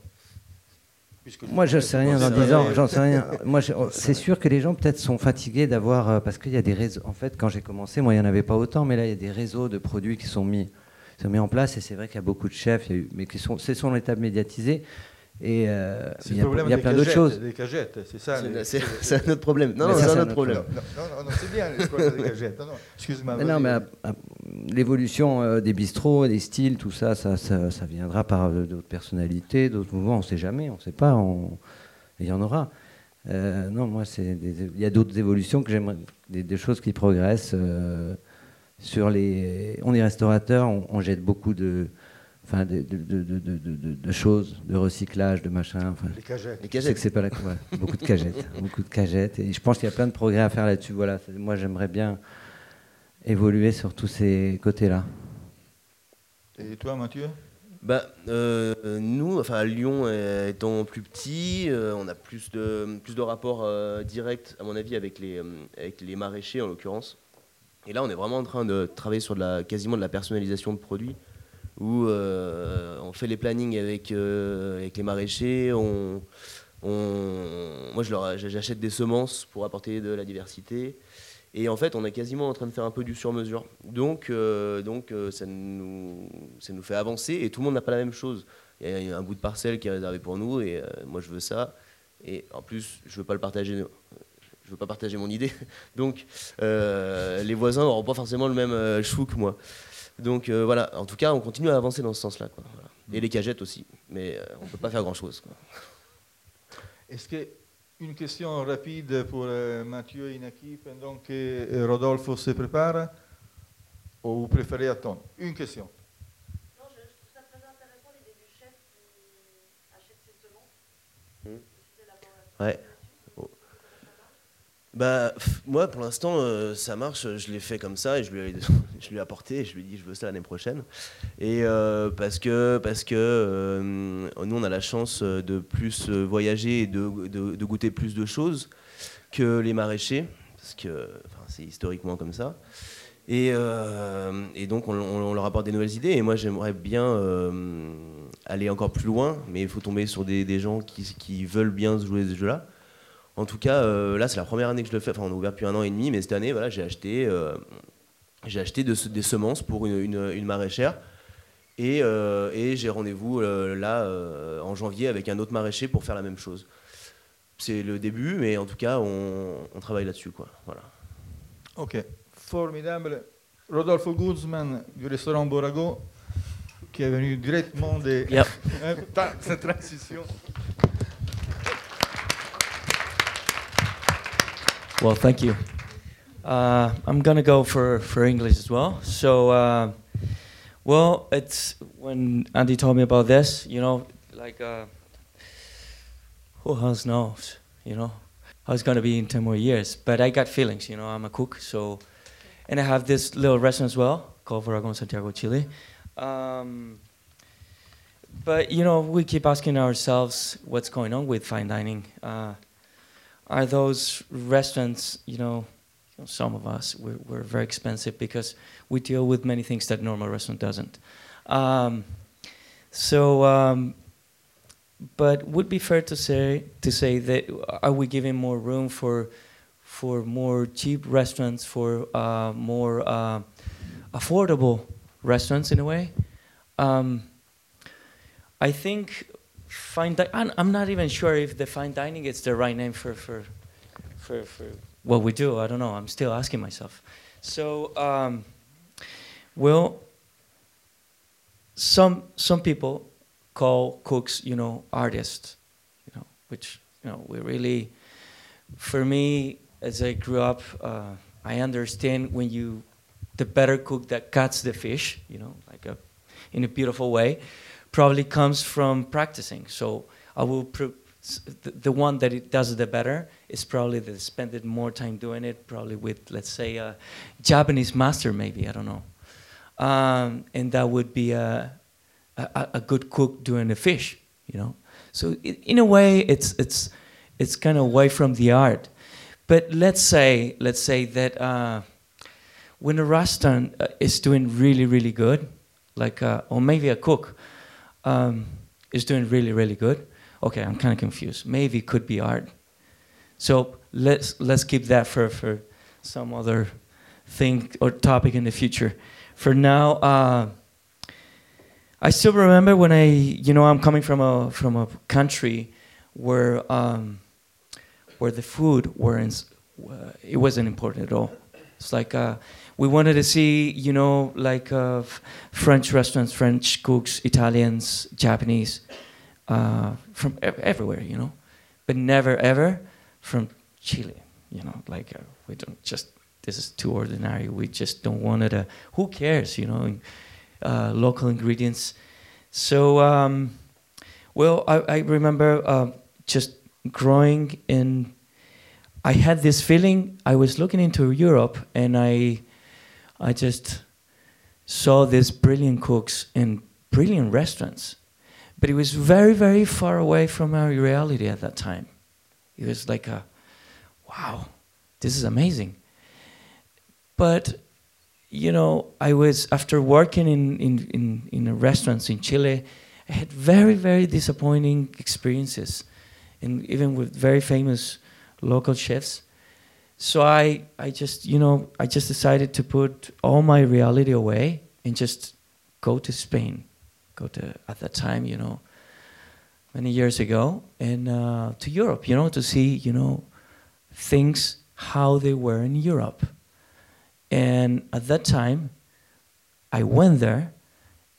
Puisque Moi, je vous sais rien dans considérez- 10 ans, j'en sais rien. Moi, oh, c'est sûr que les gens peut-être sont fatigués d'avoir, euh, parce qu'il y a des réseaux. En fait, quand j'ai commencé, moi, il n'y en avait pas autant, mais là, il y a des réseaux de produits qui sont mis, sont mis en place, et c'est vrai qu'il y a beaucoup de chefs, il y a eu- mais qui sont, ce sont les tables médiatisées, et euh, C'est il y a, problème il y a des plein d'autres choses. Des cagettes, c'est ça. C'est- les- C'est c'est un autre problème. Non, non, c'est un autre problème. Non, non, non, non, c'est bien le problème des cagettes. Non, non, excuse-moi. Mais non, mais vas-y. à- à- l'évolution euh, des bistrots, des styles, tout ça, ça, ça, ça viendra par euh, d'autres personnalités, d'autres mouvements. On ne sait jamais, on ne sait pas. on- Il y en aura. Euh, non, moi, c'est des- il y a d'autres évolutions que j'aimerais, des, des choses qui progressent euh, sur les. On est restaurateur, on, on jette beaucoup de, enfin, de, de- de- de- de- de- de choses, de recyclage, de machin. Enfin, Les cagettes. Les cagettes. c'est pas la ouais, beaucoup de cagettes, beaucoup de cagettes. Et je pense qu'il y a plein de progrès à faire là-dessus. Voilà, moi j'aimerais bien évoluer sur tous ces côtés-là. Et toi, Mathieu? Bah, euh, nous, enfin à Lyon euh, étant plus petit, euh, on a plus de, plus de rapports euh, directs, à mon avis, avec les, euh, avec les maraîchers en l'occurrence. Et là, on est vraiment en train de travailler sur de la, quasiment de la personnalisation de produits, où euh, on fait les plannings avec, euh, les maraîchers. Moi, j'achète des semences pour apporter de la diversité. Et en fait, on est quasiment en train de faire un peu du sur-mesure. Donc, euh, ça, nous, ça nous fait avancer et tout le monde n'a pas la même chose. Il y a un bout de parcelle qui est réservé pour nous et moi je veux ça. Et en plus, je veux pas le partager. Je veux pas partager mon idée. Donc, euh, les voisins n'auront pas forcément le même euh, chou que moi. Donc euh, voilà. En tout cas, on continue à avancer dans ce sens-là. quoi. Voilà. Et les cagettes aussi. Mais euh, on peut pas faire grand-chose. quoi. Est-ce que une question rapide pour Mathieu et Inaki pendant que Rodolfo se prépare? Ou vous préférez attendre? Une question. Ouais. Bah, moi, pour l'instant, euh, ça marche. Je l'ai fait comme ça et je lui ai, je lui apporté. Et je lui ai dit, je veux ça l'année prochaine. Et euh, parce que, parce que euh, nous, on a la chance de plus voyager et de, de- goûter plus de choses que les maraîchers, parce que enfin, c'est historiquement comme ça. Et, et donc, on, leur apporte des nouvelles idées. Et moi, j'aimerais bien aller encore plus loin, mais il faut tomber sur des, des gens qui, qui veulent bien jouer ce jeu-là. En tout cas, euh, là, c'est la première année que je le fais. Enfin, on a ouvert depuis un an et demi, mais cette année, voilà, j'ai acheté, euh, j'ai acheté de- des semences pour une, une- une maraîchère. Et, euh, et j'ai rendez-vous euh, là euh, en janvier avec un autre maraîcher pour faire la même chose. C'est le début, mais en tout cas, on, on travaille là-dessus, quoi. Voilà. Ok, formidable. Rodolfo Guzman du restaurant Borago, qui est venu directement de Yep. Transition. Well, thank you. Uh, I'm gonna go for, for English as well. So, uh, well, it's when Andy told me about this, you know, like, uh, who else knows, you know, how it's gonna be in 10 more years. But I got feelings, you know, I'm a cook, so, and I have this little restaurant as well called Borago in Santiago, Chile. Um, but, you know, we keep asking ourselves what's going on with fine dining. Uh, are those restaurants, you know, some of us, we're, we're very expensive because we deal with many things that normal restaurant doesn't. Um, so, um, but would be fair to say to say that are we giving more room for for more cheap restaurants, for uh, more uh, affordable restaurants in a way? Um, I think fine. Di- I'm, I'm not even sure if the fine dining is the right name for for for for what we do. I don't know. I'm still asking myself. So, um, well, some some people call cooks, you know, artists, you know, which you know we really. For me, as I grew up, uh, I understand when you, the better cook that cuts the fish, you know, like a, in a beautiful way, probably comes from practicing. So I will. Pr- the, one that it does the better is probably that spent it more time doing it, probably with let's say a Japanese master, maybe I don't know, um, and that would be a, a a good cook doing the fish, you know. So i in a way, it's it's it's kind of away from the art. But let's say let's say that uh, when a restaurant uh, is doing really really good, like uh, or maybe a cook um, is doing really really good. Okay, I'm kind of confused. Maybe it could be art. So let's let's keep that for for some other thing or topic in the future. For now, uh, I still remember when I, you know, I'm coming from a from a country where um, where the food weren't uh, it wasn't important at all. It's like uh, we wanted to see, you know, like uh, French restaurants, French cooks, Italians, Japanese, uh, from ev- everywhere, you know, but never ever from Chile, you know, like uh, we don't just this is too ordinary. We just don't want it. Uh, who cares, you know, uh, local ingredients. So, um, well, I, I remember just growing in. I had this feeling. I was looking into Europe, and I, I just saw these brilliant cooks in brilliant restaurants, but it was very, very far away from our reality at that time. It was like a, wow, this is amazing. But you know, I was after working in in in, in restaurants in Chile, I had very very disappointing experiences, and even with very famous local chefs. So I I just you know I just decided to put all my reality away and just go to Spain, go to at that time you know many years ago and uh, to Europe you know to see you know things how they were in Europe. And at that time, I went there,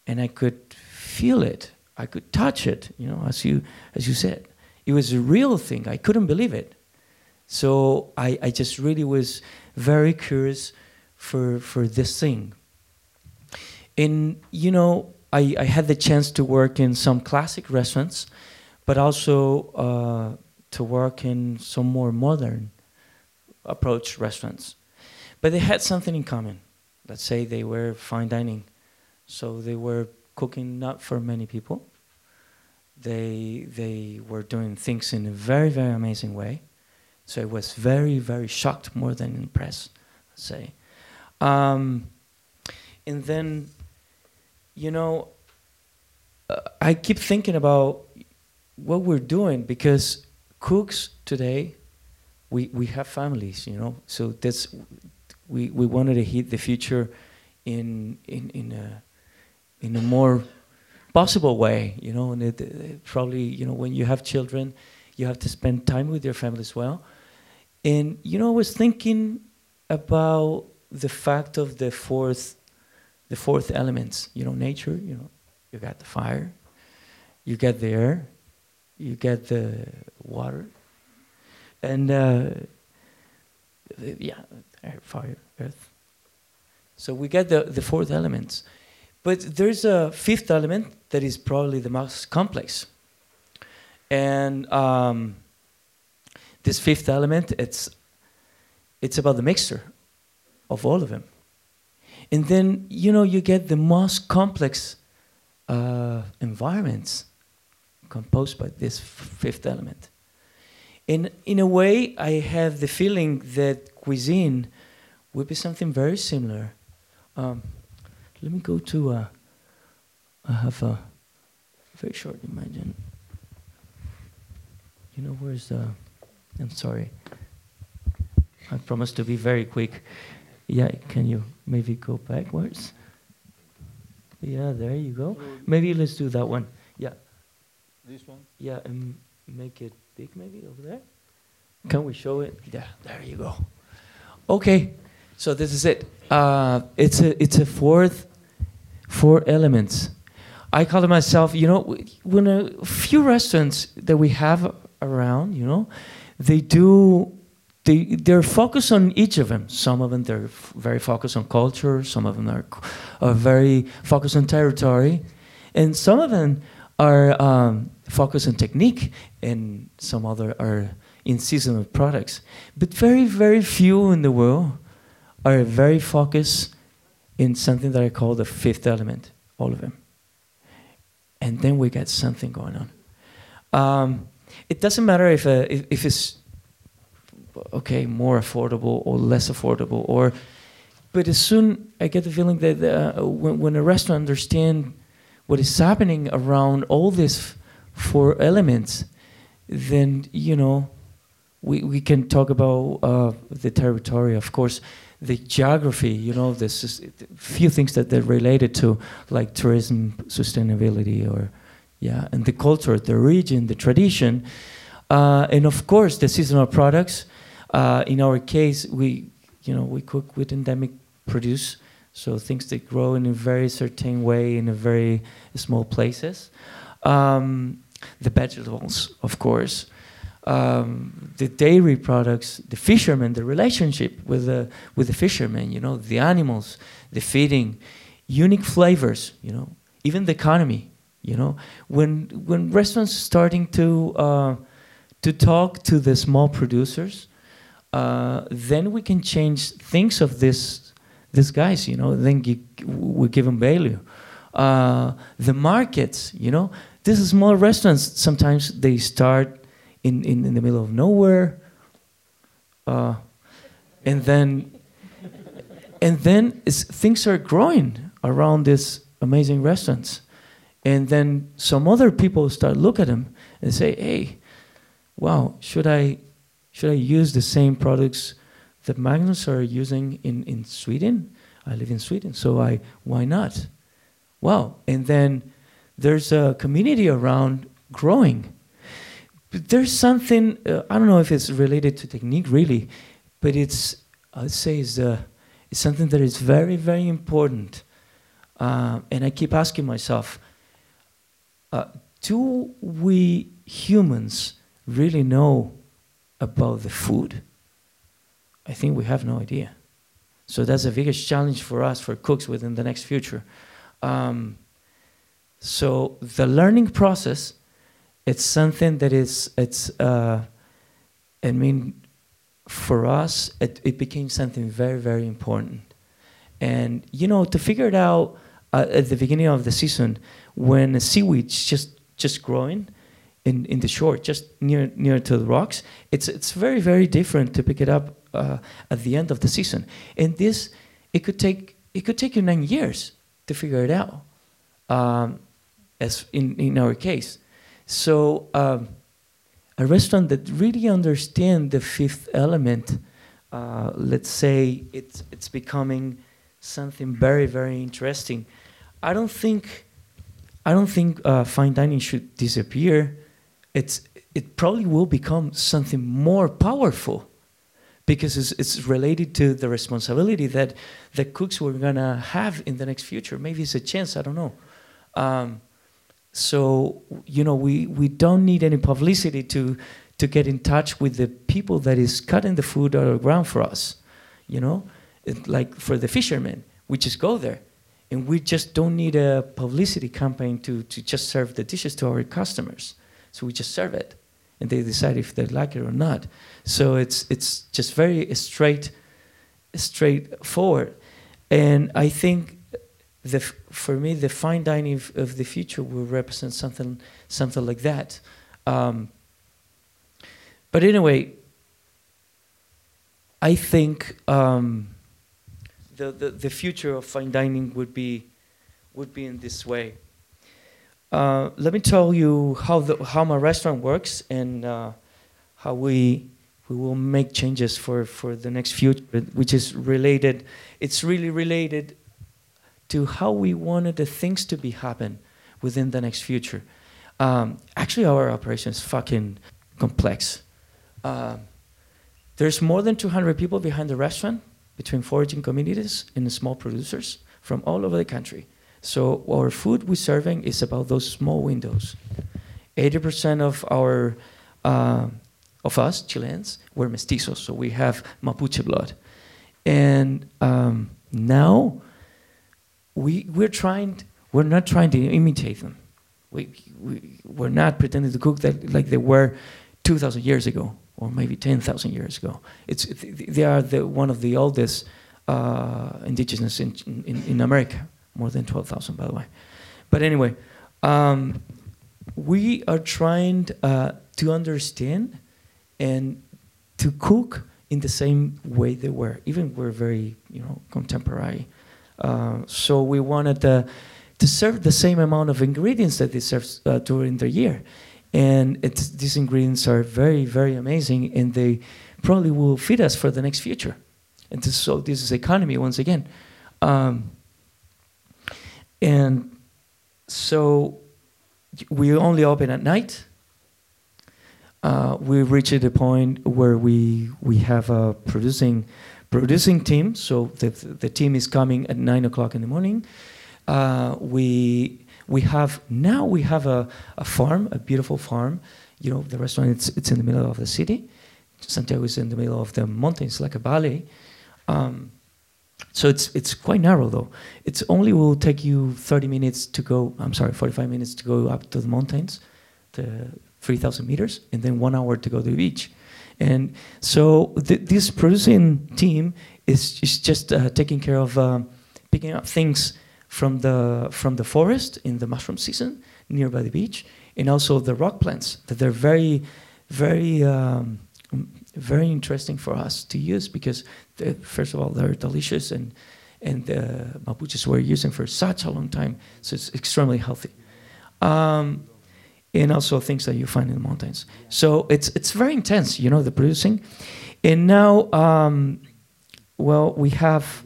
and I could feel it. I could touch it. You know, as you as you said, it was a real thing. I couldn't believe it. So I, I just really was very curious for for this thing. And you know, I, I had the chance to work in some classic restaurants, but also uh, to work in some more modern approach restaurants. But they had something in common. Let's say they were fine dining, so they were cooking not for many people. They they were doing things in a very very amazing way. So I was very very shocked, more than impressed. Say, um, and then, you know, uh, I keep thinking about what we're doing because cooks today, we we have families, you know. So that's we we wanted to hit the future in in in a in a more possible way, you know. And it, it probably you know when you have children, you have to spend time with your family as well. And you know, I was thinking about the fact of the fourth the fourth elements, you know, nature, you know, you got the fire, you get the air, you get the water, and uh, yeah, air, fire, earth. So we get the, the fourth elements. But there's a fifth element that is probably the most complex. And um, this fifth element, it's, it's about the mixture of all of them. And then, you know, you get the most complex uh, environments composed by this fifth element. In, in a way, I have the feeling that cuisine would be something very similar. Um, let me go to, uh, I have a very short imagine. You know, where's the, I'm sorry. I promise to be very quick. Yeah, can you maybe go backwards? Yeah, there you go. Maybe let's do that one. Yeah. This one? Yeah, and make it big maybe over there. Can we show it? Yeah, there you go. Okay, so this is it. Uh, it's a it's a fourth four elements. I call it myself. You know, when a few restaurants that we have around, you know, they do they they're focused on each of them. Some of them they're f- very focused on culture. Some of them are, are very focused on territory, and some of them are um, focused on technique, and some other are in seasonal products. But very very few in the world are very focused in something that I call the fifth element. All of them, and then we get something going on. Um, it doesn't matter if, uh, if if it's okay, more affordable or less affordable, or but as soon I get the feeling that uh, when, when a restaurant understand what is happening around all these four elements, then you know we, we can talk about uh, the territory, of course, the geography. You know, this is few things that they're related to, like tourism, sustainability, or yeah, and the culture, the region, the tradition, uh, and of course the seasonal products. Uh, in our case, we, you know, we cook with endemic produce, so things that grow in a very certain way in a very small places. Um, the vegetables, of course, um, the dairy products, the fishermen, the relationship with the with the fishermen, you know, the animals, the feeding, unique flavors, you know, even the economy, you know, when when restaurants starting to uh, to talk to the small producers uh, then we can change things of this these guys you know? Then you, we give them value. Uh, the markets you know? These small restaurants sometimes they start in, in, in the middle of nowhere uh, and then and then things are growing around these amazing restaurants and then some other people start look at them and say hey wow should i should I use the same products that Magnus are using in, in Sweden? I live in Sweden, so I why not? Wow. And then there's a community around growing. But there's something, uh, I don't know if it's related to technique really, but it's, I'd say it's, uh, it's something that is very, very important. Uh, and I keep asking myself, uh, do we humans really know about the food? I think we have no idea. So that's the biggest challenge for us, for cooks within the next future. Um, so the learning process, it's something that is, it's, uh, I mean, for us, it, it became something very, very important. And you know, to figure it out uh, at the beginning of the season, when seaweed's just just growing in, in the shore, just near near to the rocks, it's it's very, very different to pick it up uh, at the end of the season. And this, it could take it could take you nine years to figure it out, um, as in in our case. So. Um, a restaurant that really understands the fifth element, uh, let's say it's, it's becoming something very, very interesting. I don't think, I don't think uh, fine dining should disappear. It's, it probably will become something more powerful because it's, it's related to the responsibility that the cooks were gonna have in the next future. Maybe it's a chance, I don't know. Um, so you know we, we don't need any publicity to to get in touch with the people that is cutting the food out of the ground for us you know it, like for the fishermen we just go there and we just don't need a publicity campaign to, to just serve the dishes to our customers. So we just serve it and they decide if they like it or not. So it's it's just very straight straightforward. And i think the, for me, the fine dining of, of, the future will represent something, something like that. Um, but anyway, I think um, the, the, the future of fine dining would be, would be in this way. Uh, let me tell you how, the, how my restaurant works and uh, how we, we will make changes for, for the next future, which is related. It's really related to how we wanted the things to be happen within the next future. Um, actually, our operation is fucking complex. Uh, there's more than 200 people behind the restaurant, between foraging communities and small producers from all over the country. So our food we're serving is about those small windows. 80% of our uh, of us Chileans were mestizos, so we have Mapuche blood. And um, now we, we're trying, we're not trying to imitate them. We, we, we're not pretending to cook that like they were 2,000 years ago or maybe 10,000 years ago. It's, they are the, one of the oldest uh, indigenous in, in, in, America, more than 12,000 by the way. But anyway, um, we are trying uh, to understand and to cook in the same way they were. Even we're very, you know, contemporary uh, so we wanted to, to serve the same amount of ingredients that they serve uh, during the year. And these ingredients are very, very amazing, and they probably will feed us for the next future. And this, so this is economy once again. Um, and so we only open at night. Uh, we reached a point where we we have a producing producing team. So the, the team is coming at nine o'clock in the morning. Uh, we we have now we have a, a farm, a beautiful farm. You know, the restaurant it's it's in the middle of the city. Santiago is in the middle of the mountains, like a valley. Um, so it's it's quite narrow though. It's only will take you 30 minutes to go. I'm sorry, 45 minutes to go up to the mountains, the 3,000 meters, and then one hour to go to the beach. And so th this producing team is, is just uh, taking care of uh, picking up things from the, from the forest in the mushroom season nearby the beach, and also the rock plants that they're very, very, um, very interesting for us to use because, first of all, they're delicious and and the Mapuches were using for such a long time, so it's extremely healthy. Um, and also things that you find in the mountains. So it's it's very intense, you know, the producing. And now, um, well, we have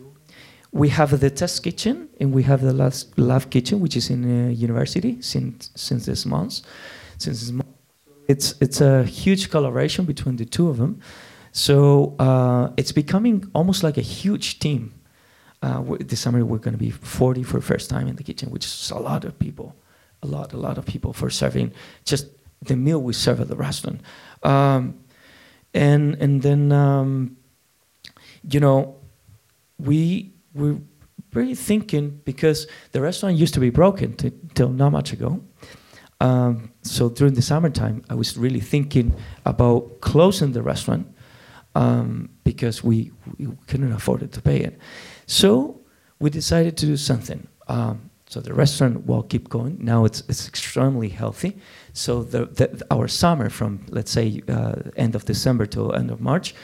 we have the test kitchen and we have the last lab kitchen, which is in a university since since this month. Since this month. it's it's a huge collaboration between the two of them. So uh, it's becoming almost like a huge team. Uh, this summer we're going to be 40 for the first time in the kitchen, which is a lot of people a lot, a lot of people for serving just the meal we serve at the restaurant. Um, and and then um, you know we we really thinking because the restaurant used to be broken till not much ago. Um, so during the summertime, I was really thinking about closing the restaurant. um, because we, we couldn't afford it to pay it. So we decided to do something. Um, so the restaurant will keep going. Now it's, it's extremely healthy. So the, the, our summer from, let's say, uh, end of December to end of March,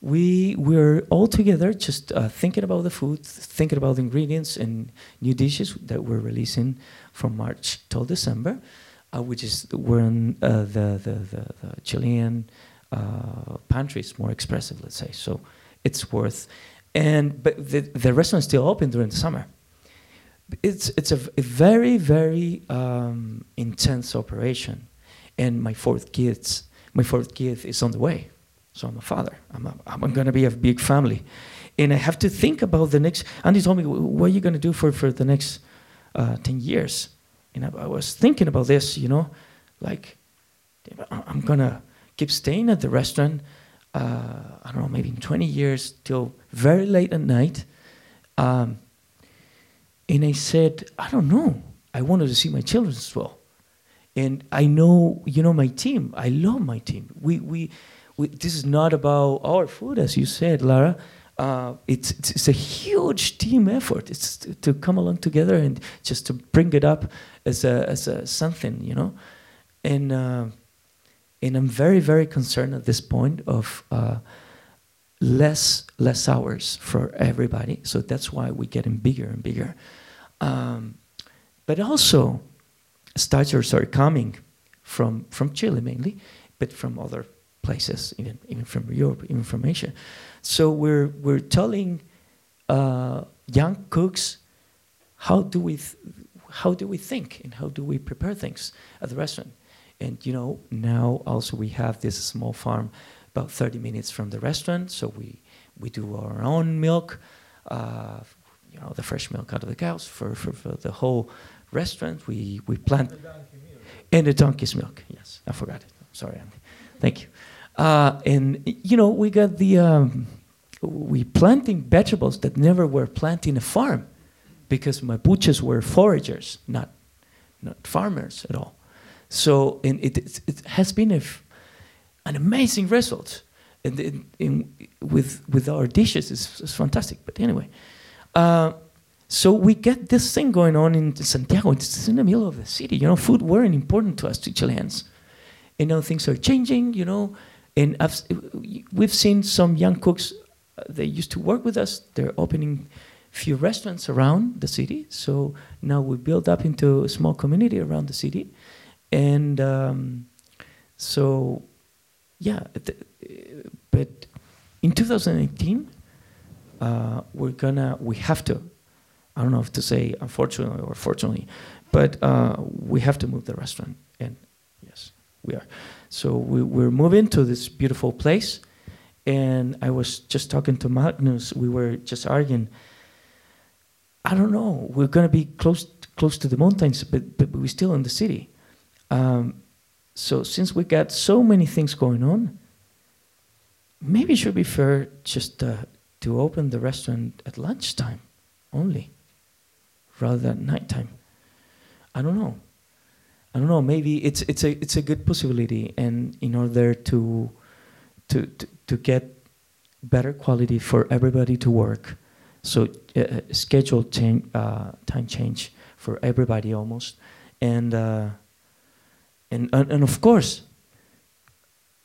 we were all together just uh, thinking about the food, thinking about the ingredients and new dishes that we're releasing from March till December, uh, which is we're in uh, the, the, the, the Chilean uh, pantry is more expressive, let's say. So it's worth, and but the, the restaurant is still open during the summer. It's it's a, a very very um, intense operation, and my fourth kids my fourth kid is on the way. So I'm a father. I'm, a, I'm going to be a big family. And I have to think about the next. Andy told me, what are you going to do for, for the next uh, 10 years? And I, I was thinking about this, you know, like, I'm going to keep staying at the restaurant, uh, I don't know, maybe in 20 years till very late at night. Um, and I said, I don't know. I wanted to see my children as well. And I know, you know, my team. I love my team. We, we, we this is not about our food, as you said, Lara. Uh, it's, it's, it's a huge team effort. It's to, to come along together and just to bring it up as a, as a something, you know. And uh, and I'm very very concerned at this point of uh, less less hours for everybody. So that's why we're getting bigger and bigger. Um, but also, starters are coming from from Chile mainly, but from other places, even even from Europe, even from Asia. So we're we're telling uh, young cooks how do we how do we think and how do we prepare things at the restaurant. And you know now also we have this small farm about 30 minutes from the restaurant, so we we do our own milk. Uh, you know the fresh milk out of the cows for, for, for the whole restaurant. We we plant and the donkey's milk. Yes, I forgot it. Sorry, Andy. Thank you. Uh, and you know we got the um, we planting vegetables that never were planted in a farm because Mapuches were foragers, not not farmers at all. So and it it, it has been a an amazing result. And in, in, with with our dishes, it's, it's fantastic. But anyway, uh, so we get this thing going on in Santiago. It's in the middle of the city. You know, food weren't important to us, to Chileans. And now things are changing. You know, and I've, we've seen some young cooks. uh, They used to work with us. They're opening few restaurants around the city. So now we build up into a small community around the city, and um, so yeah. th- but in 2018, uh, we're gonna we have to. I don't know if to say unfortunately or fortunately, but uh, we have to move the restaurant. And yes, we are. So we, we're moving to this beautiful place. And I was just talking to Magnus. We were just arguing. I don't know. We're going to be close close to the mountains, but but we're still in the city. Um, so since we got so many things going on, maybe it should be fair just uh, to open the restaurant at lunchtime only, rather than nighttime. I don't know. I don't know. Maybe it's it's a it's a good possibility, and in order to to to, to get better quality for everybody to work, so uh, schedule change, uh, time change for everybody almost, and, uh, and and and of course,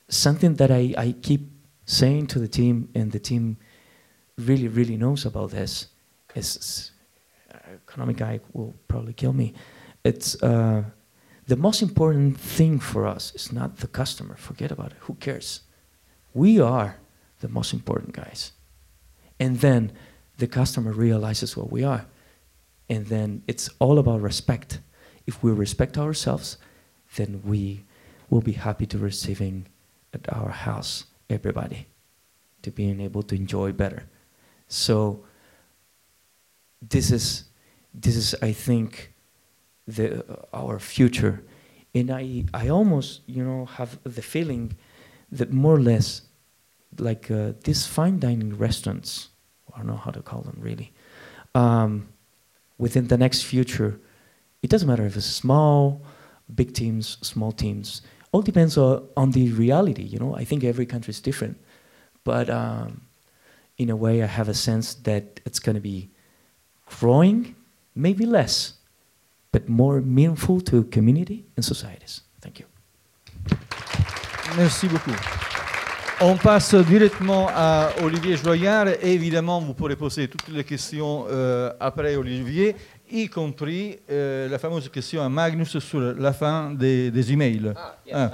something that I, I keep saying to the team, and the team really really knows about this, is uh, economic guy will probably kill me. It's uh, the most important thing for us is not the customer. Forget about it. Who cares? We are the most important guys. And then the customer realizes what we are. And then it's all about respect. If we respect ourselves, then we will be happy to receiving at our house everybody, to being able to enjoy better. So this is this is I think the our future, and I I almost you know have the feeling that more or less like uh, these fine dining restaurants, I don't know how to call them really, um, within the next future, it doesn't matter if it's small, big teams, small teams, all depends on, on the reality, you know. I think every country is different, but um, in a way, I have a sense that it's going to be growing, maybe less, but more meaningful to community and societies. Thank you. Merci beaucoup. On passe directement à Olivier Joyard et évidemment vous pourrez poser toutes les questions euh, après Olivier, y compris euh, la fameuse question à Magnus sur la fin des, des emails. Ah.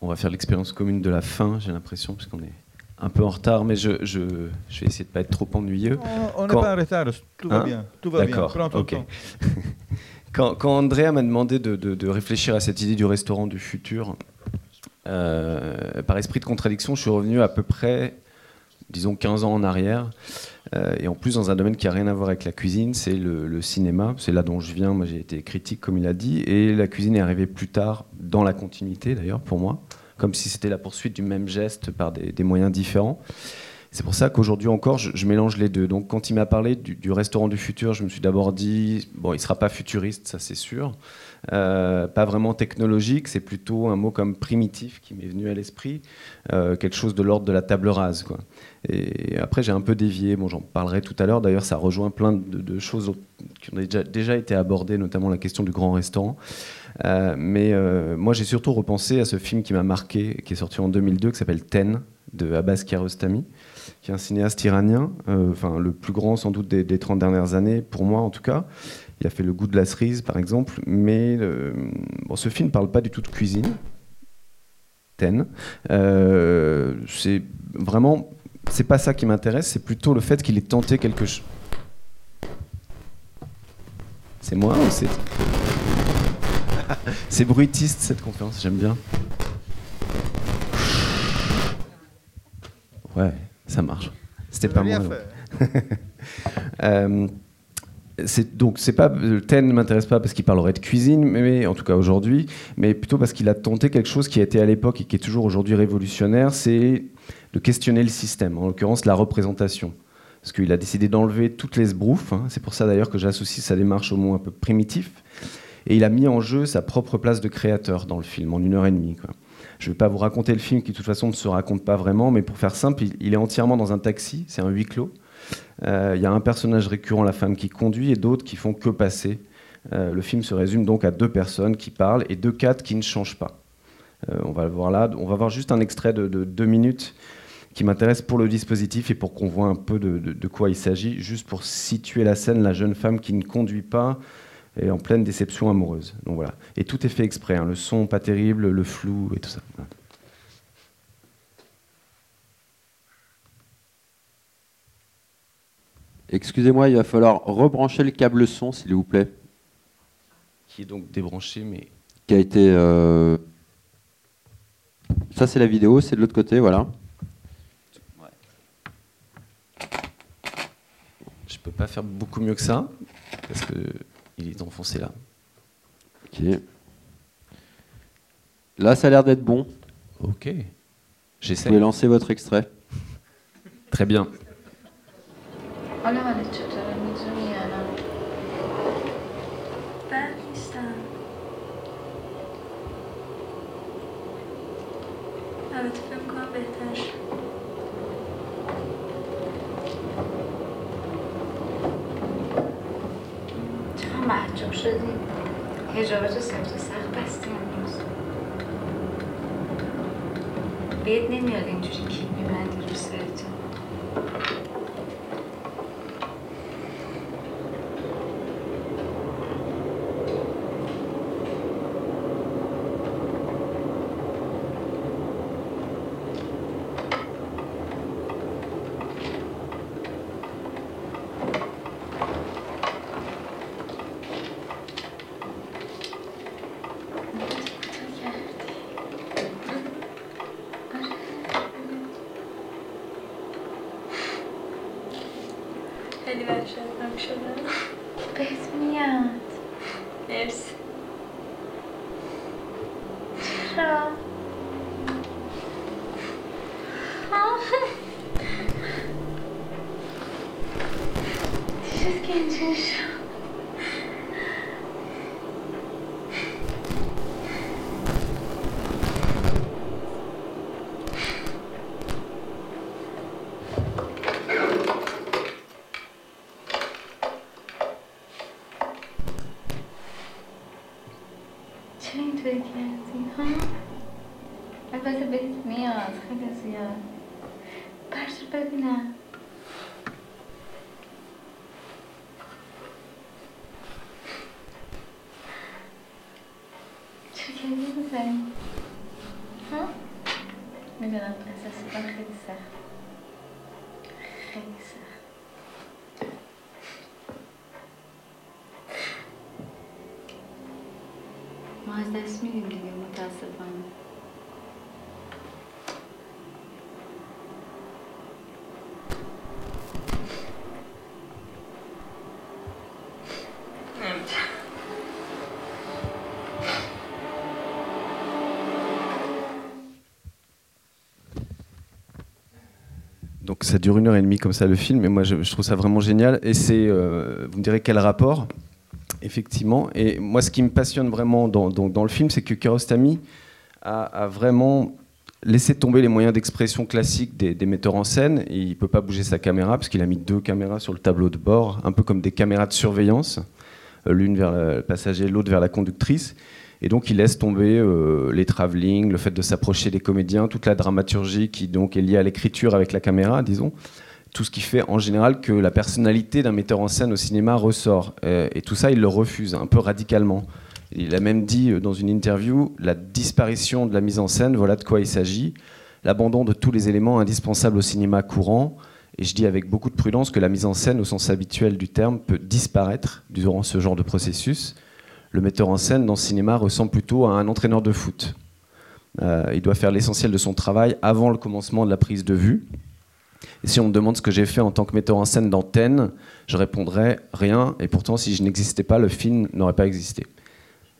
On va faire l'expérience commune de la fin, j'ai l'impression, puisqu'on est un peu en retard, mais je, je, je vais essayer de ne pas être trop ennuyeux. On- n'est Quand- pas en retard, tout va Hein bien. Tout va bien. D'accord, Prends ton ok. temps. Quand, quand Andrea m'a demandé de, de- de réfléchir à cette idée du restaurant du futur, euh, par esprit de contradiction, je suis revenu à peu près, disons, 15 ans en arrière. Euh, et en plus, dans un domaine qui n'a rien à voir avec la cuisine, c'est le, cinéma. C'est là dont je viens. Moi, j'ai été critique, comme il a dit. Et la cuisine est arrivée plus tard, dans la continuité d'ailleurs, pour moi. Comme si c'était la poursuite du même geste par des, moyens différents. C'est pour ça qu'aujourd'hui encore, je, mélange les deux. Donc, quand il m'a parlé du restaurant du futur, je me suis d'abord dit, bon, il ne sera pas futuriste, ça c'est sûr. Euh, pas vraiment technologique, c'est plutôt un mot comme primitif qui m'est venu à l'esprit, euh, quelque chose de l'ordre de la table rase. Et après, j'ai un peu dévié, bon, j'en parlerai tout à l'heure, d'ailleurs, ça rejoint plein de, choses qui ont déjà, été abordées, notamment la question du grand restaurant. Euh, mais moi, j'ai surtout repensé à ce film qui m'a marqué, qui est sorti en 2002, qui s'appelle Ten, de Abbas Kiarostami, qui est un cinéaste iranien, enfin le plus grand sans doute des, des 30 dernières années, pour moi en tout cas. Il a fait Le goût de la cerise, par exemple, mais euh, bon, ce film ne parle pas du tout de cuisine. Ten. Euh, c'est vraiment, c'est pas ça qui m'intéresse, c'est plutôt le fait qu'il ait tenté quelque chose. C'est moi ou c'est. c'est bruitiste cette conférence, j'aime bien. Ouais, ça marche. C'était pas moi. Euh, donc c'est pas le m'intéresse pas parce qu'il parlerait de cuisine, mais, en tout cas aujourd'hui, mais plutôt parce qu'il a tenté quelque chose qui a été à l'époque et qui est toujours aujourd'hui révolutionnaire, c'est de questionner le système, en l'occurrence la représentation. Parce qu'il a décidé d'enlever toutes les sbrouffes, hein. c'est pour ça d'ailleurs que j'associe sa démarche au mot un peu primitif, et il a mis en jeu sa propre place de créateur dans le film, en une heure et demie. Je ne vais pas vous raconter le film qui de toute façon ne se raconte pas vraiment, mais pour faire simple, il est entièrement dans un taxi, c'est un huis clos. Euh, Il y a un personnage récurrent, la femme qui conduit, et d'autres qui font que passer. Euh, le film se résume donc à deux personnes qui parlent et deux cadres qui ne changent pas. Euh, on va le voir là. On va voir juste un extrait de, de deux minutes qui m'intéresse pour le dispositif et pour qu'on voit un peu de, quoi il s'agit, juste pour situer la scène, la jeune femme qui ne conduit pas est en pleine déception amoureuse. Donc voilà. Et tout est fait exprès, hein. le son pas terrible, le flou et tout ça. Excusez-moi, il va falloir rebrancher le câble son, s'il vous plaît, Qui est donc débranché, mais qui a été. euh, Ça, c'est la vidéo, c'est de l'autre côté, voilà. je peux pas faire beaucoup mieux que ça parce que il est enfoncé là. Ok. Là, ça a l'air d'être bon. Ok. Vous J'essaie. pouvez lancer votre extrait. Très bien. حالا حالت چطوره؟ می‌تونی الان بد نیستم. البته فکر کنم بهتر. چقدر محجوب شدی؟ هجابت سفت و سخت بستی امروز. بهت نمیاد اینجوری Can you do the thing? Huh? We're gonna assess the ça dure une heure et demie comme ça le film, et moi je, trouve ça vraiment génial. Et c'est, euh, vous me direz quel rapport, effectivement. Et moi ce qui me passionne vraiment dans, le film, c'est que Kiarostami a, vraiment laissé tomber les moyens d'expression classiques des, des metteurs en scène. Et il peut pas bouger sa caméra parce qu'il a mis deux caméras sur le tableau de bord, un peu comme des caméras de surveillance, euh, l'une vers le passager, l'autre vers la conductrice. Et donc il laisse tomber euh, les travelling, le fait de s'approcher des comédiens, toute la dramaturgie qui donc est liée à l'écriture avec la caméra, disons, tout ce qui fait en général que la personnalité d'un metteur en scène au cinéma ressort. Euh, et tout ça, il le refuse un peu radicalement. Il a même dit euh, dans une interview la disparition de la mise en scène, voilà de quoi il s'agit, l'abandon de tous les éléments indispensables au cinéma courant. Et je dis avec beaucoup de prudence que la mise en scène, au sens habituel du terme, peut disparaître durant ce genre de processus le metteur en scène dans le cinéma ressemble plutôt à un entraîneur de foot. Euh, il doit faire l'essentiel de son travail avant le commencement de la prise de vue. Et si on me demande ce que j'ai fait en tant que metteur en scène d'antenne, je répondrais rien. Et pourtant, si je n'existais pas, le film n'aurait pas existé.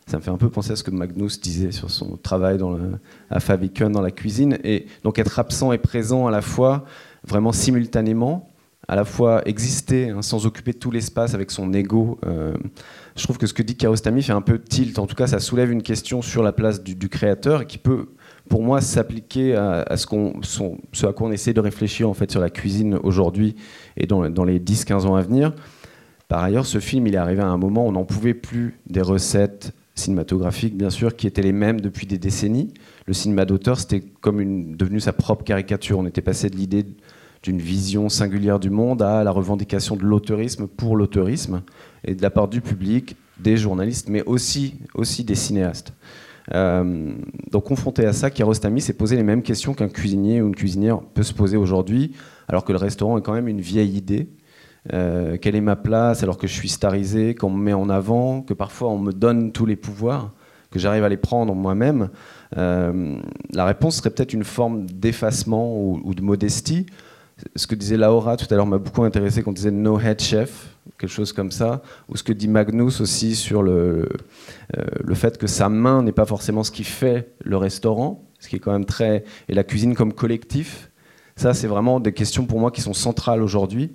Ça me fait un peu penser à ce que Magnus disait sur son travail dans à Fabiken dans la cuisine. Et donc être absent et présent à la fois, vraiment simultanément, à la fois exister hein, sans occuper tout l'espace avec son ego. euh, je trouve que ce que dit Kiarostami fait un peu tilt. En tout cas, ça soulève une question sur la place du, du créateur qui peut, pour moi, s'appliquer à, ce, à quoi on essaie de réfléchir en fait sur la cuisine aujourd'hui et dans, les 10-15 ans à venir. Par ailleurs, ce film, il est arrivé à un moment où on n'en pouvait plus des recettes cinématographiques, bien sûr, qui étaient les mêmes depuis des décennies. Le cinéma d'auteur, c'était comme une, devenu sa propre caricature. On était passé de l'idée d'une vision singulière du monde à la revendication de l'auteurisme pour l'auteurisme et de la part du public, des journalistes, mais aussi, aussi des cinéastes. Euh, donc confronté à ça, Kiarostami s'est posé les mêmes questions qu'un cuisinier ou une cuisinière peut se poser aujourd'hui, alors que le restaurant est quand même une vieille idée. Euh, quelle est ma place alors que je suis starisé, qu'on me met en avant, que parfois on me donne tous les pouvoirs, que j'arrive à les prendre moi-même Euh, La réponse serait peut-être une forme d'effacement ou, ou de modestie. Ce que disait Laura tout à l'heure m'a beaucoup intéressé quand on disait no head chef, quelque chose comme ça, ou ce que dit Magnus aussi sur le, euh, le fait que sa main n'est pas forcément ce qui fait le restaurant, ce qui est quand même très. et la cuisine comme collectif. Ça, c'est vraiment des questions pour moi qui sont centrales aujourd'hui.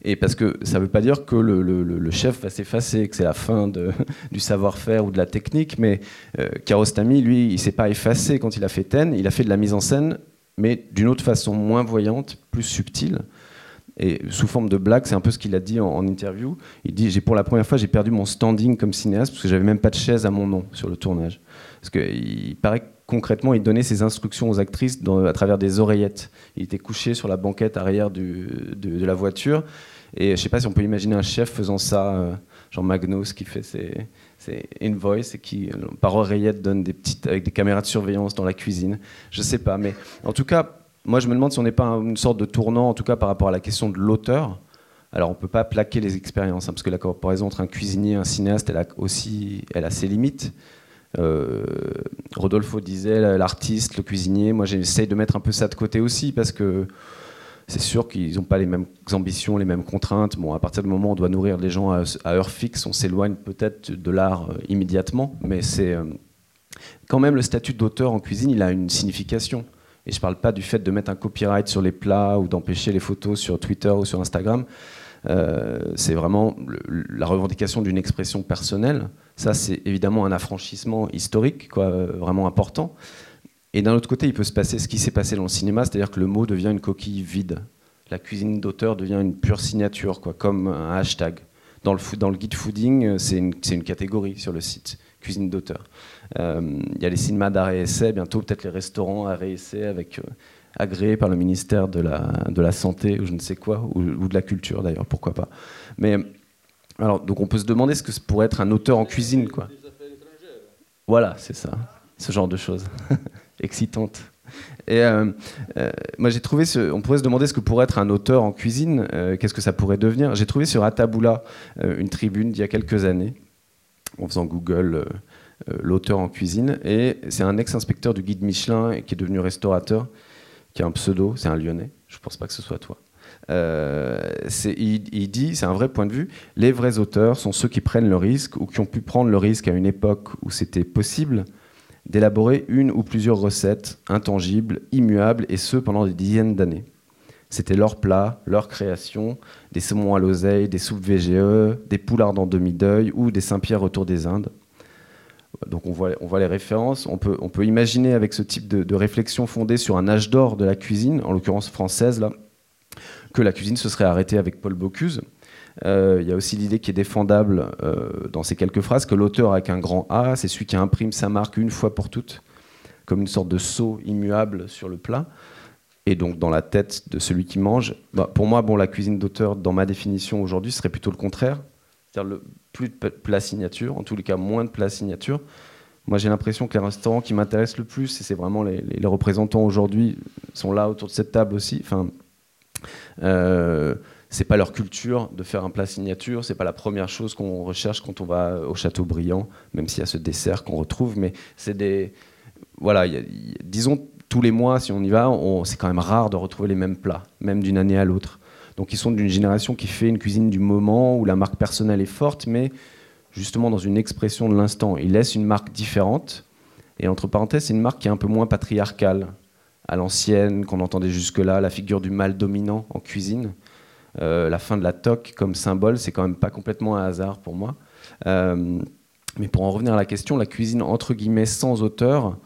Et parce que ça ne veut pas dire que le, le- chef va s'effacer, que c'est la fin de- du savoir-faire ou de la technique, mais euh, Kiarostami, lui, il ne s'est pas effacé quand il a fait Ten, il a fait de la mise en scène, mais d'une autre façon moins voyante, plus subtile. Et sous forme de blague, c'est un peu ce qu'il a dit en, interview. Il dit j'ai pour la première fois j'ai perdu mon standing comme cinéaste parce que j'avais même pas de chaise à mon nom sur le tournage. Parce qu'il paraît que concrètement il donnait ses instructions aux actrices à travers des oreillettes. Il était couché sur la banquette arrière de, la voiture. Et je sais pas si on peut imaginer un chef faisant ça, euh, genre Magnus qui fait ses, ses invoices et qui euh, par oreillette donne des petites avec des caméras de surveillance dans la cuisine. Je sais pas, mais en tout cas moi, je me demande si on n'est pas un- une sorte de tournant, en tout cas par rapport à la question de l'auteur. Alors, on ne peut pas plaquer les expériences, hein, parce que la comparaison entre un cuisinier et un cinéaste, elle a aussi elle a ses limites. Euh, Rodolfo disait l'artiste, le cuisinier. Moi, j'essaye de mettre un peu ça de côté aussi, parce que c'est sûr qu'ils n'ont pas les mêmes ambitions, les mêmes contraintes. Bon, à partir du moment où on doit nourrir les gens à, heure fixe, on s'éloigne peut-être de l'art euh, immédiatement, mais c'est euh, quand même le statut d'auteur en cuisine, il a une signification. Et je ne parle pas du fait de mettre un copyright sur les plats ou d'empêcher les photos sur Twitter ou sur Instagram. Euh, c'est vraiment la revendication d'une expression personnelle. Ça, c'est évidemment un affranchissement historique, quoi, vraiment important. Et d'un autre côté, il peut se passer ce qui s'est passé dans le cinéma, c'est-à-dire que le mot devient une coquille vide. La cuisine d'auteur devient une pure signature, quoi, comme un hashtag. Dans le, fo- dans le guide fooding, euh, c'est une, catégorie sur le site, cuisine d'auteur. Euh, Il y a les cinémas d'arrêt essai, bientôt peut-être les restaurants arrêt essai avec, euh, agréés par le ministère de la, de la Santé ou je ne sais quoi, ou, ou de la Culture d'ailleurs, pourquoi pas. Mais alors, donc on peut se demander ce que pourrait être un auteur en cuisine, quoi. Voilà, c'est ça, ce genre de choses excitantes. Et euh, euh, moi, j'ai trouvé, on pourrait se demander ce que pourrait être un auteur en cuisine, euh, qu'est-ce que ça pourrait devenir. J'ai trouvé sur Ataboula une tribune d'il y a quelques années, en faisant Google l'auteur en cuisine, et c'est un ex-inspecteur du guide Michelin qui est devenu restaurateur, qui a un pseudo, c'est un Lyonnais. Je ne pense pas que ce soit toi. Il dit, c'est un vrai point de vue, les vrais auteurs sont ceux qui prennent le risque ou qui ont pu prendre le risque à une époque où c'était possible d'élaborer une ou plusieurs recettes intangibles, immuables, et ce pendant des dizaines d'années. C'était leur plat, leur création, des saumons à l'oseille, des soupes VGE, des poulards en demi-deuil ou des Saint-Pierre autour des Indes. Donc on voit, on voit les références. On peut, on imaginer avec ce type de, de réflexion fondée sur un âge d'or de la cuisine, en l'occurrence française, là, que la cuisine se serait arrêtée avec Paul Bocuse. Euh, Il y a aussi l'idée qui est défendable euh, dans ces quelques phrases que l'auteur avec un grand A, c'est celui qui imprime sa marque une fois pour toutes, comme une sorte de sceau immuable sur le plat, et donc dans la tête de celui qui mange. Bah, pour moi, bon, la cuisine d'auteur, dans ma définition aujourd'hui, serait plutôt le contraire, c'est-à-dire plus de plats signature, en tous les cas moins de plats signature. Moi, j'ai l'impression que les restaurants qui m'intéressent le plus, et c'est vraiment les représentants aujourd'hui, sont là autour de cette table aussi. Enfin, euh, c'est pas leur culture de faire un plat signature, c'est pas la première chose qu'on recherche quand on va au Châteaubriand, même s'il y a ce dessert qu'on retrouve, mais c'est des voilà, disons tous les mois si on y va, c'est quand même rare de retrouver les mêmes plats, même d'une année à l'autre. Donc ils sont d'une génération qui fait une cuisine du moment où la marque personnelle est forte, mais justement dans une expression de l'instant. Ils laissent une marque différente. Et entre parenthèses, c'est une marque qui est un peu moins patriarcale, à l'ancienne, qu'on entendait jusque-là, la figure du mâle dominant en cuisine. Euh, la fin de la toque comme symbole, c'est quand même pas complètement un hasard pour moi. Euh, mais pour en revenir à la question, la cuisine entre guillemets sans auteur,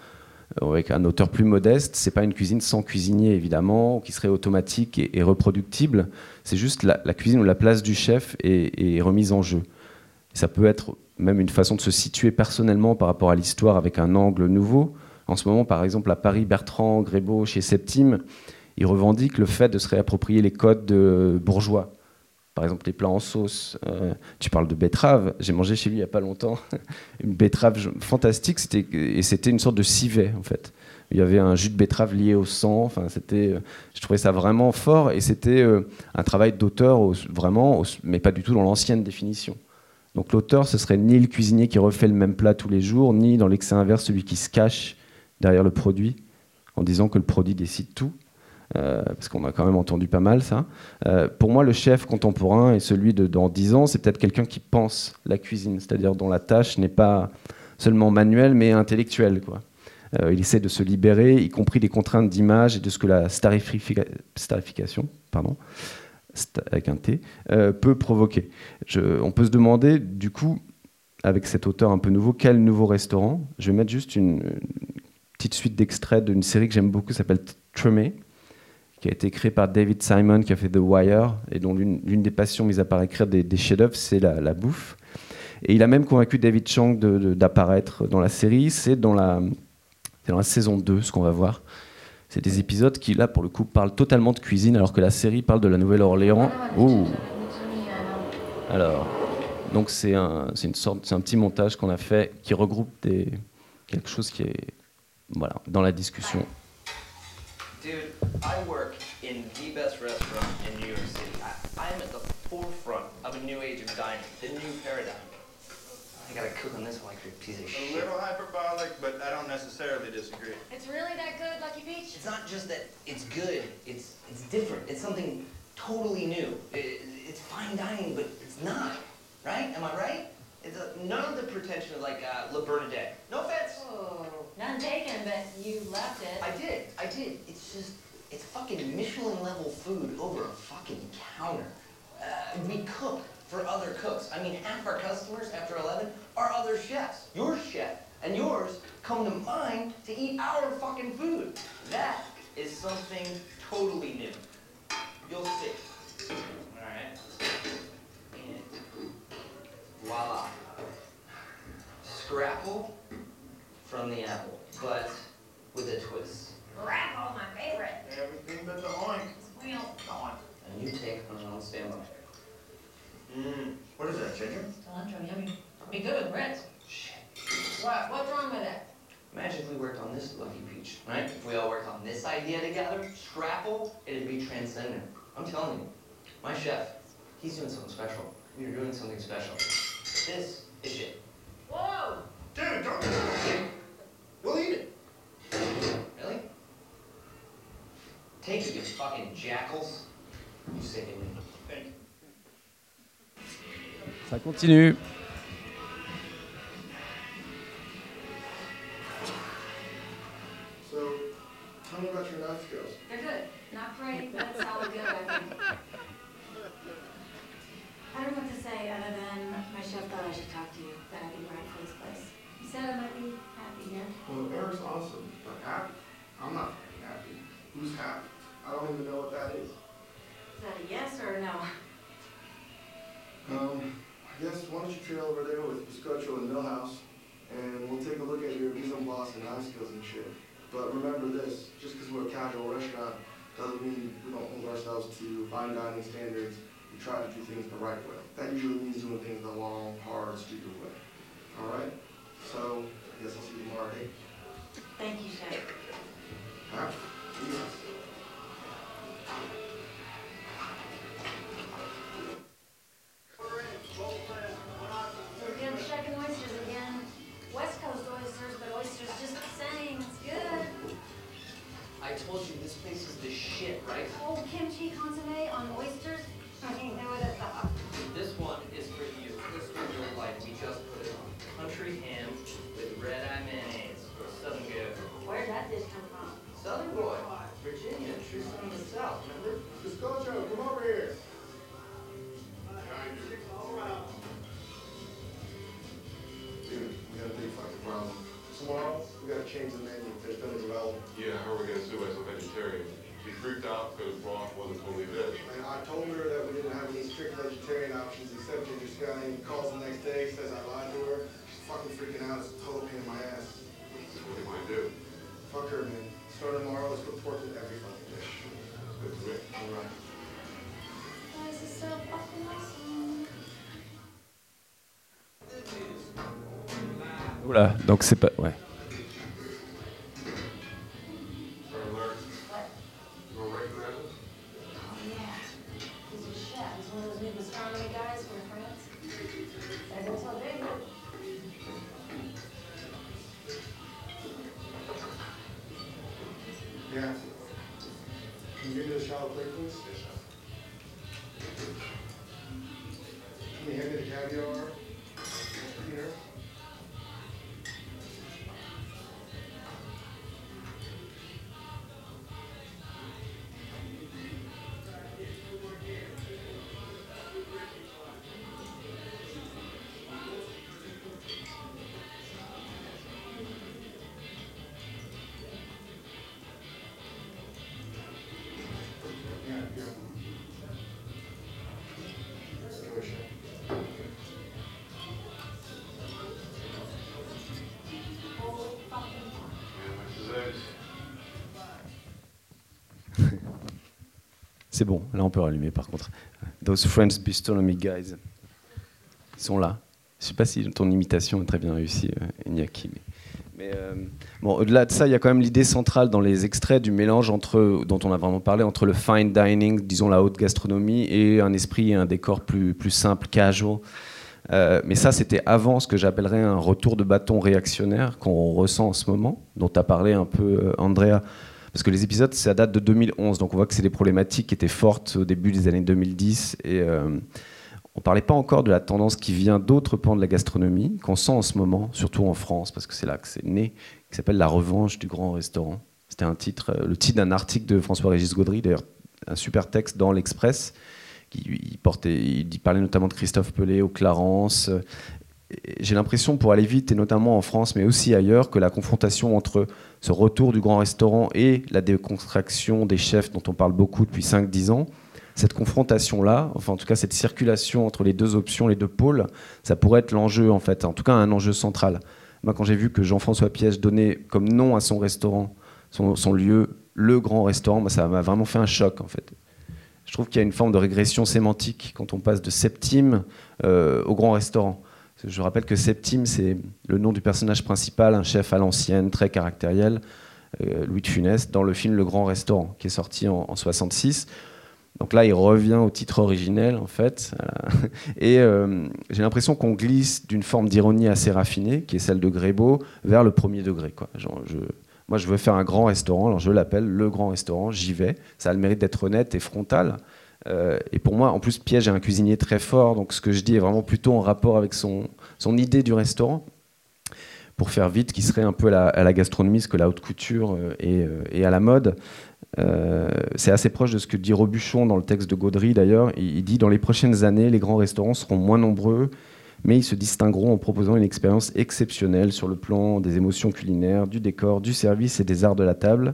euh, avec un auteur plus modeste, c'est pas une cuisine sans cuisinier évidemment, qui serait automatique et, et reproductible. C'est juste la, cuisine où la place du chef est, remise en jeu. Ça peut être même une façon de se situer personnellement par rapport à l'histoire avec un angle nouveau. En ce moment, par exemple, à Paris, Bertrand Grébeau, chez Septime, il revendique le fait de se réapproprier les codes de bourgeois. Par exemple, les plats en sauce. Euh, tu parles de betterave. J'ai mangé chez lui il n'y a pas longtemps une betterave fantastique. Et c'était une sorte de civet, en fait. Il y avait un jus de betterave lié au sang. Enfin, c'était, euh, je trouvais ça vraiment fort. Et c'était euh, un travail d'auteur, au- vraiment, mais pas du tout dans l'ancienne définition. Donc l'auteur, ce serait ni le cuisinier qui refait le même plat tous les jours, ni dans l'excès inverse, celui qui se cache derrière le produit en disant que le produit décide tout. Euh, parce qu'on a quand même entendu pas mal ça. Euh, pour moi, le chef contemporain et celui de dans 10 ans, c'est peut-être quelqu'un qui pense la cuisine, c'est-à-dire dont la tâche n'est pas seulement manuelle, mais intellectuelle. Euh, il essaie de se libérer, y compris des contraintes d'image et de ce que la starifica- starification, pardon, avec un T, peut provoquer. Je- on peut se demander, du coup, avec cet auteur un peu nouveau, quel nouveau restaurant Je vais mettre juste une, petite suite d'extraits d'une série que j'aime beaucoup, s'appelle Tremé, qui a été créée par David Simon, qui a fait The Wire, et dont l'une des passions, mis à part écrire des, des chefs-d'œuvre, c'est la, bouffe. Et il a même convaincu David Chang d'apparaître dans la série. C'est dans la, saison 2, ce qu'on va voir. C'est des épisodes qui, là, pour le coup, parlent totalement de cuisine, alors que la série parle de la Nouvelle-Orléans. Alors, donc c'est un, un petit montage qu'on a fait qui regroupe quelque chose qui est, voilà, dans la discussion. Dude, I work in the best restaurant in New York City. I, I'm at the forefront of a new age of dining, the new paradigm. I gotta cook on this one like you're a piece of shit. A little hyperbolic, but I don't necessarily disagree. It's really that good, Lucky Peach? It's not just that it's good, it's it's different. It's something totally new. I- it's fine dining, but it's not. Right? Am I right? It's a, none of the pretension of like uh, Le Bernardin. No offense. Oh, none taken, but you left it. I did. I did. It's just, it's fucking Michelin level food over a fucking counter. Uh, we cook for other cooks. I mean, half our customers after 11 are other chefs. Your chef and yours come to mine to eat our fucking food. That is something totally new. You'll see. All right. And voila. Scrapple from the apple, but with a twist. Grapple, my favorite. Everything but the oink. Squeal. on. And you take on stand by. Mmm. What is that, ginger? Cilantro, yummy. Be good with grits. What? What's wrong with it? Imagine if we worked on this lucky peach, right? If we all worked on this idea together, scrapple, it'd be transcendent. I'm telling you, my chef, he's doing something special. You're doing something special. This is shit. Whoa! Dude, don't We'll eat it. Really? Take it, you fucking jackals. You say it. Thank you. Ça continue. So, tell me about your knife skills. They're good. Not great, but solid good, I think. I don't know what to say other than my chef thought I should talk to you, that I'd be right for this place. He said I might be here. Well, Eric's awesome, but happy? I'm not fucking happy. Who's happy? I don't even know what that is. Is that a yes or a no? Um, I guess why don't you trail over there with Biscotcho and Millhouse, and we'll take a look at your mise en place and knife skills and shit. But remember this, just because we're a casual restaurant doesn't mean we don't hold ourselves to fine dining standards. We try to do things the right way. That usually means doing things the long, hard, stupid way. All right? So, guess I'll see you tomorrow, eh? Thank you, chef. Huh? Yes. South. Remember? Come over here. We problem. Tomorrow, we gotta change the menu. There's been a development. Yeah, how are we're gonna sue as a vegetarian? She freaked out because broth wasn't totally veg. And I told her that we didn't have any strict vegetarian options except ginger scallion. Calls the next day, says I lied to her. She's fucking freaking out. It's a total pain in my ass. What do you to do? Fuck her, man. Start tomorrow, let's put pork every fucking dish. Oula, donc c'est pas. Ouais. C'est bon, là on peut rallumer par contre. Those French Bistronomy Guys. Ils sont là. Je sais pas si ton imitation est très bien réussie, euh, Iñaki. Mais, mais, euh, bon, au-delà de ça, il y a quand même l'idée centrale dans les extraits du mélange entre, dont on a vraiment parlé, entre le fine dining, disons la haute gastronomie, et un esprit et un décor plus, plus simple, casual. Euh, mais ça, c'était avant ce que j'appellerais un retour de bâton réactionnaire qu'on ressent en ce moment, dont as parlé un peu, Andrea. Parce que les épisodes, ça date de 2011, donc on voit que c'est des problématiques qui étaient fortes au début des années 2010. Et euh, on parlait pas encore de la tendance qui vient d'autres pans de la gastronomie, qu'on sent en ce moment, surtout en France, parce que c'est là que c'est né, qui s'appelle La revanche du grand restaurant. C'était un titre, euh, le titre d'un article de François-Régis Gaudry, d'ailleurs un super texte dans l'Express, qui il portait, il parlait notamment de Christophe Pelé, au Clarence. J'ai l'impression, pour aller vite, et notamment en France, mais aussi ailleurs, que la confrontation entre ce retour du grand restaurant et la déconstruction des chefs dont on parle beaucoup depuis 5-10 ans, cette confrontation-là, enfin en tout cas cette circulation entre les deux options, les deux pôles, ça pourrait être l'enjeu en fait, en tout cas un enjeu central. Moi quand j'ai vu que Jean-François Piège donnait comme nom à son restaurant, son, lieu, le grand restaurant, ça m'a vraiment fait un choc en fait. Je trouve qu'il y a une forme de régression sémantique quand on passe de Septime euh, au grand restaurant. Je rappelle que Septime, c'est le nom du personnage principal, un chef à l'ancienne, très caractériel, euh, Louis de Funès, dans le film Le Grand Restaurant, qui est sorti en, en 66. Donc là, il revient au titre originel, en fait. Voilà. Et euh, j'ai l'impression qu'on glisse d'une forme d'ironie assez raffinée, qui est celle de Grébeau, vers le premier degré. Moi, je veux faire un grand restaurant, alors je l'appelle le grand restaurant, j'y vais. Ça a le mérite d'être honnête et frontal. Euh, et pour moi, en plus, Piège est un cuisinier très fort, donc ce que je dis est vraiment plutôt en rapport avec son, son idée du restaurant. Pour faire vite, qui serait un peu à la, gastronomie, ce que la haute couture euh, est, euh, est à la mode. C'est assez proche de ce que dit Robuchon dans le texte de Gaudry d'ailleurs. Il, il dit dans les prochaines années, les grands restaurants seront moins nombreux, mais ils se distingueront en proposant une expérience exceptionnelle sur le plan des émotions culinaires, du décor, du service et des arts de la table.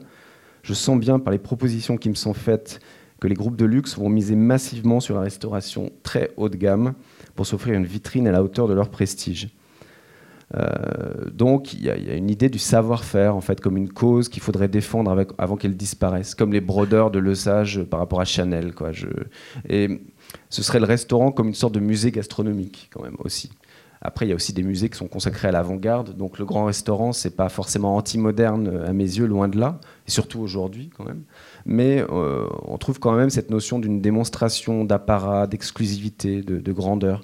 Je sens bien par les propositions qui me sont faites que les groupes de luxe vont miser massivement sur la restauration très haut de gamme pour s'offrir une vitrine à la hauteur de leur prestige. Euh, donc il y, a- une idée du savoir-faire en fait comme une cause qu'il faudrait défendre avant qu'elle disparaisse, comme les brodeurs de Lesage par rapport à Chanel. Quoi. Et ce serait le restaurant comme une sorte de musée gastronomique quand même aussi. Après, il y a aussi des musées qui sont consacrés à l'avant-garde. Donc le grand restaurant, c'est pas forcément anti-moderne euh, à mes yeux, loin de là, et surtout aujourd'hui quand même. Mais euh, on trouve quand même cette notion d'une démonstration d'apparat, d'exclusivité, de, de grandeur.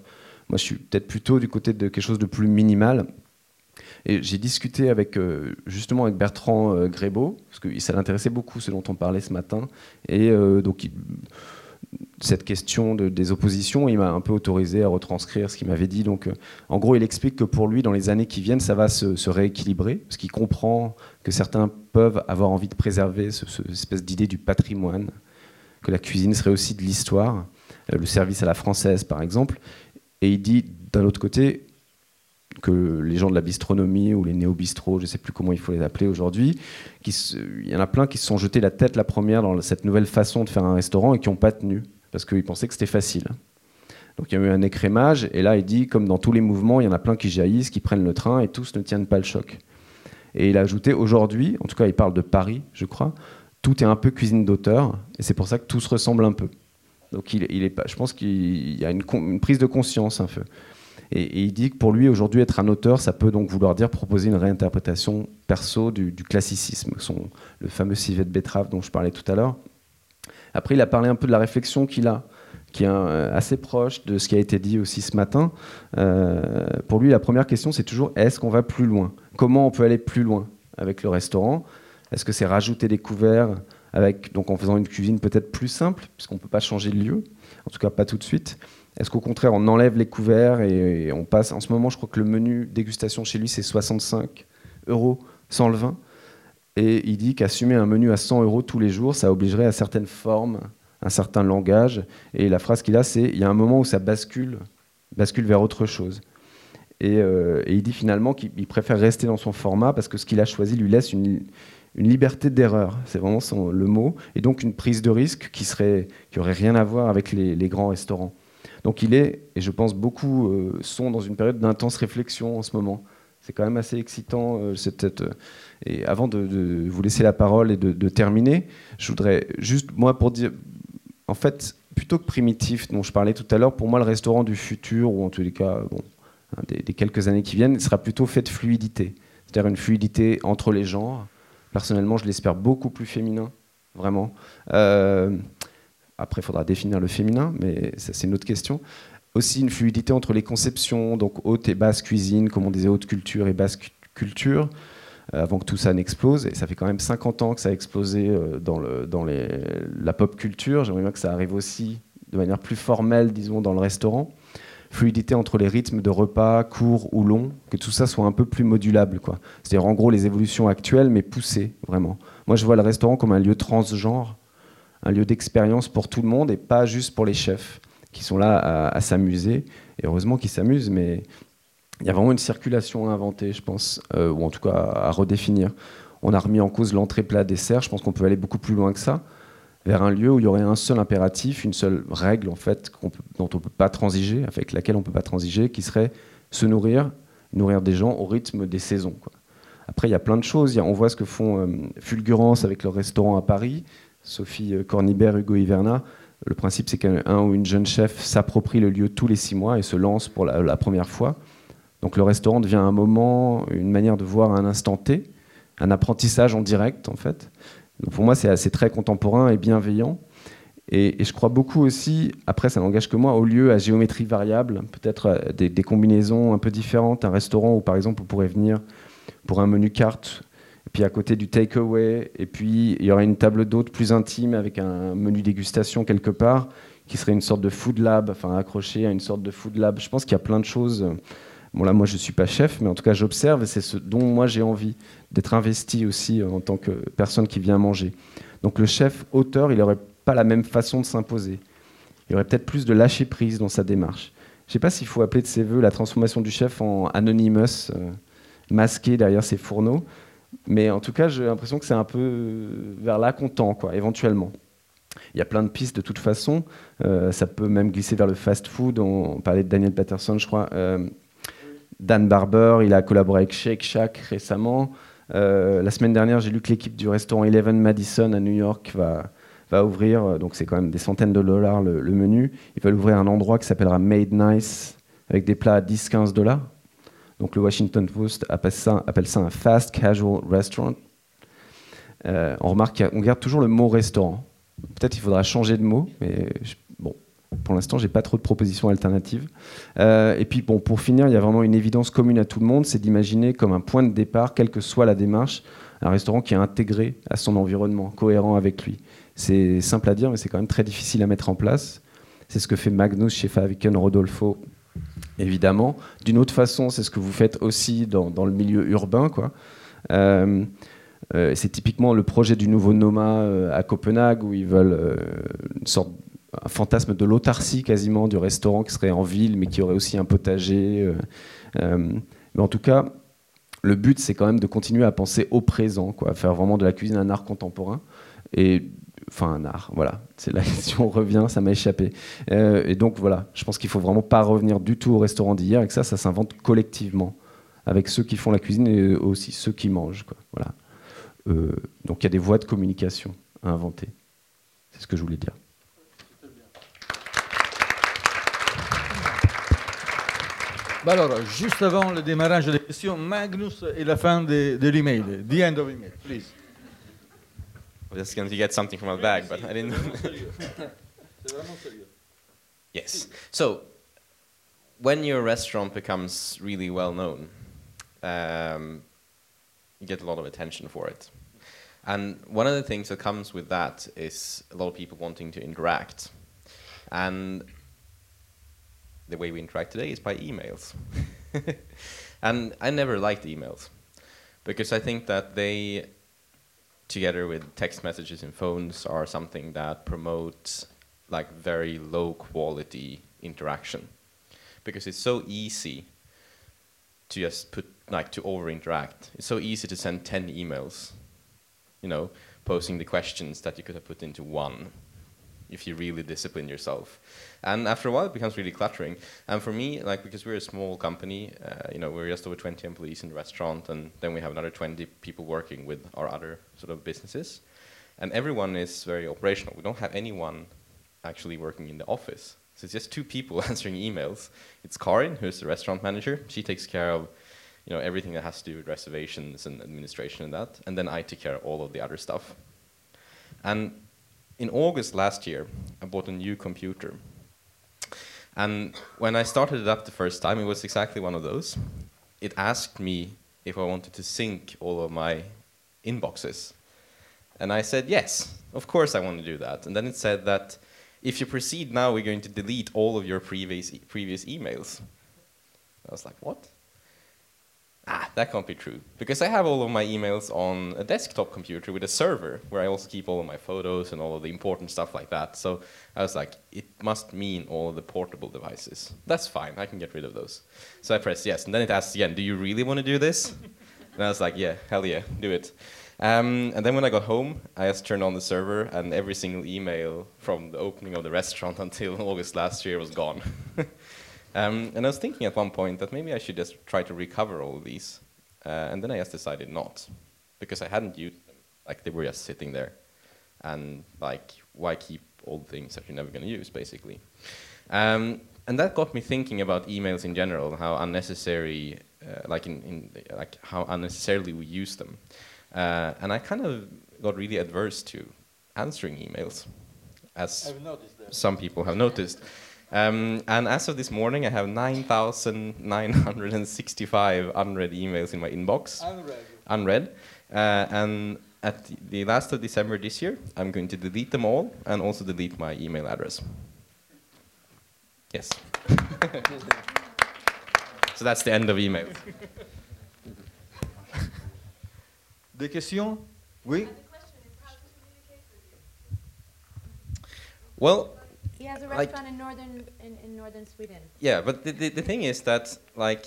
Moi, je suis peut-être plutôt du côté de quelque chose de plus minimal. Et j'ai discuté avec, euh, justement avec Bertrand euh, Grébeau, parce que ça l'intéressait beaucoup ce dont on parlait ce matin. Et donc, il- cette question de- des oppositions, il m'a un peu autorisé à retranscrire ce qu'il m'avait dit. Donc, euh, en gros, il explique que pour lui, dans les années qui viennent, ça va se, rééquilibrer, parce qu'il comprend que certains peuvent avoir envie de préserver ce- ce- cette espèce d'idée du patrimoine, que la cuisine serait aussi de l'histoire, euh, le service à la française, par exemple. Et il dit, d'un autre côté, que les gens de la bistronomie ou les néo-bistros, je ne sais plus comment il faut les appeler aujourd'hui, il y en a plein qui se sont jetés la tête la première dans cette nouvelle façon de faire un restaurant et qui n'ont pas tenu, parce qu'ils pensaient que c'était facile. Donc il y a eu un écrémage, et là il dit, comme dans tous les mouvements, il y en a plein qui jaillissent, qui prennent le train, et tous ne tiennent pas le choc. Et il a ajouté, aujourd'hui, en tout cas il parle de Paris, je crois, tout est un peu cuisine d'auteur, et c'est pour ça que tout se ressemble un peu. Donc il, il pas, je pense qu'il y a une, une prise de conscience un peu. Et, il dit que pour lui, aujourd'hui, être un auteur, ça peut donc vouloir dire proposer une réinterprétation perso du, classicisme, le fameux civet de betterave dont je parlais tout à l'heure. Après, il a parlé un peu de la réflexion qu'il a, qui est euh, assez proche de ce qui a été dit aussi ce matin. Euh, pour lui, la première question, c'est toujours est-ce qu'on va plus loin? Comment on peut aller plus loin avec le restaurant? Est-ce que c'est rajouter des couverts donc en faisant une cuisine peut-être plus simple, puisqu'on ne peut pas changer de lieu, en tout cas pas tout de suite Est-ce qu'au contraire, on enlève les couverts et, on passe En ce moment, je crois que le menu dégustation chez lui, c'est 65 euros sans le vin. Et il dit qu'assumer un menu à 100 euros tous les jours, ça obligerait à certaines formes, un certain langage. Et la phrase qu'il a, c'est il y a un moment où ça bascule, bascule vers autre chose. Et, euh, il dit finalement qu'il il préfère rester dans son format parce que ce qu'il a choisi lui laisse une, liberté d'erreur. C'est vraiment le mot. Et donc une prise de risque qui serait, qui rien à voir avec les grands restaurants. Donc il est, et je pense beaucoup euh, sont dans une période d'intense réflexion en ce moment. C'est quand même assez excitant. euh, peut-être, euh, et avant de, vous laisser la parole et de, terminer, je voudrais juste, moi, pour dire, en fait, plutôt que primitif dont je parlais tout à l'heure, pour moi, le restaurant du futur, ou en tous les cas, bon, hein, des, des quelques années qui viennent, sera plutôt fait de fluidité. C'est-à-dire une fluidité entre les genres. Personnellement, je l'espère beaucoup plus féminin, vraiment. Après, il faudra définir le féminin, mais ça, c'est une autre question. Aussi une fluidité entre les conceptions, donc haute et basse cuisine, comme on disait, haute culture et basse cu- culture, euh, avant que tout ça n'explose. Et ça fait quand même 50 ans que ça a explosé euh, dans, le, dans les- la pop culture. J'aimerais bien que ça arrive aussi de manière plus formelle, disons, dans le restaurant. Fluidité entre les rythmes de repas, courts ou longs, que tout ça soit un peu plus modulable. quoi. C'est-à-dire en gros les évolutions actuelles, mais poussées, vraiment. Moi, je vois le restaurant comme un lieu transgenre, un lieu d'expérience pour tout le monde et pas juste pour les chefs qui sont là à, s'amuser. Et heureusement qu'ils s'amusent, mais il y a vraiment une circulation à inventer, je pense, euh, ou en tout cas à, redéfinir. On a remis en cause l'entrée plat dessert. Je pense qu'on peut aller beaucoup plus loin que ça, vers un lieu où il y aurait un seul impératif, une seule règle en fait dont on peut pas transiger, avec laquelle on peut pas transiger, qui serait se nourrir, nourrir des gens au rythme des saisons. Après, il y a plein de choses. On voit ce que font euh, Fulgurance avec leur restaurant à Paris, Sophie euh, Cornibert, Hugo Hiverna. Le principe, c'est qu'un un ou une jeune chef s'approprie le lieu tous les six mois et se lance pour la, première fois. Donc le restaurant devient un moment, une manière de voir un instant T, un apprentissage en direct en fait. Donc pour moi, c'est assez très contemporain et bienveillant. Et, je crois beaucoup aussi, après ça n'engage que moi, au lieu à géométrie variable, peut-être euh, des, des combinaisons un peu différentes. Un restaurant où par exemple on pourrait venir pour un menu carte, puis à côté du takeaway, et puis il y aurait une table d'hôte plus intime avec un menu dégustation quelque part, qui serait une sorte de food lab, enfin accroché à une sorte de food lab. Je pense qu'il y a plein de choses. Bon là, moi je suis pas chef, mais en tout cas j'observe et c'est ce dont moi j'ai envie d'être investi aussi euh, en tant que personne qui vient manger. Donc le chef auteur, il n'aurait pas la même façon de s'imposer. Il y aurait peut-être plus de lâcher prise dans sa démarche. Je ne sais pas s'il faut appeler de ses voeux la transformation du chef en anonymous, euh, masqué derrière ses fourneaux, mais en tout cas j'ai l'impression que c'est un peu vers là qu'on tend, quoi, éventuellement. Il y a plein de pistes de toute façon. Euh, ça peut même glisser vers le fast-food. On, parlait de Daniel Patterson, je crois. Euh, Dan Barber, il a collaboré avec Shake Shack récemment. Euh, la semaine dernière, j'ai lu que l'équipe du restaurant Eleven Madison à New York va, ouvrir, donc c'est quand même des centaines de dollars le, le menu. Ils veulent ouvrir un endroit qui s'appellera Made Nice, avec des plats à 10-15 dollars. Donc le Washington Post appelle ça, un fast casual restaurant. Euh, on remarque qu'on garde toujours le mot restaurant. Peut-être qu'il faudra changer de mot, mais bon, pour l'instant, j'ai pas trop de propositions alternatives. Euh, et puis, bon, pour finir, il y a vraiment une évidence commune à tout le monde, c'est d'imaginer comme un point de départ, quelle que soit la démarche, un restaurant qui est intégré à son environnement, cohérent avec lui. C'est simple à dire, mais c'est quand même très difficile à mettre en place. C'est ce que fait Magnus chez Faviken Rodolfo, évidemment. D'une autre façon, c'est ce que vous faites aussi dans, dans le milieu urbain, quoi. Euh, euh, c'est typiquement le projet du nouveau Noma euh, à Copenhague où ils veulent une sorte un fantasme de l'autarcie quasiment du restaurant qui serait en ville mais qui aurait aussi un potager. mais en tout cas, le but c'est quand même de continuer à penser au présent, quoi, faire vraiment de la cuisine un art contemporain et enfin un art, voilà. C'est là si on revient, ça m'a échappé. Euh, et donc voilà, je pense qu'il faut vraiment pas revenir du tout au restaurant d'hier et que ça, ça s'invente collectivement avec ceux qui font la cuisine et aussi ceux qui mangent, quoi. Voilà. Euh, donc il y a des voies de communication à inventer. C'est ce que je voulais dire. Bah alors, juste avant le démarrage des questions, Magnus et la fin de, de l'email. The end of email, please. Was just going to get something from my bag, but I didn't. C'est vraiment sérieux. Yes. So, when your restaurant becomes really well known, um, you get a lot of attention for it. And one of the things that comes with that is a lot of people wanting to interact. And the way we interact today is by emails. and I never liked emails because I think that they, together with text messages and phones, are something that promotes like very low quality interaction because it's so easy to just put like to over interact. It's so easy to send 10 emails, you know, posing the questions that you could have put into one if you really discipline yourself. And after a while, it becomes really cluttering. And for me, like because we're a small company, uh, you know, we're just over 20 employees in the restaurant, and then we have another 20 people working with our other sort of businesses, and everyone is very operational. We don't have anyone actually working in the office. So it's just two people answering emails. It's Karin, who's the restaurant manager. She takes care of, you know, everything that has to do with reservations and administration and that. And then I take care of all of the other stuff. And in August last year, I bought a new computer. And when I started it up the first time, it was exactly one of those. It asked me if I wanted to sync all of my inboxes. And I said, yes, of course I want to do that. And then it said that if you proceed now, we're going to delete all of your previous, e- previous emails. I was like, what? Ah, that can't be true. Because I have all of my emails on a desktop computer with a server where I also keep all of my photos and all of the important stuff like that. So I was like, it must mean all of the portable devices. That's fine, I can get rid of those. So I pressed yes, and then it asks again, do you really want to do this? and I was like, yeah, hell yeah, do it. Um, and then when I got home, I just turned on the server, and every single email from the opening of the restaurant until August last year was gone. um, and I was thinking at one point that maybe I should just try to recover all of these. Uh, and then I just decided not, because I hadn't used them. Like they were just sitting there. And like, why keep old things that you're never going to use, basically? Um, and that got me thinking about emails in general, how unnecessary, uh, like in, in like how unnecessarily we use them. Uh, and I kind of got really adverse to answering emails, as I've noticed that. some people have noticed. Um, and as of this morning, I have 9,965 unread emails in my inbox. Unread. Unread. Uh, and at the- the last of December this year, I'm going to delete them all and also delete my email address. Yes. so that's the end of email. Des questions Oui Well, He has a Like- restaurant in northern in, in northern Sweden. Yeah, but the, the, the thing is that like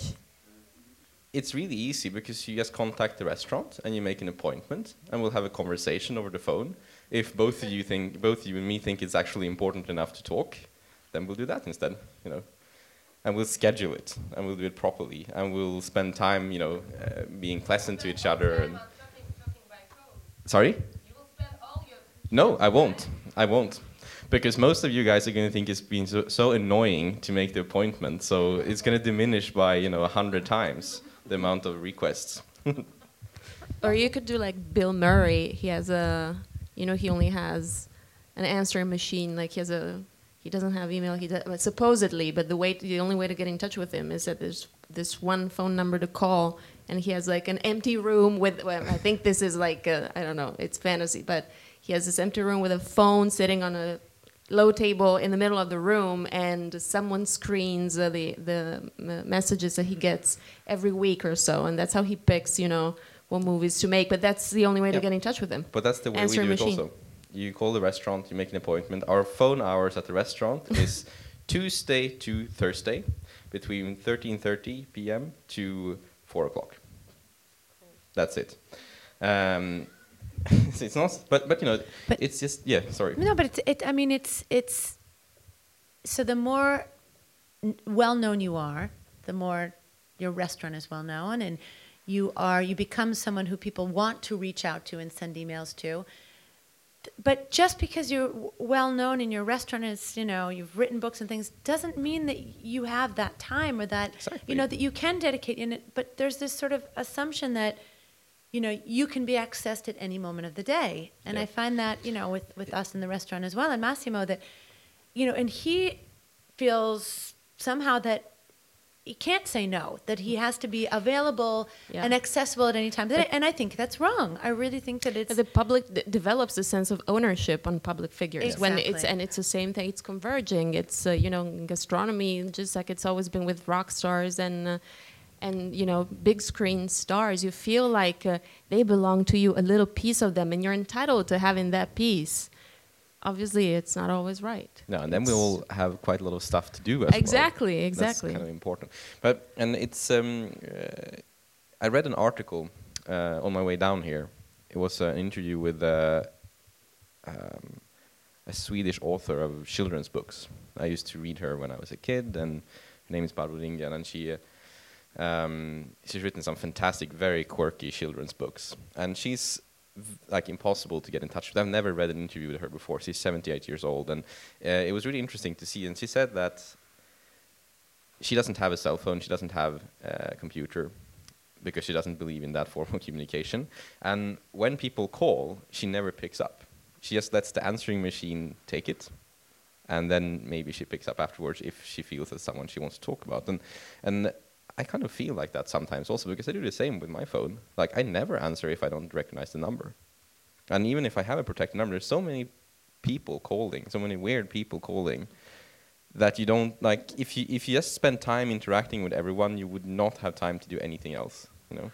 it's really easy because you just contact the restaurant and you make an appointment and we'll have a conversation over the phone. If both of you think both you and me think it's actually important enough to talk, then we'll do that instead, you know. And we'll schedule it and we'll do it properly and we'll spend time, you know, uh, being pleasant to each other and Sorry? No, I won't. I won't. Because most of you guys are going to think it's been so, so annoying to make the appointment, so it's going to diminish by, you know, a hundred times the amount of requests. Or you could do like Bill Murray. He has a, you know, he only has an answering machine. Like he has a, he doesn't have email. He does, supposedly, but the way, the only way to get in touch with him is that there's this one phone number to call, and he has like an empty room with. Well, I think this is like I don't know. It's fantasy, but he has this empty room with a phone sitting on a low table in the middle of the room, and someone screens uh, the the messages that he gets every week or so, and that's how he picks, you know, what movies to make. But that's the only way to get in touch with him. But that's the way Answering we do machine. it also. You call the restaurant, you make an appointment. Our phone hours at the restaurant is Tuesday to Thursday, between 13:30 p.m. to 4 o'clock. That's it. Um, it's not, but but you know, but it's just yeah. Sorry. No, but it's, it. I mean, it's it's. So the more well known you are, the more your restaurant is well known, and you are you become someone who people want to reach out to and send emails to. But just because you're well known and your restaurant is, you know, you've written books and things, doesn't mean that you have that time or that, you know, that you can dedicate in it. But there's this sort of assumption that, you know, you can be accessed at any moment of the day. And Yeah. I find that, you know, with, with us in the restaurant as well, and Massimo, that, you know, and he feels somehow that he can't say no, that he has to be available Yeah. and accessible at any time. But- and I think that's wrong. I really think that it's. the public d- develops a sense of ownership on public figures when it's and it's the same thing. It's converging. It's uh, you know gastronomy, just like it's always been with rock stars and. Uh, and you know, big screen stars, you feel like uh, they belong to you, a little piece of them, and you're entitled to having that piece. Obviously, it's not always right. No, and then we all have quite a lot of stuff to do as well. Exactly, exactly. That's kind of important. But and it's um, uh, I read an article uh, on my way down here. It was an interview with uh, um, a Swedish author of children's books. I used to read her when I was a kid, and her name is Barbro and she. Uh, um, she's written some fantastic, very quirky children's books, and she's like impossible to get in touch with. I've never read an interview with her before. She's 78 years old, and uh, it was really interesting to see. And she said that she doesn't have a cell phone, she doesn't have a computer, because she doesn't believe in that form of communication. And when people call, she never picks up. She just lets the answering machine take it, and then maybe she picks up afterwards if she feels that someone she wants to talk about. And and I kind of feel like that sometimes also because I do the same with my phone. Like I never answer if I don't recognize the number. And even if I have a protected number, there's so many people calling, so many weird people calling that you don't like if you if you just spend time interacting with everyone, you would not have time to do anything else. you know.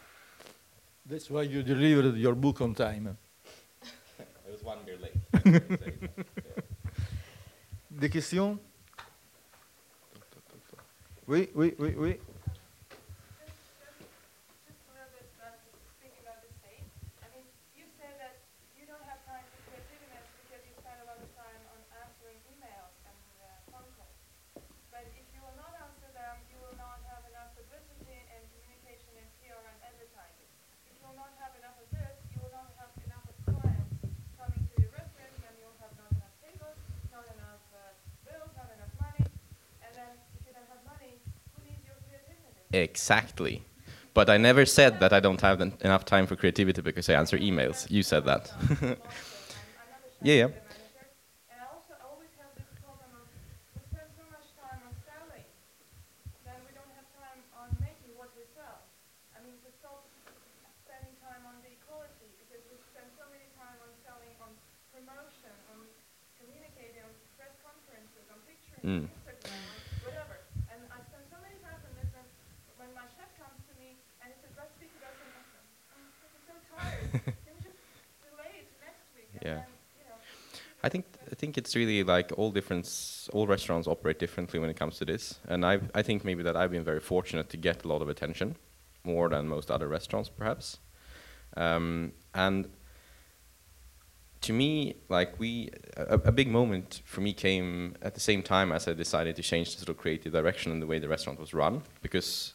That's why you delivered your book on time. It was one year late. Des questions Oui, oui, oui, oui. Exactly. But I never said that I don't have en- enough time for creativity because I answer emails. You said that. yeah, yeah. Mm. yeah. I think I think it's really like all different all restaurants operate differently when it comes to this, and I I think maybe that I've been very fortunate to get a lot of attention, more than most other restaurants perhaps, um, and to me like we a, a big moment for me came at the same time as I decided to change the sort of creative direction and the way the restaurant was run because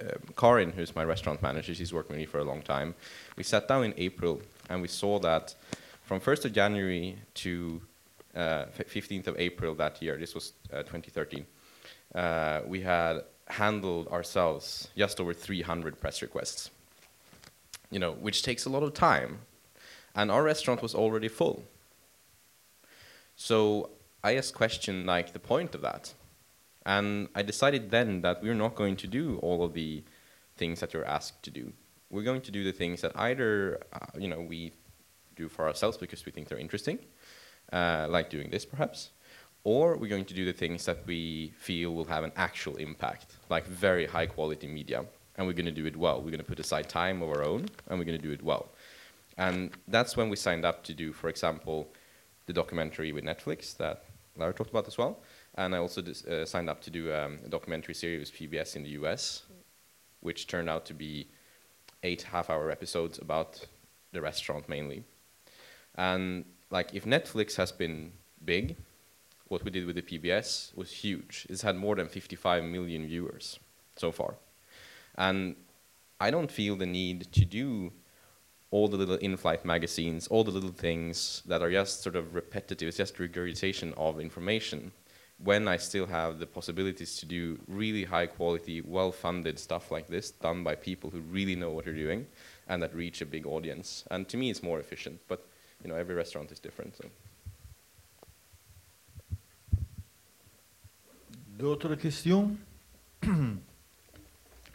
um, Karin, who's my restaurant manager, she's worked with me for a long time. We sat down in April and we saw that from 1st of January to uh, 15th of April that year, this was uh, 2013, uh, we had handled ourselves just over 300 press requests, you know, which takes a lot of time. And our restaurant was already full. So I asked question like the point of that. And I decided then that we're not going to do all of the things that you're asked to do. We're going to do the things that either, uh, you know, we do for ourselves because we think they're interesting, uh, like doing this perhaps, or we're going to do the things that we feel will have an actual impact, like very high quality media, and we're going to do it well. We're going to put aside time of our own, and we're going to do it well. And that's when we signed up to do, for example, the documentary with Netflix that Lara talked about as well. And I also uh, signed up to do um, a documentary series with PBS in the US, which turned out to be eight half hour episodes about the restaurant mainly. And like if Netflix has been big, what we did with the PBS was huge. It's had more than 55 million viewers so far. And I don't feel the need to do all the little in-flight magazines, all the little things that are just sort of repetitive, it's just regurgitation of information, when I still have the possibilities to do really high quality, well-funded stuff like this, done by people who really know what they're doing, and that reach a big audience. And to me, it's more efficient. But you know, every restaurant is different. So. D'autres questions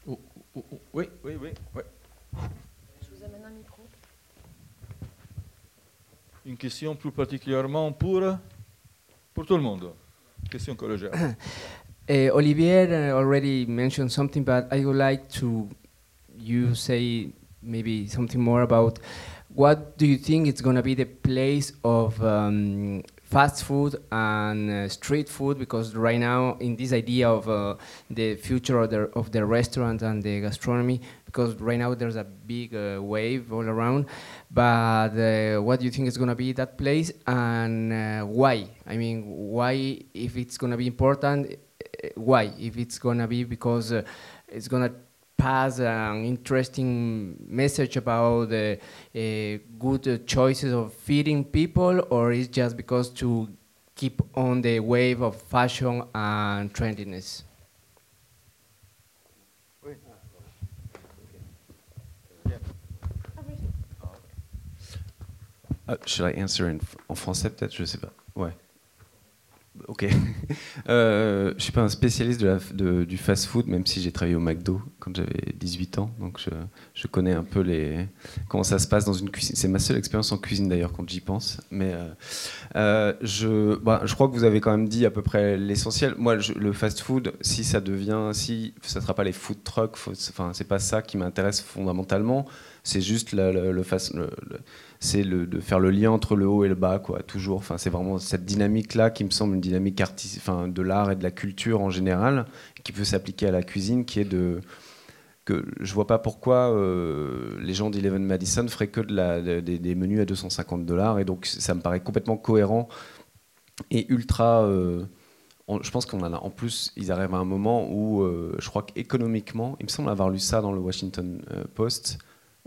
Oh, oh, oh, Oui, oui, oui. oui. Je vous amène un micro. Une question plus particulièrement pour, pour tout le monde. Question collégiale. Uh, Olivier uh, already mentioned something, but I would like to you say maybe something more about what do you think is going to be the place of um, fast food and uh, street food? Because right now, in this idea of uh, the future of the, of the restaurant and the gastronomy, because right now there's a big uh, wave all around. But uh, what do you think is going to be that place and uh, why? I mean, why, if it's going to be important, uh, why? If it's going to be because it's going to pass an interesting message about the uh, good choices of feeding people, or is just because to keep on the wave of fashion and trendiness? Uh, should I answer in, français peut-être Je sais pas. Ouais. Ok. Euh, je suis pas un spécialiste du fast-food, même si j'ai travaillé au McDo quand j'avais 18 ans, donc je, je connais un peu comment ça se passe dans une cuisine. C'est ma seule expérience en cuisine d'ailleurs quand j'y pense. Mais euh, euh, je, bah, je crois que vous avez quand même dit à peu près l'essentiel. Moi, le fast-food, si ça devient, si ça sera pas les food trucks, enfin c'est pas ça qui m'intéresse fondamentalement. C'est juste le fast- le- le- c'est de faire le lien entre le haut et le bas, quoi, toujours. Enfin, c'est vraiment cette dynamique-là qui me semble une dynamique enfin, de l'art et de la culture en général, qui peut s'appliquer à la cuisine, qui est de que je vois pas pourquoi euh, les gens d'Eleven Madison feraient que des, menus à 250 dollars, et donc ça me paraît complètement cohérent et ultra. euh, je pense qu'on en a. En plus, ils arrivent à un moment où euh, je crois qu'économiquement, il me semble avoir lu ça dans le Washington Post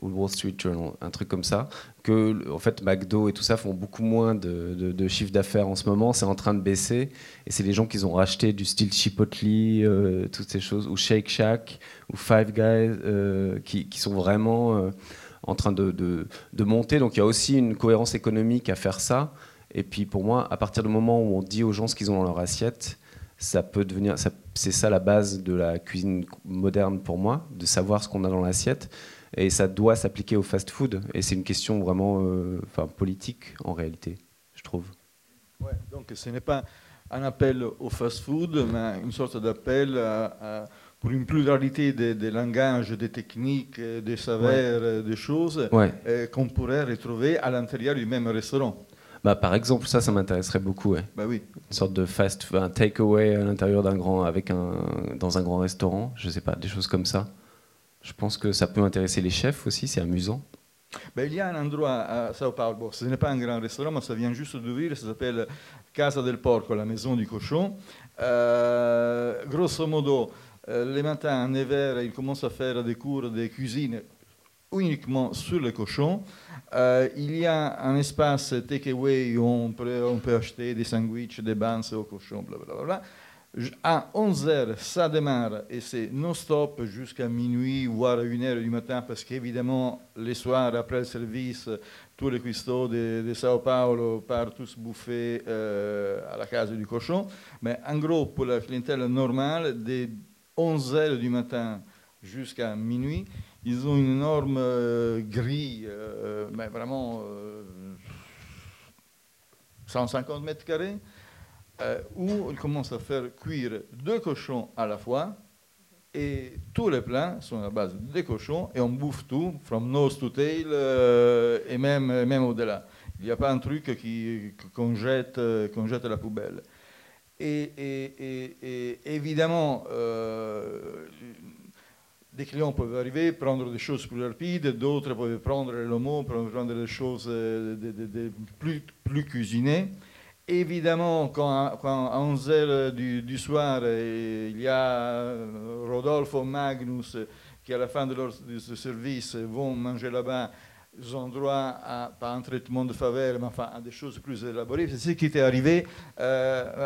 ou le Wall Street Journal, un truc comme ça, que en fait McDo et tout ça font beaucoup moins de, de, chiffre d'affaires en ce moment, c'est en train de baisser, et c'est les gens qu'ils ont racheté du style Chipotle, euh, toutes ces choses, ou Shake Shack, ou Five Guys, euh, qui, qui sont vraiment euh, en train de, de, monter. Donc il y a aussi une cohérence économique à faire ça. Et puis pour moi, à partir du moment où on dit aux gens ce qu'ils ont dans leur assiette, ça peut devenir, c'est ça la base de la cuisine moderne pour moi, de savoir ce qu'on a dans l'assiette. Et ça doit s'appliquer au fast-food. Et c'est une question vraiment euh, enfin, politique en réalité, je trouve. Ouais, donc ce n'est pas un appel au fast-food, mais une sorte d'appel à- à- pour une pluralité des des langages, des techniques, des saveurs, euh, des choses Ouais. euh, qu'on pourrait retrouver à l'intérieur du même restaurant. Bah, par exemple, ça, ça m'intéresserait beaucoup. Ouais. Bah oui. Une sorte de fast, un takeaway à l'intérieur d'un grand, avec un, dans un grand restaurant, je sais pas, des choses comme ça. Je pense que ça peut intéresser les chefs aussi, c'est amusant. Il y a un endroit à Sao Paulo, bon, ce n'est pas un grand restaurant, mais ça vient juste d'ouvrir, ça s'appelle Casa del Porco, la maison du cochon. Euh, grosso modo, euh, les matins, à 9h, ils commencent à faire des cours de cuisine uniquement sur le cochon. Euh, il y a un espace takeaway où on peut, acheter des sandwichs, des buns au cochon, blablabla. J- À 11h, ça démarre et c'est non-stop jusqu'à minuit, voire à 1h du matin, parce qu'évidemment, les soirs, après le service, tous les cuistots de, de Sao Paulo partent tous bouffer euh, à la case du cochon. Mais en gros, pour la clientèle normale, de 11h du matin jusqu'à minuit, ils ont une énorme euh, grille, euh, mais vraiment euh, 150 mètres carrés, euh, où ils commencent à faire cuire deux cochons à la fois. Et tous les plats sont à base de cochons et on bouffe tout, from nose to tail euh, et même, même au-delà. Il n'y a pas un truc qui- qu'on jette, euh, qu'on jette à la poubelle. Et, évidemment, des clients peuvent arriver, prendre des choses plus rapides, d'autres peuvent prendre le prendre des choses plus cuisinées. Évidemment, quand, à 11h du, soir, euh, il y a euh, Rodolfo Magnus euh, qui, à la fin de leur ce service, vont manger là-bas, ils ont droit à, pas un traitement de faveur, mais enfin à des choses plus élaborées. C'est ce qui était arrivé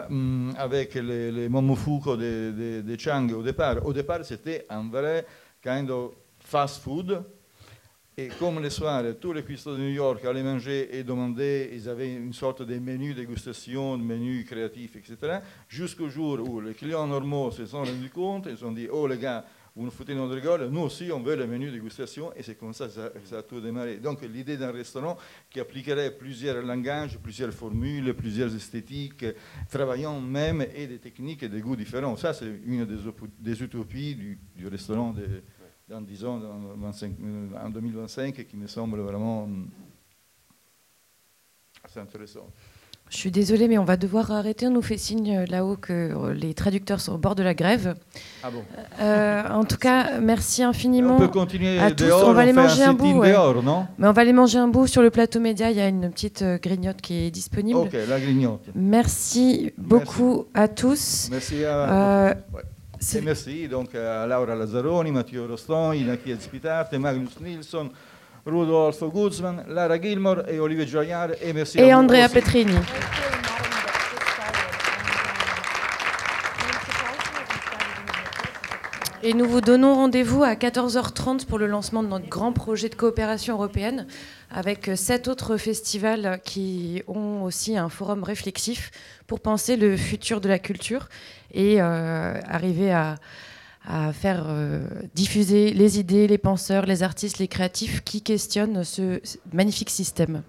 hum, avec les, les momofuku de, de, de Chang au départ. Au départ, c'était un vrai kind of fast food. Et comme le soir, tous les cuistots de New York allaient manger et demander, ils avaient une sorte de menu dégustation, de menu créatif, etc. Jusqu'au jour où les clients normaux se sont rendus compte, ils ont dit, oh les gars, vous nous foutez notre gueule, nous aussi on veut le menu dégustation, et c'est comme ça que ça, ça a tout démarré. Donc l'idée d'un restaurant qui appliquerait plusieurs langages, plusieurs formules, plusieurs esthétiques, travaillant même et des techniques et des goûts différents. Ça, c'est une des utopies du, du restaurant de, dans, disons, dans 25, euh, en 2025 qui me semble vraiment hum, assez intéressant. Je suis désolée, mais on va devoir arrêter. On nous fait signe euh, là-haut que euh, les traducteurs sont au bord de la grève. Ah bon Euh, en tout cas, merci infiniment On peut continuer à tous. dehors, on va on un manger un bout. ouais. dehors, non? Mais on va aller manger un bout sur le plateau média. Il y a une petite grignote qui est disponible. Ok, la grignote. Merci beaucoup à tous. Merci à Euh, ouais. Et merci donc à Laura Lazzaroni, Matteo Roston, Inaki Spitate, Magnus Nilsson, Rudolf Guzman, Lara Gilmore et Olivier Gioiard. Et merci Et à vous Andrea aussi. Petrini. Et nous vous donnons rendez-vous à 14h30 pour le lancement de notre grand projet de coopération européenne avec sept autres festivals qui ont aussi un forum réflexif pour penser le futur de la culture et euh, arriver à, faire euh, diffuser les idées, les penseurs, les artistes, les créatifs qui questionnent ce magnifique système.